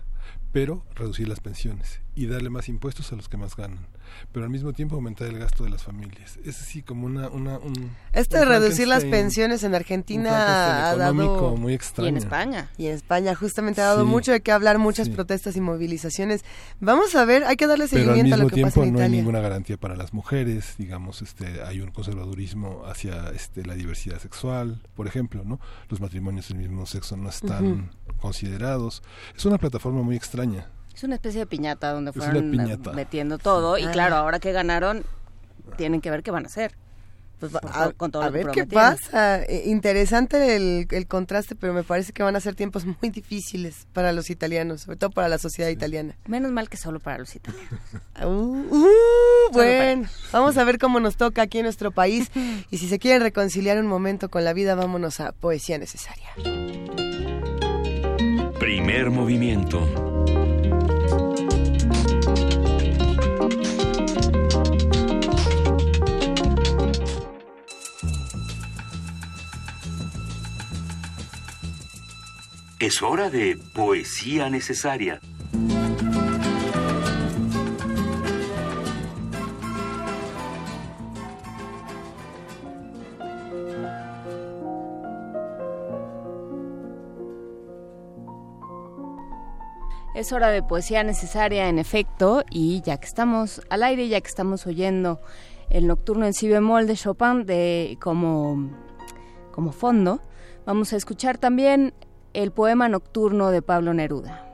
pero reducir las pensiones y darle más impuestos a los que más ganan, pero al mismo tiempo aumentar el gasto de las familias. Es así como una... una un, Esto un de reducir las pensiones en Argentina ha dado... muy extraño. Y en España. Y en España justamente ha dado Sí. mucho de qué hablar, muchas Sí. protestas y movilizaciones. Vamos a ver, hay que darle seguimiento a lo que pasa tiempo en no hay Italia. ninguna garantía para las mujeres digamos este hay un conservadurismo hacia este la diversidad sexual por ejemplo no los matrimonios del mismo sexo no están considerados es una plataforma muy extraña Es una especie de piñata donde fueron eh, piñata. metiendo todo y Ah. claro, ahora que ganaron tienen que ver qué van a hacer. Pues Con a, to- con todo a lo que ver qué pasa. Eh, interesante el, el contraste, pero me parece que van a ser tiempos muy difíciles para los italianos, sobre todo para la sociedad italiana. Menos mal que solo para los italianos. Uh, uh, bueno, vamos a ver cómo nos toca aquí en nuestro país. Y si se quieren reconciliar un momento con la vida, vámonos a Poesía Necesaria. Primer movimiento. Es hora de poesía necesaria. Es hora de poesía necesaria, en efecto, y ya que estamos al aire, ya que estamos oyendo el nocturno en si bemol de Chopin de, como, como fondo, vamos a escuchar también el poema nocturno de Pablo Neruda.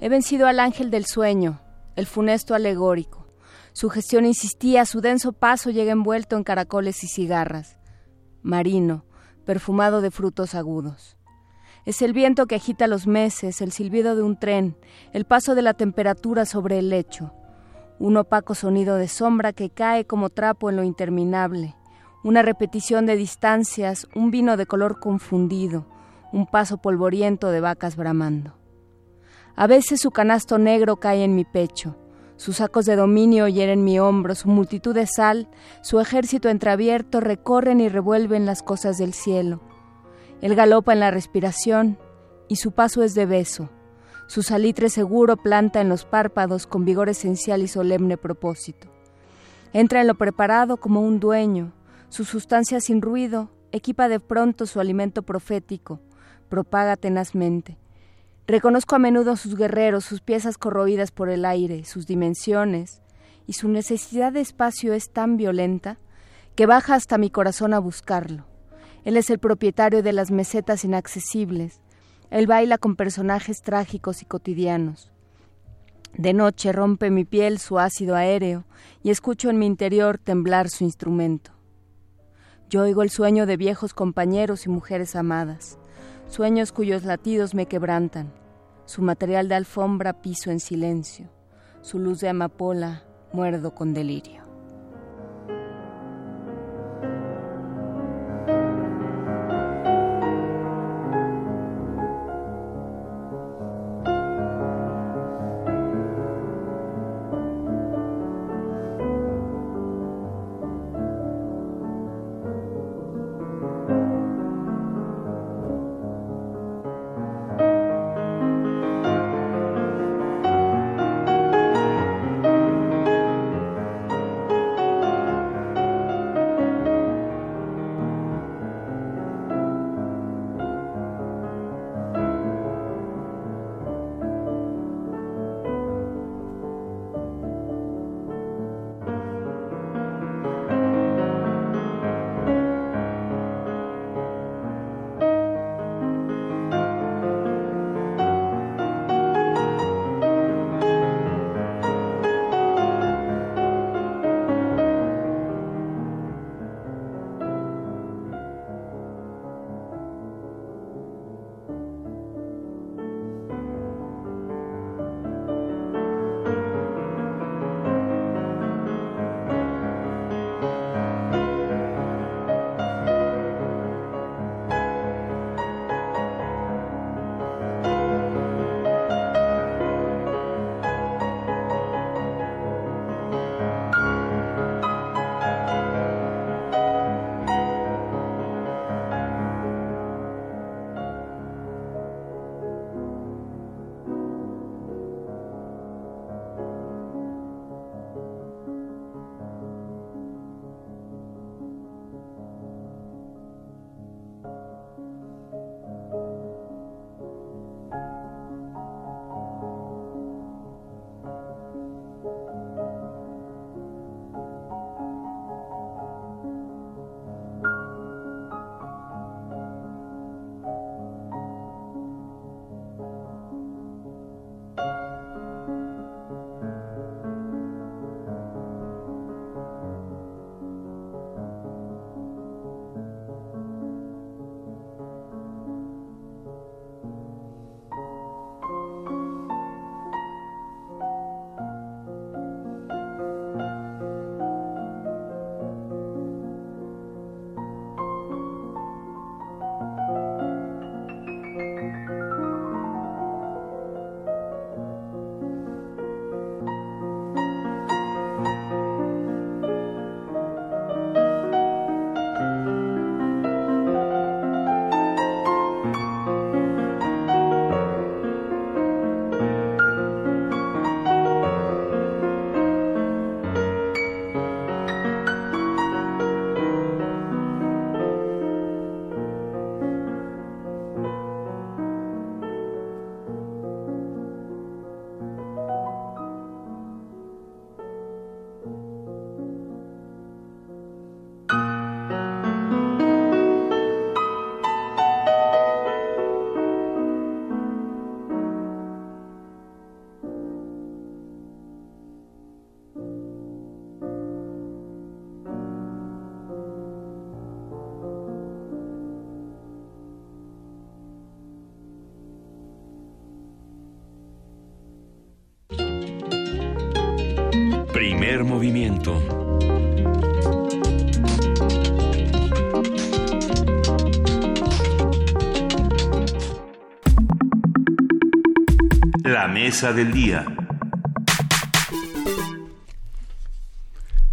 He vencido al ángel del sueño, el funesto alegórico. Su gestión insistía, su denso paso llega envuelto en caracoles y cigarras. Marino, perfumado de frutos agudos. Es el viento que agita los meses, el silbido de un tren, el paso de la temperatura sobre el lecho. un opaco sonido de sombra que cae como trapo en lo interminable, una repetición de distancias, un vino de color confundido, un paso polvoriento de vacas bramando. A veces su canasto negro cae en mi pecho, sus sacos de dominio hieren mi hombro, su multitud de sal, su ejército entreabierto recorren y revuelven las cosas del cielo. Él galopa en la respiración y su paso es de beso. Su salitre seguro planta en los párpados con vigor esencial y solemne propósito. Entra en lo preparado como un dueño, su sustancia sin ruido equipa de pronto su alimento profético, propaga tenazmente. Reconozco a menudo a sus guerreros, sus piezas corroídas por el aire, sus dimensiones, y su necesidad de espacio es tan violenta que baja hasta mi corazón a buscarlo. Él es el propietario de las mesetas inaccesibles. Él baila con personajes trágicos y cotidianos. De noche rompe mi piel su ácido aéreo y escucho en mi interior temblar su instrumento. Yo oigo el sueño de viejos compañeros y mujeres amadas, sueños cuyos latidos me quebrantan, su material de alfombra piso en silencio, su luz de amapola muerdo con delirio. Movimiento. La mesa del día.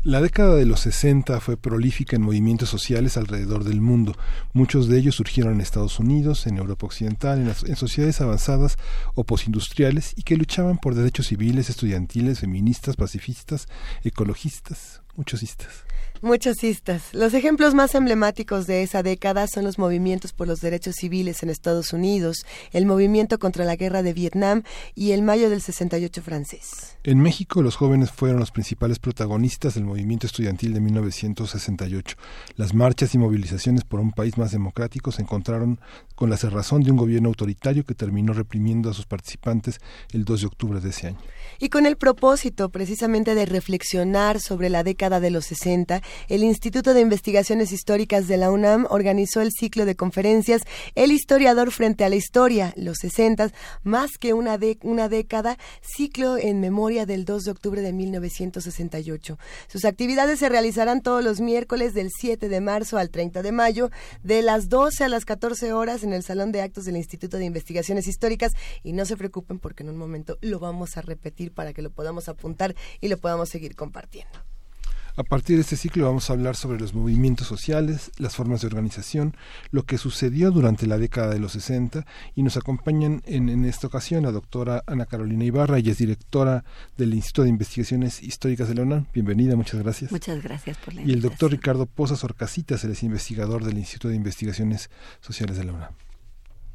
La década de los 60 fue prolífica en movimientos sociales alrededor del mundo. Muchos de ellos surgieron en Estados Unidos, en Europa Occidental, en, sociedades avanzadas o postindustriales y que luchaban por derechos civiles, estudiantiles, feministas, pacifistas, ecologistas, muchosistas. Muchos cistas. Los ejemplos más emblemáticos de esa década son los movimientos por los derechos civiles en Estados Unidos, el movimiento contra la guerra de Vietnam y el mayo del 68 francés. En México, los jóvenes fueron los principales protagonistas del movimiento estudiantil de 1968. Las marchas y movilizaciones por un país más democrático se encontraron con la cerrazón de un gobierno autoritario que terminó reprimiendo a sus participantes el 2 de octubre de ese año. Y con el propósito precisamente de reflexionar sobre la década de los 60, el Instituto de Investigaciones Históricas de la UNAM organizó el ciclo de conferencias El historiador frente a la historia, los 60, más que una, una década, ciclo en memoria del 2 de octubre de 1968. Sus actividades se realizarán todos los miércoles del 7 de marzo al 30 de mayo, de las 12 a las 14 horas en el Salón de Actos del Instituto de Investigaciones Históricas. Y no se preocupen porque en un momento lo vamos a repetir para que lo podamos apuntar y lo podamos seguir compartiendo. A partir de este ciclo vamos a hablar sobre los movimientos sociales, las formas de organización, lo que sucedió durante la década de los 60 y nos acompañan en, en esta ocasión la doctora Ana Carolina Ibarra, ella es directora del Instituto de Investigaciones Históricas de la UNAM. Bienvenida, muchas gracias. Muchas gracias por la invitación. Y el doctor Ricardo Pozas Orcasitas, él es investigador del Instituto de Investigaciones Sociales de la UNAM.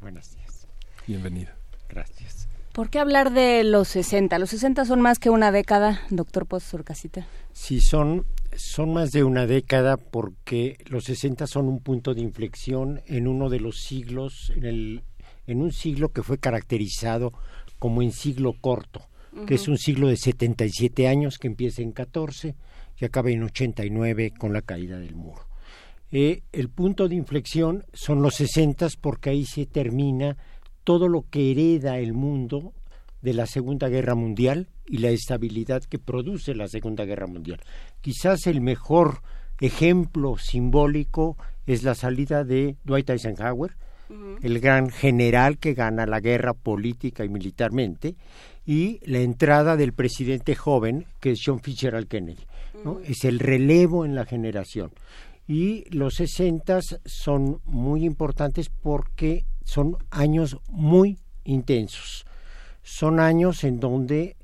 Buenos días. Bienvenido. Gracias. ¿Por qué hablar de los 60? ¿Los 60 son más que una década, doctor Pozas Orcasita? Sí, son, son más de una década porque los 60 son un punto de inflexión en uno de los siglos, en, el, en un siglo que fue caracterizado como en siglo corto, uh -huh. que es un siglo de 77 años que empieza en 14 y acaba en 89 con la caída del muro. Eh, el punto de inflexión son los 60 porque ahí se termina todo lo que hereda el mundo de la Segunda Guerra Mundial y la estabilidad que produce la Segunda Guerra Mundial. Quizás el mejor ejemplo simbólico es la salida de Dwight Eisenhower, uh -huh. el gran general que gana la guerra política y militarmente, y la entrada del presidente joven, que es John Fitzgerald Kennedy. ¿no? Uh -huh. Es el relevo en la generación. Y los sesentas son muy importantes porque son años muy intensos. Son años en donde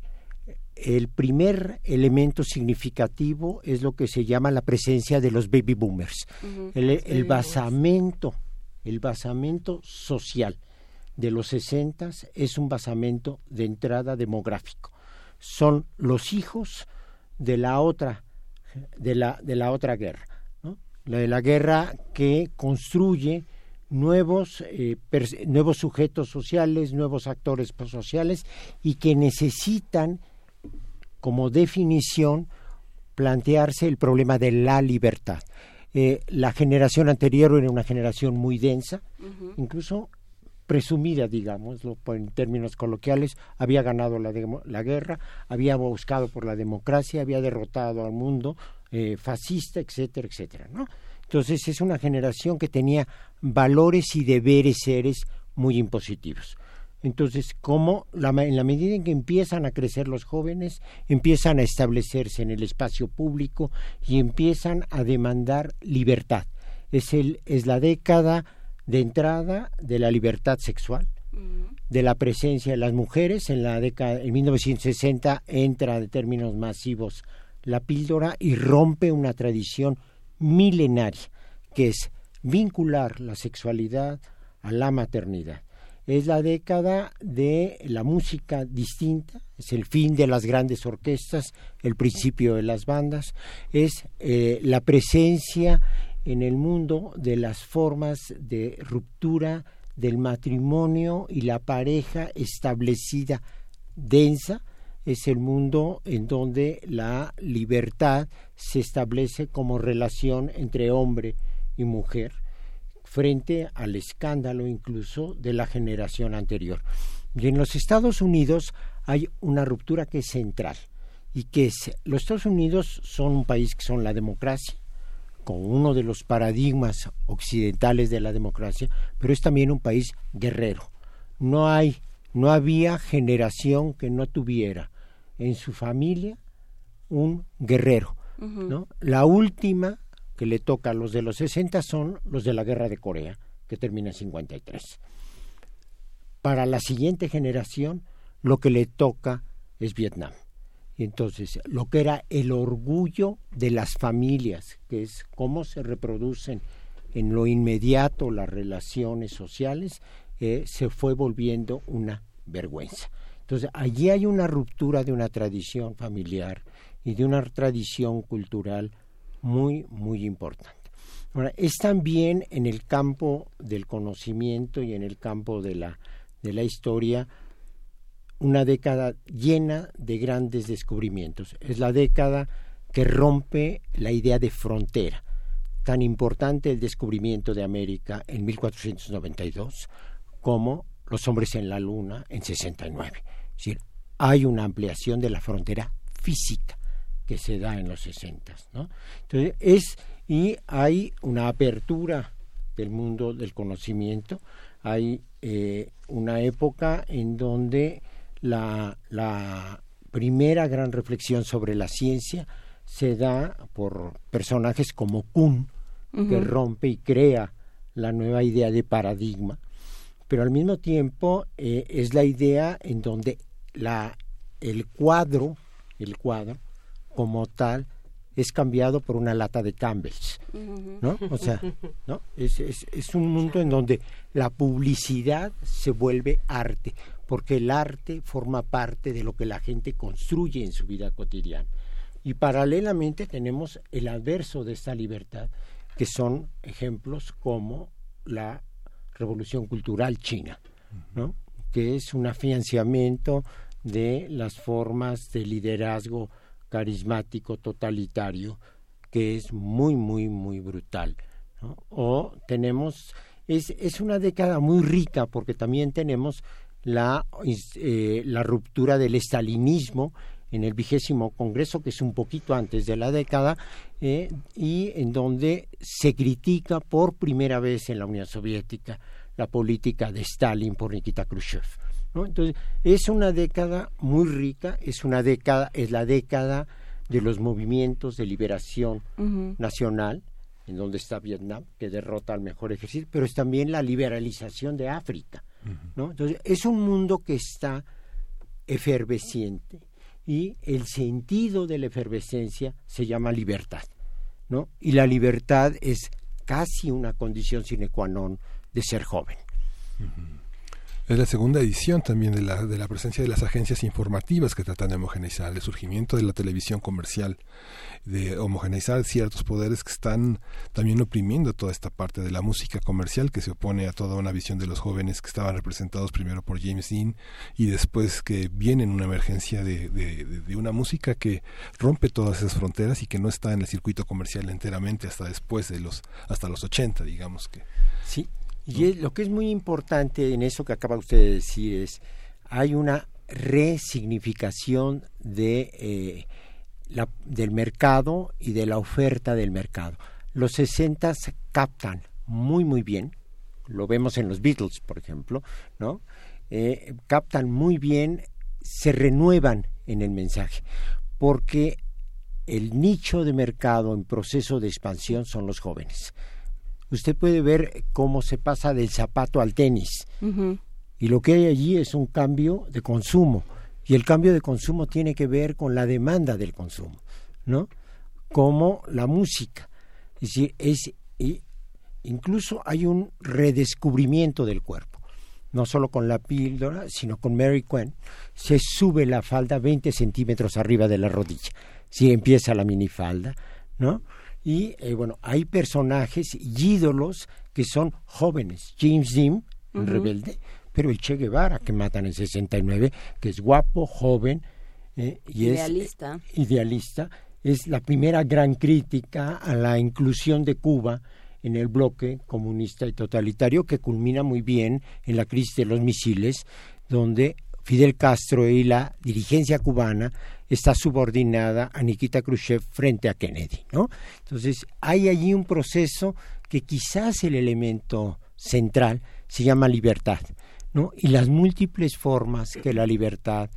el primer elemento significativo es lo que se llama la presencia de los baby boomers, uh -huh. el, el, basamento, el basamento social de los sesentas es un basamento de entrada demográfico. Son los hijos de la otra, de la, de la otra guerra, ¿no? la de la guerra que construye nuevos, eh, nuevos sujetos sociales, nuevos actores sociales y que necesitan como definición plantearse el problema de la libertad. Eh, la generación anterior era una generación muy densa, uh -huh. incluso presumida, digamos, en términos coloquiales, había ganado la, la, guerra, había buscado por la democracia, había derrotado al mundo eh, fascista, etcétera, etcétera, ¿no? Entonces es una generación que tenía valores y deberes seres muy impositivos. Entonces, como la, en la medida en que empiezan a crecer los jóvenes, empiezan a establecerse en el espacio público y empiezan a demandar libertad. Es, el, es la década de entrada de la libertad sexual, de la presencia de las mujeres. En la década, en 1960 entra de términos masivos la píldora y rompe una tradición milenaria, que es vincular la sexualidad a la maternidad. Es la década de la música distinta, es el fin de las grandes orquestas, el principio de las bandas, es eh, la presencia en el mundo de las formas de ruptura del matrimonio y la pareja establecida densa, es el mundo en donde la libertad se establece como relación entre hombre y mujer frente al escándalo incluso de la generación anterior. Y en los Estados Unidos hay una ruptura que es central. y que los Estados Unidos son un país que son la democracia, con uno de los paradigmas occidentales de la democracia, pero es también un país guerrero. No hay, no había generación que no tuviera en su familia un guerrero. ¿no? La última que le toca a los de los 60 son los de la guerra de Corea, que termina en 53. Para la siguiente generación, lo que le toca es Vietnam. Entonces, lo que era el orgullo de las familias, que es cómo se reproducen en lo inmediato las relaciones sociales, eh, se fue volviendo una vergüenza. Entonces, allí hay una ruptura de una tradición familiar y de una tradición cultural muy, muy importante. Ahora, es también en el campo del conocimiento y en el campo de la, de la historia una década llena de grandes descubrimientos. Es la década que rompe la idea de frontera. Tan importante el descubrimiento de América en 1492 como los hombres en la luna en 69. Es decir, hay una ampliación de la frontera física que se da en los 60. ¿no? Entonces, es, y hay una apertura del mundo del conocimiento, hay eh, una época en donde la, la primera gran reflexión sobre la ciencia se da por personajes como Kuhn, que rompe y crea la nueva idea de paradigma, pero al mismo tiempo eh, es la idea en donde la, el cuadro, el cuadro como tal, es cambiado por una lata de Campbell's, ¿no? O sea, ¿no? Es, es, es, un mundo en donde la publicidad se vuelve arte, porque el arte forma parte de lo que la gente construye en su vida cotidiana. Y paralelamente tenemos el adverso de esta libertad, que son ejemplos como la Revolución Cultural China, ¿no? que es un afianzamiento de las formas de liderazgo carismático totalitario que es muy, muy, muy brutal. O tenemos, es, es una década muy rica porque también tenemos la, eh, la ruptura del estalinismo en el vigésimo congreso, que es un poquito antes de la década, eh, y en donde se critica por primera vez en la Unión Soviética la política de Stalin por Nikita Khrushchev. Entonces, es una década muy rica, es una década, es la década de los movimientos de liberación nacional, en donde está Vietnam, que derrota al mejor ejército, pero es también la liberalización de África. ¿no? Entonces, es un mundo que está efervesciente y el sentido de la efervescencia se llama libertad. ¿no? Y la libertad es casi una condición sine qua non de ser joven. Es la segunda edición también de la, de la presencia de las agencias informativas que tratan de homogeneizar, el surgimiento de la televisión comercial, de homogeneizar ciertos poderes que están también oprimiendo toda esta parte de la música comercial que se opone a toda una visión de los jóvenes que estaban representados primero por James Dean y después que viene en una emergencia de, de, de una música que rompe todas esas fronteras y que no está en el circuito comercial enteramente hasta después de los, hasta los 80, digamos que. Sí, y lo que es muy importante en eso que acaba usted de decir es, hay una resignificación de, eh, del mercado y de la oferta del mercado. Los 60 captan muy, muy bien, lo vemos en los Beatles, por ejemplo, ¿no? Eh, captan muy bien, se renuevan en el mensaje, porque el nicho de mercado en proceso de expansión son los jóvenes usted puede ver cómo se pasa del zapato al tenis. Y lo que hay allí es un cambio de consumo. Y el cambio de consumo tiene que ver con la demanda del consumo, ¿no? Como la música. Es decir, es, incluso hay un redescubrimiento del cuerpo. No solo con la píldora, sino con Mary Quinn. Se sube la falda 20 centímetros arriba de la rodilla. Si empieza la minifalda, ¿no? Y eh, bueno, hay personajes y ídolos que son jóvenes. James Dean, rebelde, pero el Che Guevara, que matan en 69, que es guapo, joven eh, y idealista. es idealista. Es la primera gran crítica a la inclusión de Cuba en el bloque comunista y totalitario que culmina muy bien en la crisis de los misiles, donde Fidel Castro y la dirigencia cubana está subordinada a Nikita Khrushchev frente a Kennedy, ¿no? Entonces, hay allí un proceso que quizás el elemento central se llama libertad, ¿no? Y las múltiples formas que la libertad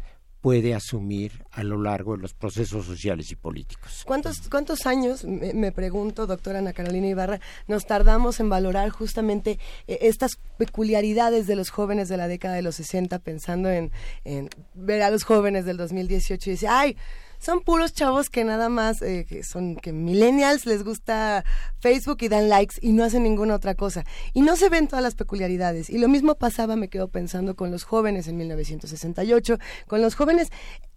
puede asumir a lo largo de los procesos sociales y políticos. ¿Cuántos, cuántos años, me, pregunto, doctora Ana Carolina Ibarra, nos tardamos en valorar justamente eh, estas peculiaridades de los jóvenes de la década de los 60, pensando en, en ver a los jóvenes del 2018 y decir, ay, son puros chavos que nada más, eh, que son que millennials les gusta Facebook y dan likes y no hacen ninguna otra cosa. Y no se ven todas las peculiaridades. Y lo mismo pasaba, me quedo pensando, con los jóvenes en 1968, con los jóvenes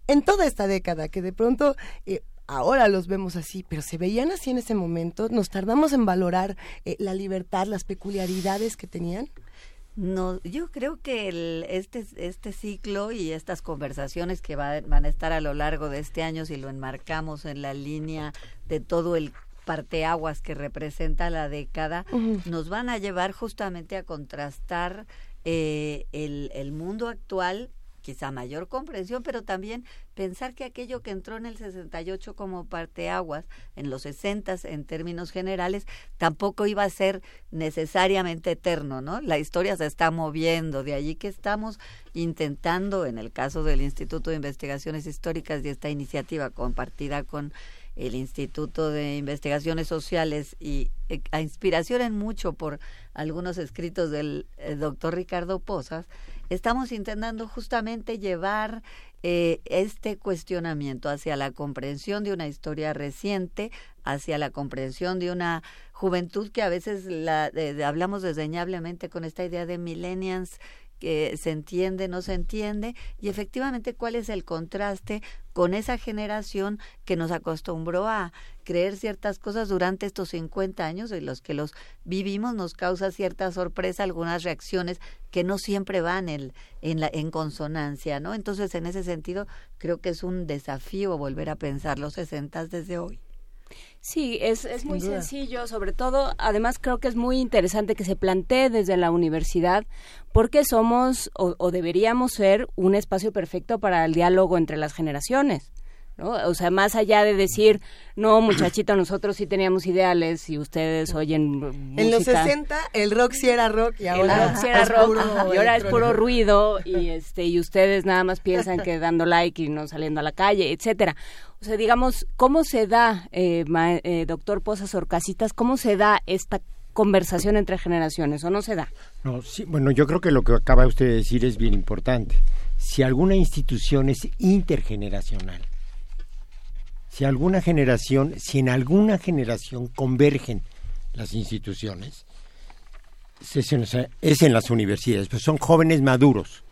en toda esta década, que de pronto... Eh, ahora los vemos así, pero se veían así en ese momento. Nos tardamos en valorar eh, la libertad, las peculiaridades que tenían. No, yo creo que el, este, este ciclo y estas conversaciones que van a estar a lo largo de este año, si lo enmarcamos en la línea de todo el parteaguas que representa la década, nos van a llevar justamente a contrastar eh, el, el mundo actual quizá mayor comprensión, pero también pensar que aquello que entró en el 68 como parteaguas, en los 60 en términos generales, tampoco iba a ser necesariamente eterno, ¿no? La historia se está moviendo, de allí que estamos intentando, en el caso del Instituto de Investigaciones Históricas y esta iniciativa compartida con el Instituto de Investigaciones Sociales y eh, a inspiración en mucho por algunos escritos del eh, doctor Ricardo Posas, estamos intentando justamente llevar eh, este cuestionamiento hacia la comprensión de una historia reciente, hacia la comprensión de una juventud que a veces la, hablamos desdeñablemente con esta idea de millennials que se entiende, no se entiende, y efectivamente cuál es el contraste con esa generación que nos acostumbró a creer ciertas cosas durante estos 50 años y los que los vivimos nos causa cierta sorpresa, algunas reacciones que no siempre van en, en, la, en consonancia, ¿no? Entonces, en ese sentido, creo que es un desafío volver a pensar los 60 desde hoy. Sí, es, es muy sencillo, sobre todo, además creo que es muy interesante que se plantee desde la universidad porque somos o deberíamos ser un espacio perfecto para el diálogo entre las generaciones. ¿No? O sea, más allá de decir, no, muchachito, nosotros sí teníamos ideales y ustedes oyen música. En los 60 el rock sí era rock y ahora, es puro, y ahora es puro ruido y este y ustedes nada más piensan que dando like y no saliendo a la calle, etcétera. O sea, digamos, ¿cómo se da, eh, eh, doctor Posas Orcasitas, cómo se da esta conversación entre generaciones o no se da? No, sí, bueno, yo creo que lo que acaba usted de decir es bien importante. Si alguna institución es intergeneracional, si alguna generación, si en alguna generación convergen las instituciones, es en, las universidades, pues son jóvenes maduros,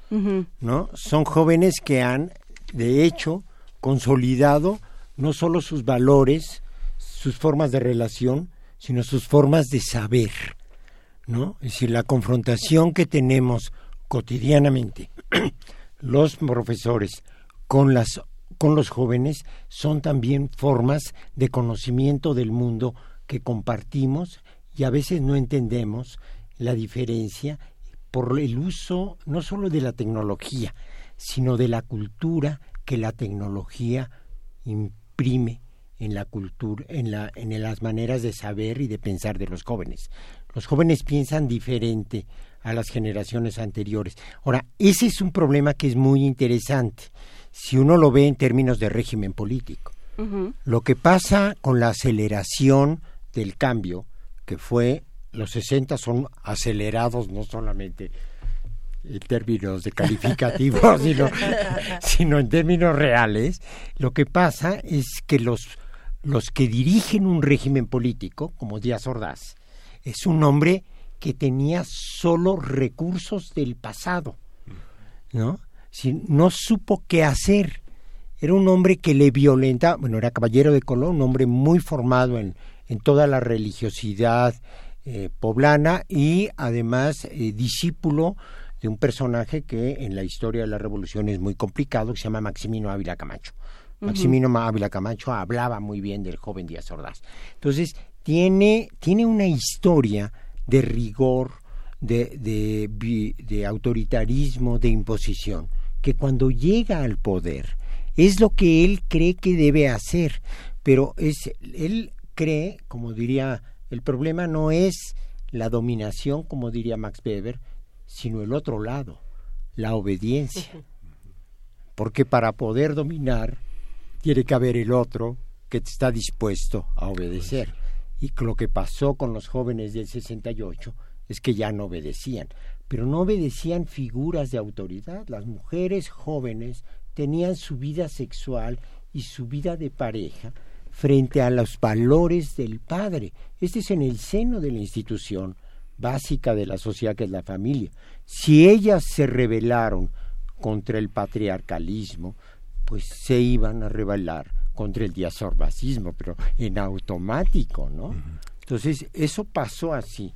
¿no? Son jóvenes que han, de hecho, consolidado no solo sus valores, sus formas de relación, sino sus formas de saber, ¿no? Es decir, la confrontación que tenemos cotidianamente los profesores con las con los jóvenes son también formas de conocimiento del mundo que compartimos y a veces no entendemos la diferencia por el uso no solo de la tecnología, sino de la cultura que la tecnología imprime en la cultura, en, la, en las maneras de saber y de pensar de los jóvenes. Los jóvenes piensan diferente a las generaciones anteriores. Ahora, ese es un problema que es muy interesante si uno lo ve en términos de régimen político. Lo que pasa con la aceleración del cambio, que fue los 60 son acelerados no solamente en términos de calificativos, sino, sino en términos reales, lo que pasa es que los, los que dirigen un régimen político, como Díaz Ordaz, es un hombre que tenía solo recursos del pasado, ¿no? No supo qué hacer. Era un hombre que le violenta, bueno, era caballero de Colón, un hombre muy formado en, en toda la religiosidad eh, poblana y además eh, discípulo de un personaje que en la historia de la revolución es muy complicado, que se llama Maximino Ávila Camacho. Maximino Ávila Camacho hablaba muy bien del joven Díaz Ordaz. Entonces, tiene, tiene una historia de rigor, de, de, de autoritarismo, de imposición que cuando llega al poder es lo que él cree que debe hacer, pero es él cree, como diría, el problema no es la dominación, como diría Max Weber, sino el otro lado, la obediencia. Porque para poder dominar tiene que haber el otro que está dispuesto a obedecer. Y lo que pasó con los jóvenes del 68 es que ya no obedecían, pero no obedecían figuras de autoridad. Las mujeres jóvenes tenían su vida sexual y su vida de pareja frente a los valores del padre. Este es en el seno de la institución básica de la sociedad que es la familia. Si ellas se rebelaron contra el patriarcalismo, pues se iban a rebelar contra el diazorbasismo, pero en automático, ¿no? Entonces, eso pasó así.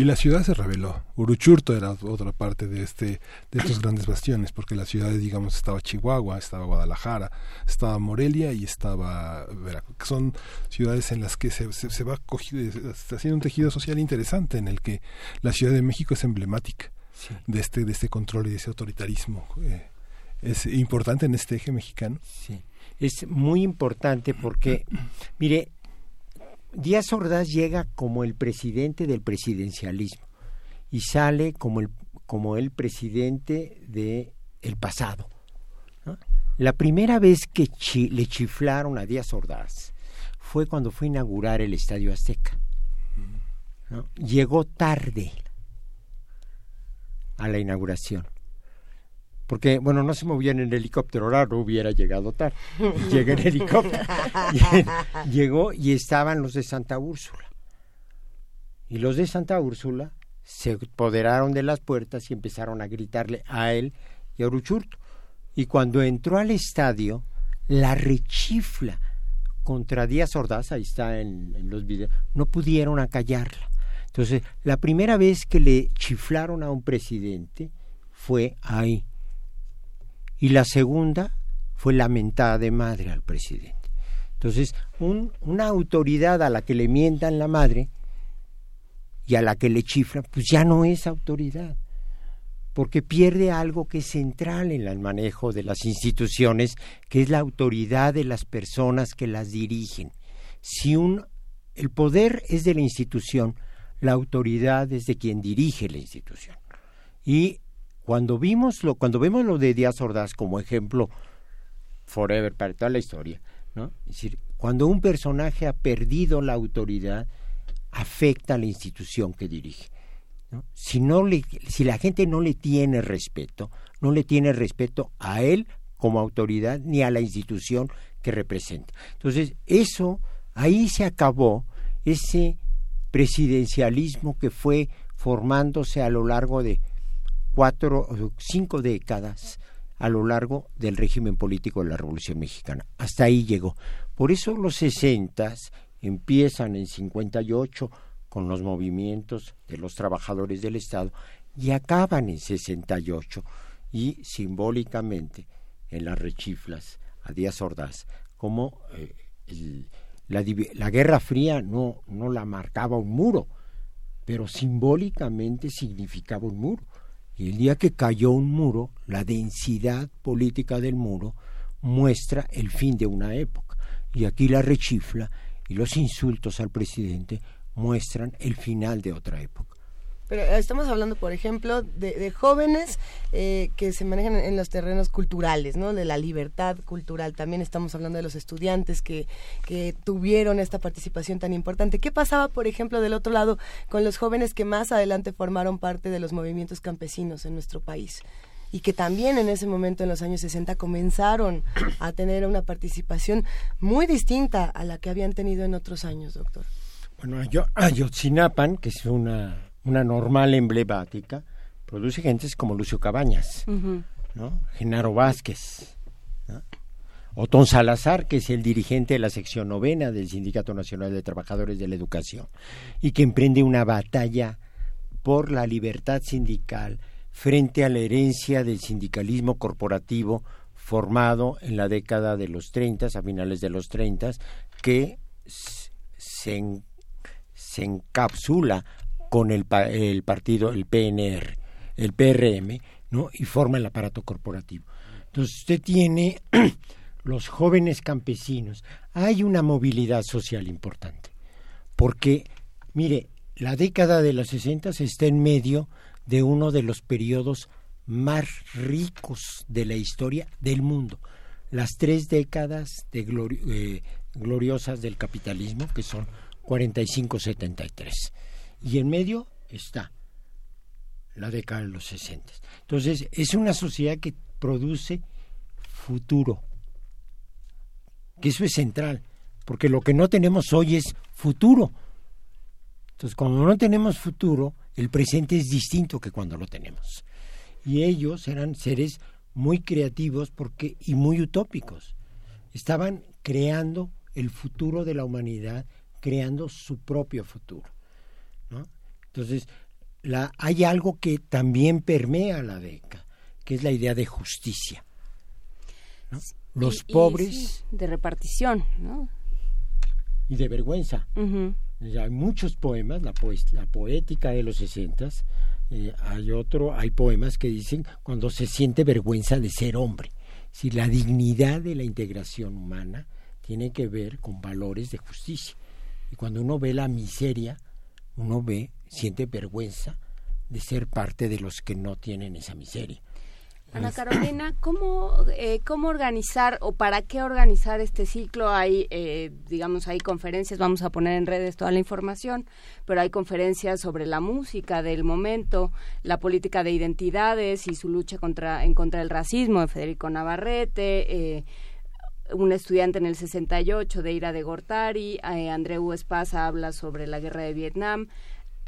Y la ciudad se reveló. Uruchurto era otra parte de este de estos grandes bastiones, porque la ciudad, digamos, estaba Chihuahua, estaba Guadalajara, estaba Morelia y estaba Veracruz. Son ciudades en las que se, se, va cogido, está haciendo un tejido social interesante en el que la Ciudad de México es emblemática de este de este control y de ese autoritarismo. Eh, es importante en este eje mexicano. Sí, es muy importante porque, mire, Díaz Ordaz llega como el presidente del presidencialismo y sale como el, como el presidente del el pasado. La primera vez que le chiflaron a Díaz Ordaz fue cuando fue a inaugurar el Estadio Azteca. Llegó tarde a la inauguración porque bueno no se movían en helicóptero raro hubiera llegado tarde. Llega en helicóptero. Llegó y estaban los de Santa Úrsula. Y los de Santa Úrsula se apoderaron de las puertas y empezaron a gritarle a él y a Uruchurto y cuando entró al estadio la rechifla contra Díaz Ordaz ahí está en, en los videos no pudieron acallarla. Entonces la primera vez que le chiflaron a un presidente fue ahí y la segunda fue lamentada de madre al presidente. Entonces, una autoridad a la que le mientan la madre y a la que le chifran, pues ya no es autoridad, porque pierde algo que es central en el manejo de las instituciones, que es la autoridad de las personas que las dirigen. Si un, el poder es de la institución, la autoridad es de quien dirige la institución. Y cuando vimos lo, cuando vemos lo de Díaz Ordaz como ejemplo forever para toda la historia, ¿no? Es decir, cuando un personaje ha perdido la autoridad, afecta a la institución que dirige. Si, no le, si la gente no le tiene respeto, no le tiene respeto a él como autoridad ni a la institución que representa. Entonces, eso, ahí se acabó ese presidencialismo que fue formándose a lo largo de cuatro o cinco décadas a lo largo del régimen político de la Revolución Mexicana. Hasta ahí llegó. Por eso los sesentas empiezan en 58 con los movimientos de los trabajadores del Estado y acaban en 68 y simbólicamente en las rechiflas a Díaz Ordaz como eh, la, la, Guerra Fría no, no la marcaba un muro, pero simbólicamente significaba un muro. Y el día que cayó un muro, la densidad política del muro muestra el fin de una época. Y aquí la rechifla y los insultos al presidente muestran el final de otra época. Pero eh, estamos hablando, por ejemplo, de, jóvenes eh, que se manejan en, los terrenos culturales, ¿no? De la libertad cultural. También estamos hablando de los estudiantes que, que tuvieron esta participación tan importante. ¿Qué pasaba, por ejemplo, del otro lado con los jóvenes que más adelante formaron parte de los movimientos campesinos en nuestro país? y que también en ese momento, en los años 60, comenzaron a tener una participación muy distinta a la que habían tenido en otros años, doctor. Bueno, Ayotzinapan, que es una una normal emblemática, produce gentes como Lucio Cabañas, ¿no? Genaro Vázquez, Otón Salazar, que es el dirigente de la sección novena del Sindicato Nacional de Trabajadores de la Educación, y que emprende una batalla por la libertad sindical frente a la herencia del sindicalismo corporativo formado en la década de los 30, a finales de los 30, que se, se encapsula con el, el partido, el PNR, el PRM, ¿no? Y forma el aparato corporativo. Entonces usted tiene los jóvenes campesinos. Hay una movilidad social importante, porque, mire, la década de los 60 está en medio de uno de los periodos más ricos de la historia del mundo. Las tres décadas de eh, gloriosas del capitalismo, que son 45-73. Y en medio está la década de los 60. Entonces, es una sociedad que produce futuro, que eso es central, porque lo que no tenemos hoy es futuro. Entonces, cuando no tenemos futuro, el presente es distinto que cuando lo tenemos. Y ellos eran seres muy creativos porque y muy utópicos. Estaban creando el futuro de la humanidad, creando su propio futuro. Entonces, la, hay algo que también permea la DECA, que es la idea de justicia. Los pobres... de repartición, ¿no? Y de vergüenza. Hay muchos poemas, la, la poética de los sesentas, eh, hay otro, hay poemas que dicen cuando se siente vergüenza de ser hombre. Si la dignidad de la integración humana tiene que ver con valores de justicia. Y cuando uno ve la miseria, uno ve, siente vergüenza de ser parte de los que no tienen esa miseria. Ana Carolina, ¿cómo, eh, ¿cómo organizar o para qué organizar este ciclo? Hay, eh, digamos, hay conferencias, vamos a poner en redes toda la información, pero hay conferencias sobre la música del momento, la política de identidades y su lucha contra, en contra del racismo de Federico Navarrete, eh, un estudiante en el 68 de Ira de Gortari, eh, Andreu Espasa habla sobre la guerra de Vietnam,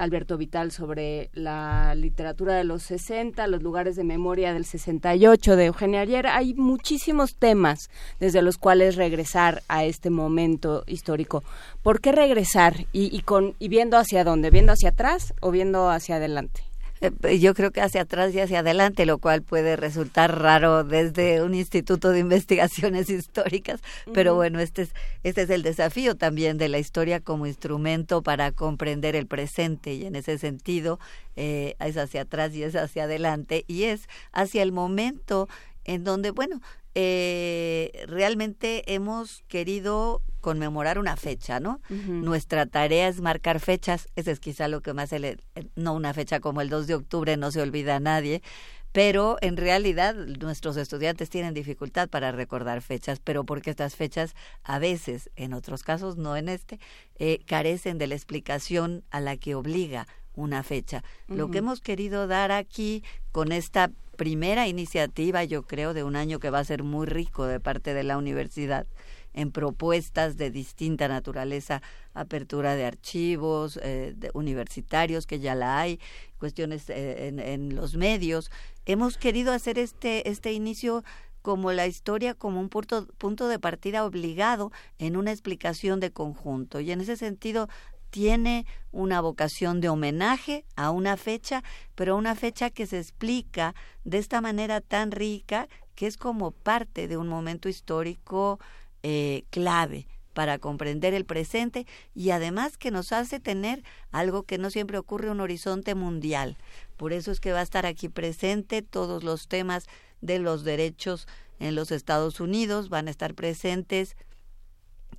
Alberto Vital sobre la literatura de los 60, los lugares de memoria del 68 de Eugenia Ayer. Hay muchísimos temas desde los cuales regresar a este momento histórico. ¿Por qué regresar y, y, con, y viendo hacia dónde? ¿Viendo hacia atrás o viendo hacia adelante? Eh, yo creo que hacia atrás y hacia adelante, lo cual puede resultar raro desde un instituto de investigaciones históricas, pero bueno, este es, este es el desafío también de la historia como instrumento para comprender el presente y en ese sentido eh, es hacia atrás y es hacia adelante y es hacia el momento en donde, bueno, eh, realmente hemos querido conmemorar una fecha, ¿no? Nuestra tarea es marcar fechas, ese es quizá lo que más se le, no una fecha como el 2 de octubre, no se olvida a nadie, pero en realidad nuestros estudiantes tienen dificultad para recordar fechas, pero porque estas fechas a veces, en otros casos, no en este, eh, carecen de la explicación a la que obliga una fecha. Lo que hemos querido dar aquí con esta primera iniciativa, yo creo, de un año que va a ser muy rico de parte de la universidad en propuestas de distinta naturaleza, apertura de archivos eh, universitarios, que ya la hay, cuestiones eh, en, en, los medios. Hemos querido hacer este, este inicio como la historia como un punto, punto de partida obligado en una explicación de conjunto. Y en ese sentido tiene una vocación de homenaje a una fecha, pero una fecha que se explica de esta manera tan rica que es como parte de un momento histórico eh, clave para comprender el presente y además que nos hace tener algo que no siempre ocurre, un horizonte mundial. Por eso es que va a estar aquí presente todos los temas de los derechos en los Estados Unidos, van a estar presentes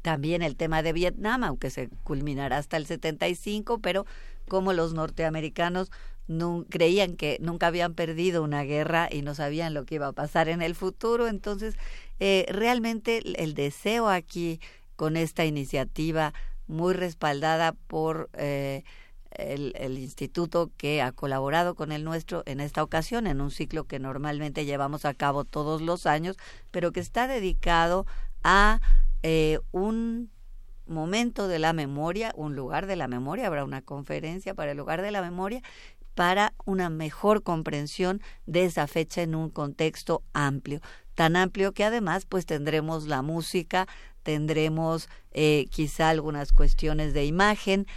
también el tema de Vietnam, aunque se culminará hasta el 75, pero como los norteamericanos no, creían que nunca habían perdido una guerra y no sabían lo que iba a pasar en el futuro, entonces eh, realmente el deseo aquí con esta iniciativa muy respaldada por eh, el, instituto que ha colaborado con el nuestro en esta ocasión, en un ciclo que normalmente llevamos a cabo todos los años, pero que está dedicado a eh, un momento de la memoria, un lugar de la memoria, habrá una conferencia para el lugar de la memoria, para una mejor comprensión de esa fecha en un contexto amplio, tan amplio que además pues tendremos la música, tendremos eh, quizá algunas cuestiones de imagen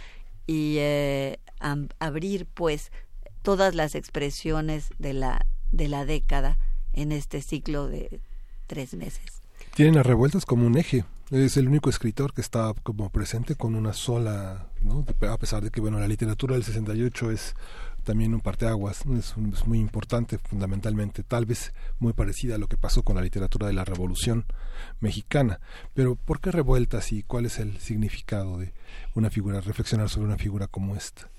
y eh, abrir pues todas las expresiones de la de la década en este ciclo de tres meses. Tienen las revueltas como un eje, es el único escritor que está como presente con una sola, ¿no? a pesar de que bueno la literatura del 68 es también un parteaguas, es, es muy importante fundamentalmente, tal vez muy parecida a lo que pasó con la literatura de la Revolución Mexicana. Pero ¿por qué revueltas y cuál es el significado de una figura, reflexionar sobre una figura como esta?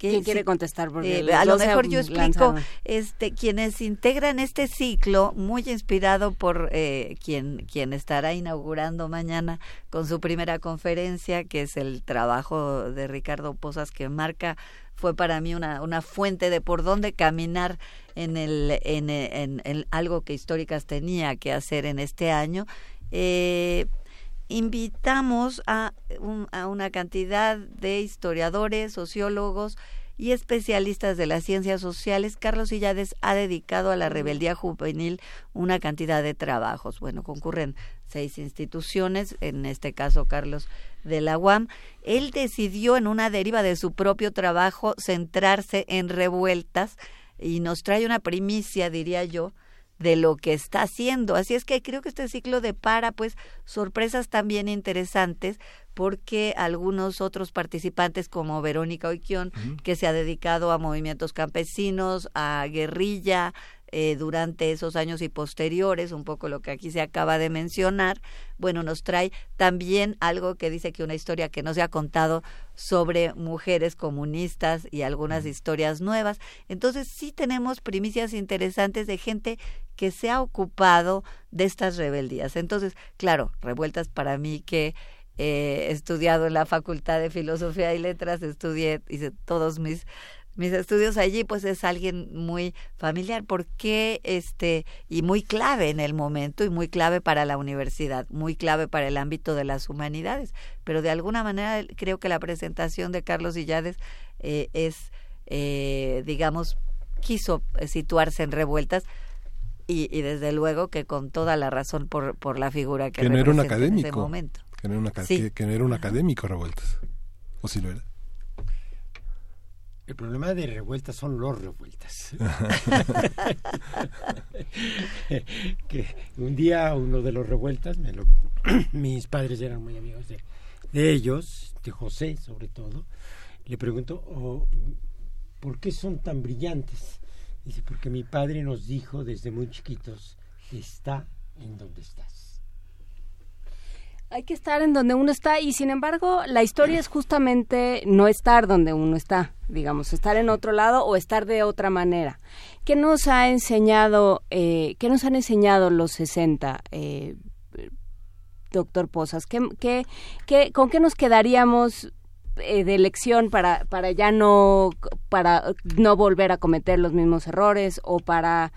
¿Quién quiere contestar? Eh, a lo mejor yo explico, este, quienes integran este ciclo, muy inspirado por eh, quien, quien estará inaugurando mañana con su primera conferencia, que es el trabajo de Ricardo Posas, que marca, fue para mí una, una fuente de por dónde caminar en, el, en, en, algo que Históricas tenía que hacer en este año. Eh, invitamos a, a una cantidad de historiadores, sociólogos y especialistas de las ciencias sociales. Carlos Illades ha dedicado a la rebeldía juvenil una cantidad de trabajos. Bueno, concurren seis instituciones, en este caso Carlos de la UAM. Él decidió en una deriva de su propio trabajo centrarse en revueltas y nos trae una primicia, diría yo, de lo que está haciendo. Así es que creo que este ciclo depara pues sorpresas también interesantes porque algunos otros participantes como Verónica Oiquión, que se ha dedicado a movimientos campesinos, a guerrilla, eh, durante esos años y posteriores, un poco lo que aquí se acaba de mencionar, bueno, nos trae también algo que dice que una historia que no se ha contado sobre mujeres comunistas y algunas historias nuevas. Entonces sí tenemos primicias interesantes de gente que se ha ocupado de estas rebeldías. Entonces, claro, revueltas para mí que he estudiado en la Facultad de Filosofía y Letras, estudié, hice todos mis mis estudios allí, pues es alguien muy familiar, porque este, y muy clave en el momento, y muy clave para la universidad, muy clave para el ámbito de las humanidades. Pero de alguna manera creo que la presentación de Carlos Illades eh, es, eh, digamos, quiso situarse en revueltas, y, y, desde luego que con toda la razón por, por la figura que, que no era un académico, en ese momento. Que no, era que no era un académico revueltas, o si lo era. El problema de revueltas son los revueltas. que un día uno de los revueltas, me lo, mis padres eran muy amigos de, de, ellos, de José sobre todo, le pregunto, oh, ¿por qué son tan brillantes? Dice, porque mi padre nos dijo desde muy chiquitos, está en donde estás hay que estar en donde uno está y sin embargo la historia es justamente no estar donde uno está, digamos, estar en otro lado o estar de otra manera. ¿Qué nos ha enseñado, eh, qué nos han enseñado los 60, eh, doctor Posas? ¿Qué, ¿Con qué nos quedaríamos eh, de lección para, para ya no, para no volver a cometer los mismos errores o para,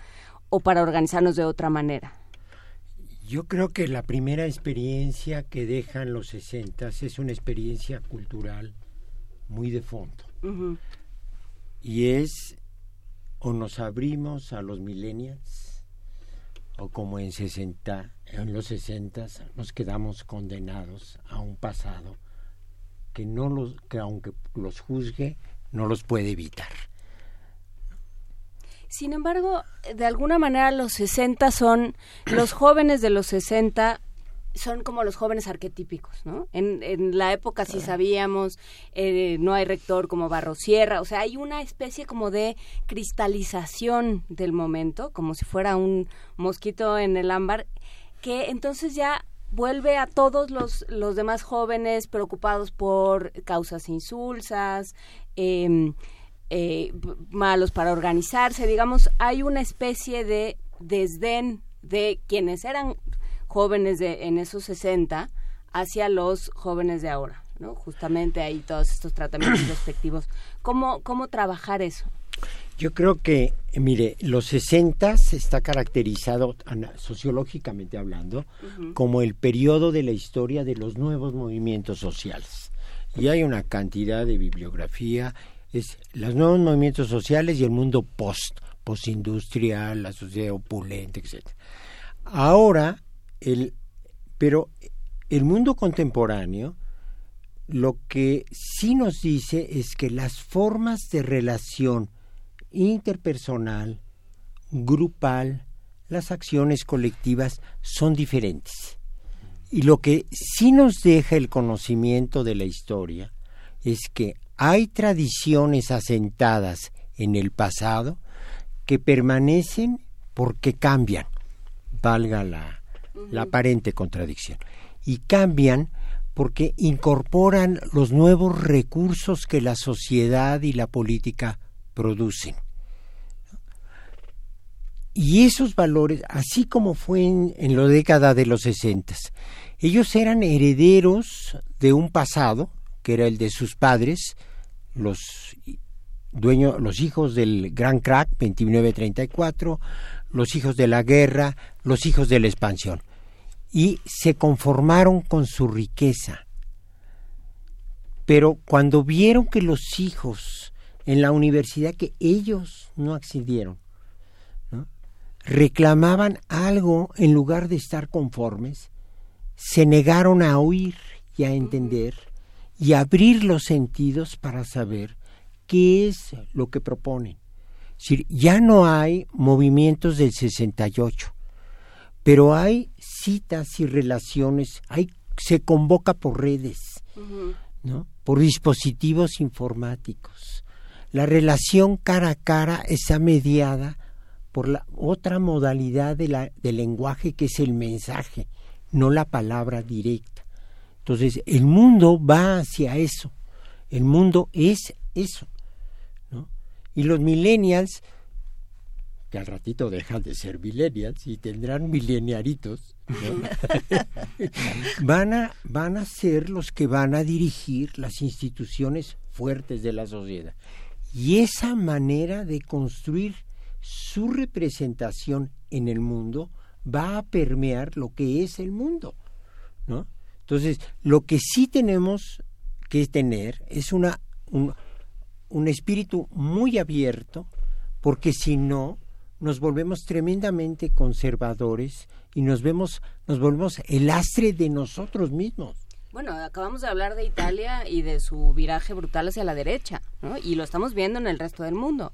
o para organizarnos de otra manera? Yo creo que la primera experiencia que dejan los sesentas es una experiencia cultural muy de fondo. Y es o nos abrimos a los millennials o como en 60 en los sesentas nos quedamos condenados a un pasado que no los que aunque los juzgue no los puede evitar. Sin embargo, de alguna manera los 60 son, los jóvenes de los 60 son como los jóvenes arquetípicos, ¿no? En, en la época sí sabíamos, eh, no hay rector como Barrosierra, o sea, hay una especie como de cristalización del momento, como si fuera un mosquito en el ámbar, que entonces ya vuelve a todos los, los demás jóvenes preocupados por causas insulsas, eh, eh, malos para organizarse, digamos, hay una especie de desdén de quienes eran jóvenes de, en esos 60 hacia los jóvenes de ahora, ¿no? Justamente hay todos estos tratamientos respectivos. ¿Cómo, ¿Cómo trabajar eso? Yo creo que, mire, los 60 está caracterizado, sociológicamente hablando, como el periodo de la historia de los nuevos movimientos sociales. Y hay una cantidad de bibliografía es los nuevos movimientos sociales y el mundo post, postindustrial, la sociedad opulenta, etc. Ahora, el, pero el mundo contemporáneo lo que sí nos dice es que las formas de relación interpersonal, grupal, las acciones colectivas son diferentes. Y lo que sí nos deja el conocimiento de la historia es que hay tradiciones asentadas en el pasado que permanecen porque cambian, valga la, la aparente contradicción, y cambian porque incorporan los nuevos recursos que la sociedad y la política producen. Y esos valores, así como fue en, la década de los sesentas, ellos eran herederos de un pasado, que era el de sus padres, los dueños, los hijos del Gran Crack 2934, los hijos de la guerra, los hijos de la expansión y se conformaron con su riqueza. Pero cuando vieron que los hijos en la universidad que ellos no accedieron, reclamaban algo en lugar de estar conformes, se negaron a oír y a entender y abrir los sentidos para saber qué es lo que proponen. ya no hay movimientos del 68, pero hay citas y relaciones, hay, se convoca por redes, ¿no? por dispositivos informáticos. La relación cara a cara está mediada por la otra modalidad de la, del lenguaje que es el mensaje, no la palabra directa. Entonces, el mundo va hacia eso. El mundo es eso. ¿no? Y los millennials que al ratito dejan de ser millennials y tendrán mileniaritos, van, a, van a ser los que van a dirigir las instituciones fuertes de la sociedad. Y esa manera de construir su representación en el mundo va a permear lo que es el mundo. ¿no? Entonces, lo que sí tenemos que tener es una, un, un espíritu muy abierto, porque si no, nos volvemos tremendamente conservadores y nos vemos, nos volvemos el astre de nosotros mismos. Bueno, acabamos de hablar de Italia y de su viraje brutal hacia la derecha, ¿no? Y lo estamos viendo en el resto del mundo.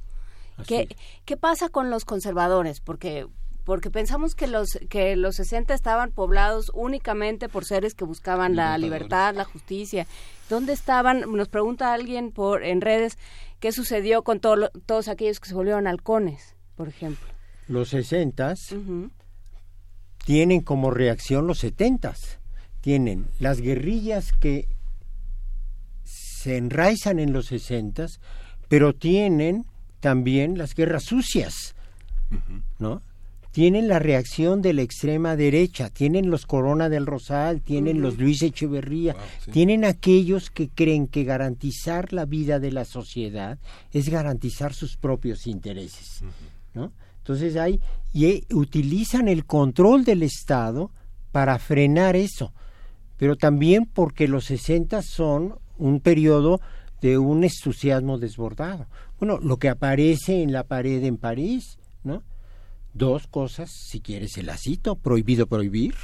¿Qué, ¿Qué pasa con los conservadores? Porque porque pensamos que los que los 60 estaban poblados únicamente por seres que buscaban la libertad, la justicia. ¿Dónde estaban? Nos pregunta alguien por en redes qué sucedió con todos aquellos que se volvieron halcones por ejemplo. Los sesentas tienen como reacción los setentas. Tienen las guerrillas que se enraizan en los sesentas, pero tienen también las guerras sucias, ¿no? Tienen la reacción de la extrema derecha, tienen los Corona del Rosal, tienen los Luis Echeverría, tienen aquellos que creen que garantizar la vida de la sociedad es garantizar sus propios intereses. ¿no? Entonces hay y utilizan el control del Estado para frenar eso, pero también porque los 60 son un periodo de un entusiasmo desbordado. Bueno, lo que aparece en la pared en París. Dos cosas, si quieres el la cito, prohibido prohibir,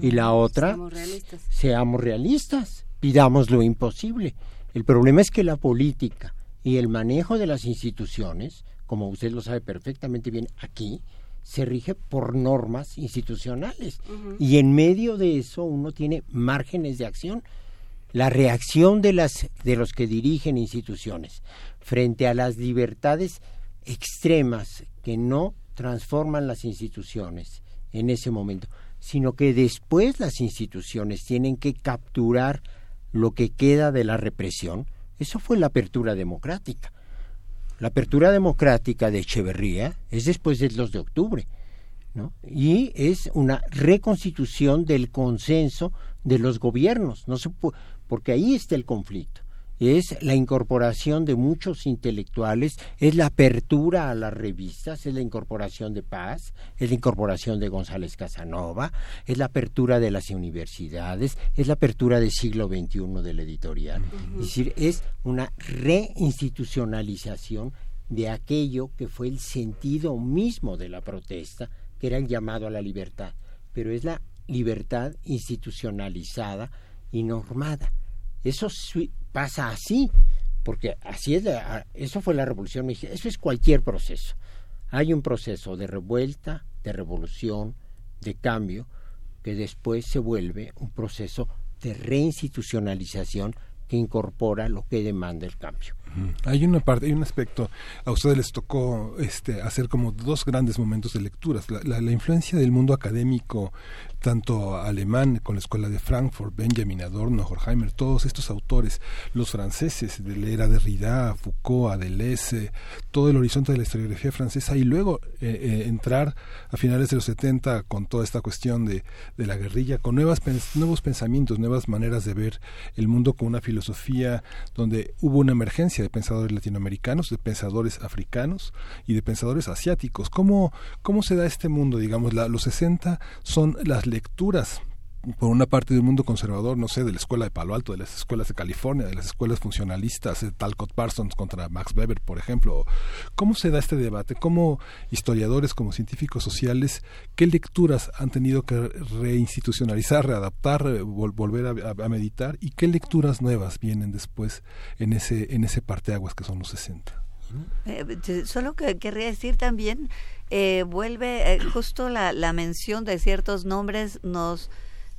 y la otra, seamos realistas. seamos realistas, pidamos lo imposible. El problema es que la política y el manejo de las instituciones como usted lo sabe perfectamente bien aquí, se rige por normas institucionales. Y en medio de eso uno tiene márgenes de acción. La reacción de, las, de los que dirigen instituciones frente a las libertades extremas que no transforman las instituciones en ese momento, sino que después las instituciones tienen que capturar lo que queda de la represión. Eso fue la apertura democrática. La apertura democrática de Echeverría es después del 2 de octubre, ¿no? Y es una reconstitución del consenso de los gobiernos, no se porque ahí está el conflicto es la incorporación de muchos intelectuales, es la apertura a las revistas, es la incorporación de Paz, es la incorporación de González Casanova, es la apertura de las universidades, es la apertura del siglo XXI del editorial. Es decir, es una reinstitucionalización de aquello que fue el sentido mismo de la protesta, que era el llamado a la libertad, pero es la libertad institucionalizada y normada. Eso pasa así, porque así es, eso fue la revolución mexicana, eso es cualquier proceso. Hay un proceso de revuelta, de revolución, de cambio, que después se vuelve un proceso de reinstitucionalización que incorpora lo que demanda el cambio. Hay una parte, hay un aspecto, a ustedes les tocó este, hacer como dos grandes momentos de lecturas, la, la influencia del mundo académico tanto alemán con la escuela de Frankfurt, Benjamin Adorno, Horkheimer, todos estos autores, los franceses de la era de Derrida, Foucault, Deleuze, todo el horizonte de la historiografía francesa y luego eh, eh, entrar a finales de los 70 con toda esta cuestión de, de la guerrilla, con nuevas, nuevos pensamientos, nuevas maneras de ver el mundo con una filosofía donde hubo una emergencia de pensadores latinoamericanos, de pensadores africanos y de pensadores asiáticos. ¿Cómo, cómo se da este mundo? Digamos, la, los 60 son las lecturas por una parte del mundo conservador, no sé, de la escuela de Palo Alto, de las escuelas de California, de las escuelas funcionalistas, de Talcott Parsons contra Max Weber, por ejemplo. ¿Cómo se da este debate? ¿Cómo historiadores, como científicos sociales, qué lecturas han tenido que reinstitucionalizar, readaptar, volver a, meditar y qué lecturas nuevas vienen después en ese, en ese parteaguas que son los 60? Eh, solo que querría decir también eh, vuelve eh, justo la, la mención de ciertos nombres nos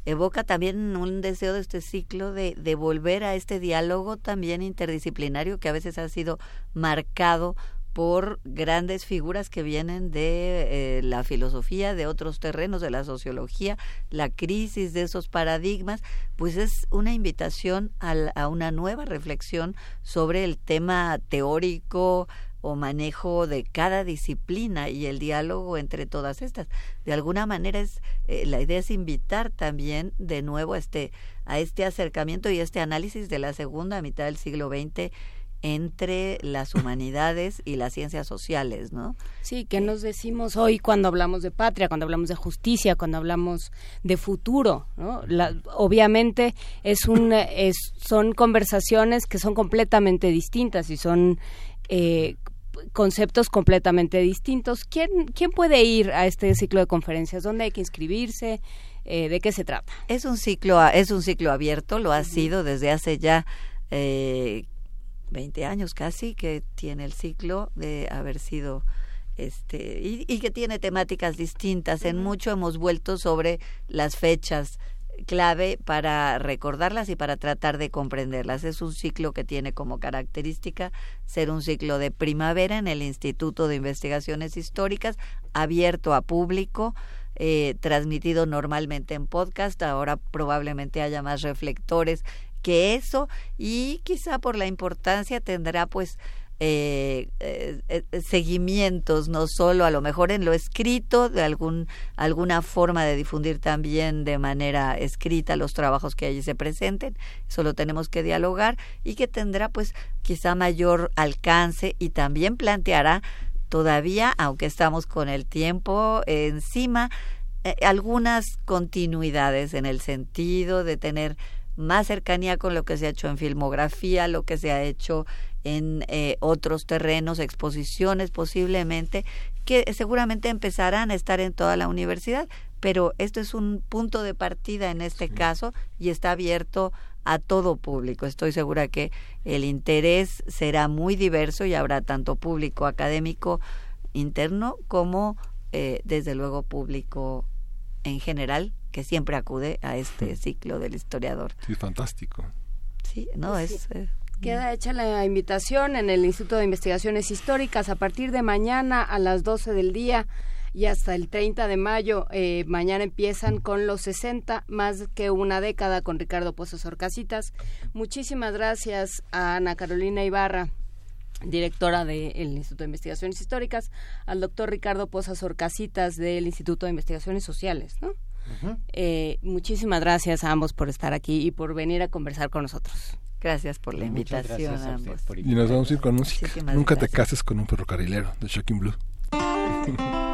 evoca también un deseo de este ciclo de, de volver a este diálogo también interdisciplinario que a veces ha sido marcado por grandes figuras que vienen de eh, la filosofía, de otros terrenos, de la sociología, la crisis de esos paradigmas, pues es una invitación a, a una nueva reflexión sobre el tema teórico, o manejo de cada disciplina y el diálogo entre todas estas. De alguna manera es eh, la idea es invitar también de nuevo a este a este acercamiento y este análisis de la segunda mitad del siglo XX entre las humanidades y las ciencias sociales, ¿no? Sí, ¿qué nos decimos hoy cuando hablamos de patria, cuando hablamos de justicia, cuando hablamos de futuro, ¿no? obviamente es un es, son conversaciones que son completamente distintas y son eh, conceptos completamente distintos. ¿Quién, ¿Quién puede ir a este ciclo de conferencias? ¿Dónde hay que inscribirse? Eh, ¿De qué se trata? Es un ciclo, es un ciclo abierto, lo ha sido desde hace ya eh, 20 años casi que tiene el ciclo de haber sido este y, y que tiene temáticas distintas. En mucho hemos vuelto sobre las fechas clave para recordarlas y para tratar de comprenderlas. Es un ciclo que tiene como característica ser un ciclo de primavera en el Instituto de Investigaciones Históricas, abierto a público, eh, transmitido normalmente en podcast. Ahora probablemente haya más reflectores que eso y quizá por la importancia tendrá pues eh, eh, eh, seguimientos, no solo a lo mejor en lo escrito, de algún, alguna forma de difundir también de manera escrita los trabajos que allí se presenten, eso lo tenemos que dialogar y que tendrá pues quizá mayor alcance y también planteará todavía, aunque estamos con el tiempo encima, eh, algunas continuidades en el sentido de tener más cercanía con lo que se ha hecho en filmografía, lo que se ha hecho en eh, otros terrenos, exposiciones posiblemente, que seguramente empezarán a estar en toda la universidad, pero esto es un punto de partida en este caso y está abierto a todo público. Estoy segura que el interés será muy diverso y habrá tanto público académico interno como eh, desde luego público en general que siempre acude a este ciclo del historiador. Sí, fantástico. Sí, no, pues es... Eh, Queda hecha la invitación en el Instituto de Investigaciones Históricas a partir de mañana a las 12 del día y hasta el 30 de mayo. Eh, mañana empiezan con los 60, más que una década con Ricardo Pozos Orcasitas. Muchísimas gracias a Ana Carolina Ibarra directora del Instituto de Investigaciones Históricas, al doctor Ricardo Pozas Orcasitas del Instituto de Investigaciones Sociales, ¿no? eh, muchísimas gracias a ambos por estar aquí y por venir a conversar con nosotros. Gracias por la invitación a ambos. Y nos vamos a ir con música. Nunca te cases con un ferrocarrilero de Shocking Blue.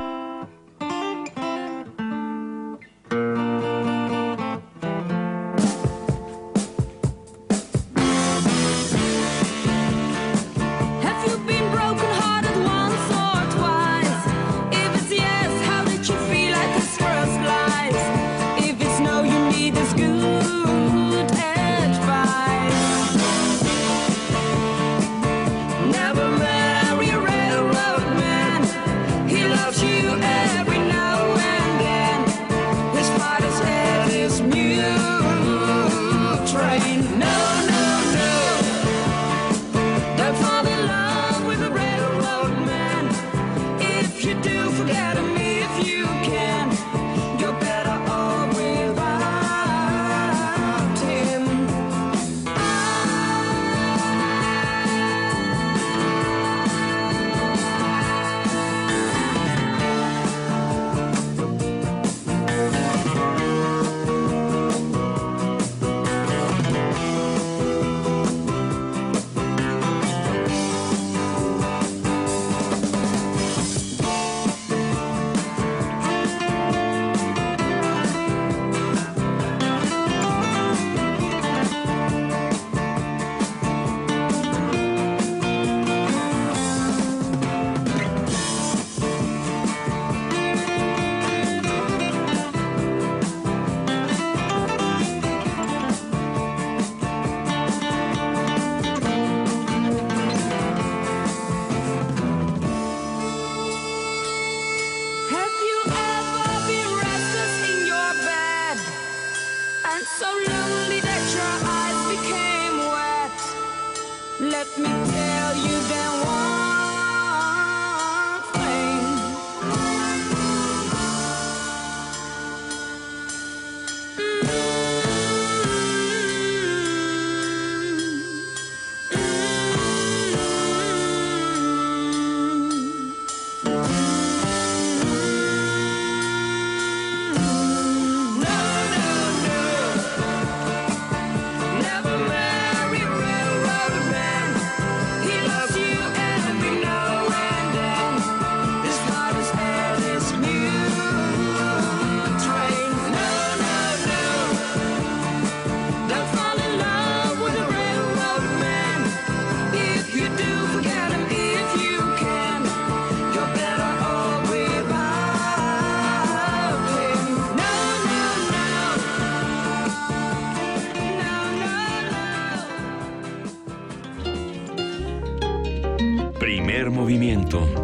movimiento.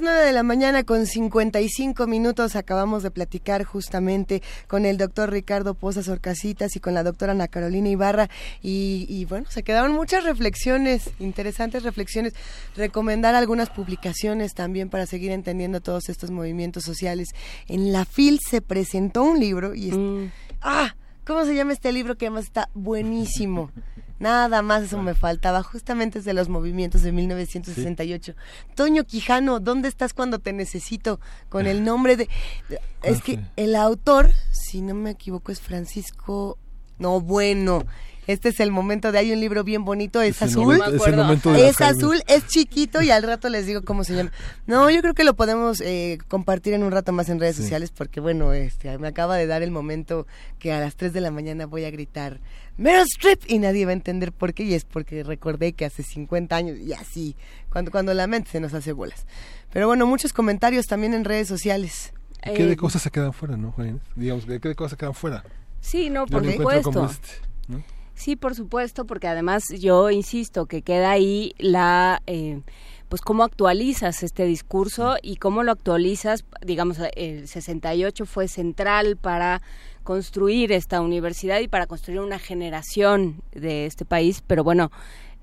Las 9 de la mañana con 55 minutos. Acabamos de platicar justamente con el doctor Ricardo Pozas Orcasitas y con la doctora Ana Carolina Ibarra. Y, y bueno, se quedaron muchas reflexiones, interesantes reflexiones. Recomendar algunas publicaciones también para seguir entendiendo todos estos movimientos sociales. En la FIL se presentó un libro y... es- ¡Ah! ¿Cómo se llama este libro que además está buenísimo? Nada más eso me faltaba, justamente es de los movimientos de 1968. Toño Quijano, ¿dónde estás cuando te necesito? Con el nombre de... de- Es que el autor, si no me equivoco, es Francisco... No, bueno, este es el momento de... Hay un libro bien bonito, es, Es el azul. momento- es el momento de Es Jaime. azul, es chiquito y al rato les digo cómo se llama. No, yo creo que lo podemos eh, compartir en un rato más en redes Sí. sociales porque, bueno, este, me acaba de dar el momento que a las 3 de la mañana voy a gritar Meryl Streep y nadie va a entender por qué y es porque recordé que hace 50 años y así, cuando, cuando la mente se nos hace bolas. Pero bueno, muchos comentarios también en redes sociales. ¿Y ¿Qué Eh, de cosas se quedan fuera, no, Juan? Digamos, ¿de qué de cosas se quedan fuera? Sí, no, por supuesto. este, ¿no? Sí, por supuesto, porque además yo insisto que queda ahí la, eh, pues cómo actualizas este discurso y cómo lo actualizas, digamos, el 68 fue central para construir esta universidad y para construir una generación de este país, pero bueno,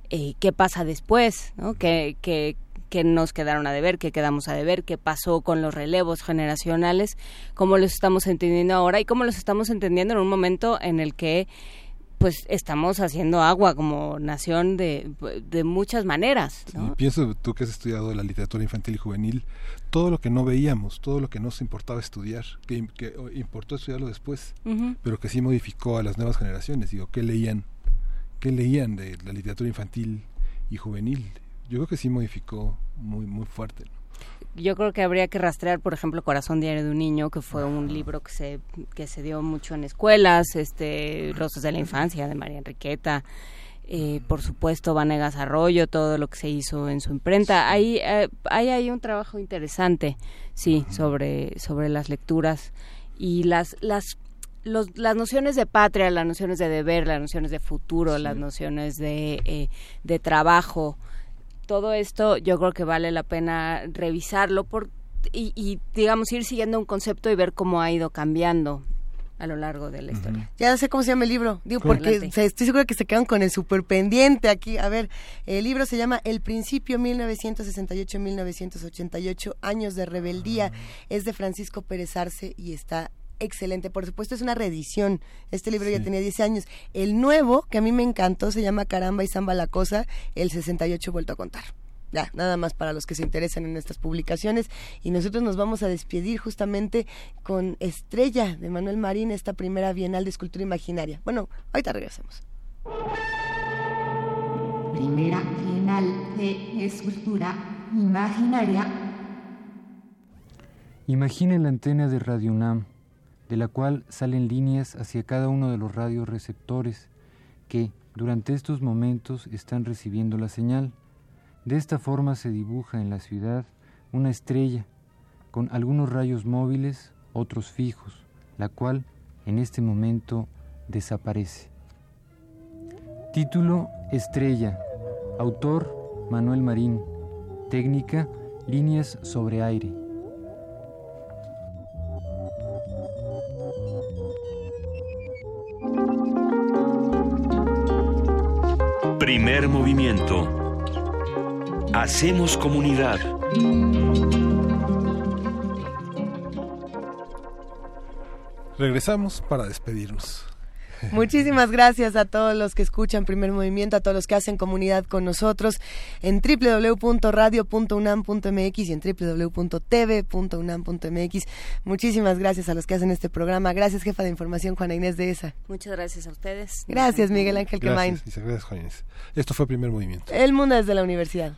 eh, ¿qué pasa después? ¿no? ¿Qué, qué, qué nos quedaron a deber? ¿Qué quedamos a deber? ¿Qué pasó con los relevos generacionales? ¿Cómo los estamos entendiendo ahora? Y cómo los estamos entendiendo en un momento en el que pues estamos haciendo agua como nación de, de muchas maneras. ¿no? Y pienso, tú que has estudiado la literatura infantil y juvenil, todo lo que no veíamos, todo lo que no se importaba estudiar, que, que importó estudiarlo después, pero que sí modificó a las nuevas generaciones. Digo, ¿qué leían? ¿Qué leían de la literatura infantil y juvenil? Yo creo que sí modificó muy, muy fuerte. Yo creo que habría que rastrear, por ejemplo, Corazón Diario de un Niño, que fue un libro que se, que se dio mucho en escuelas, este Rosas de la Infancia, de María Enriqueta, eh, por supuesto, Vanegas Arroyo, todo lo que se hizo en su imprenta. Ahí, eh, ahí hay un trabajo interesante, sí, sobre, sobre las lecturas. Y las, las los, las nociones de patria, las nociones de deber, las nociones de futuro, las nociones de, eh, de trabajo, todo esto yo creo que vale la pena revisarlo por, y, y, digamos, ir siguiendo un concepto y ver cómo ha ido cambiando a lo largo de la historia. Ya sé cómo se llama el libro, digo, Sí. porque estoy segura que se quedan con el super pendiente aquí. A ver, el libro se llama El Principio 1968-1988, Años de Rebeldía. Es de Francisco Pérez Arce y está excelente. Por supuesto, es una reedición. Este libro ya tenía 10 años. El nuevo, que a mí me encantó, se llama Caramba y Zamba la Cosa, el 68 vuelto a contar. Ya, nada más para los que se interesan en estas publicaciones. Y nosotros nos vamos a despedir justamente con Estrella de Manuel Marín, esta primera Bienal de Escultura Imaginaria. Bueno, ahorita regresamos. Primera Bienal de Escultura Imaginaria. Imagine la antena de Radio UNAM, de la cual salen líneas hacia cada uno de los radioreceptores que, durante estos momentos, están recibiendo la señal. De esta forma se dibuja en la ciudad una estrella, con algunos rayos móviles, otros fijos, la cual, en este momento, desaparece. Título Estrella. Autor Manuel Marín. Técnica Líneas sobre aire. Primer movimiento. Hacemos comunidad. Regresamos para despedirnos. Muchísimas gracias a todos los que escuchan Primer Movimiento, a todos los que hacen comunidad con nosotros en www.radio.unam.mx y en www.tv.unam.mx. Muchísimas gracias a los que hacen este programa. Gracias, jefa de información, Juana Inés de ESA. Muchas gracias a ustedes. Gracias, Miguel Ángel Quemain. Gracias, gracias, Juan Inés. Esto fue Primer Movimiento. El mundo desde la universidad.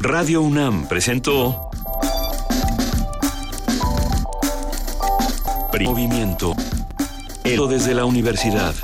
Radio UNAM presentó Movimiento. El desde la universidad.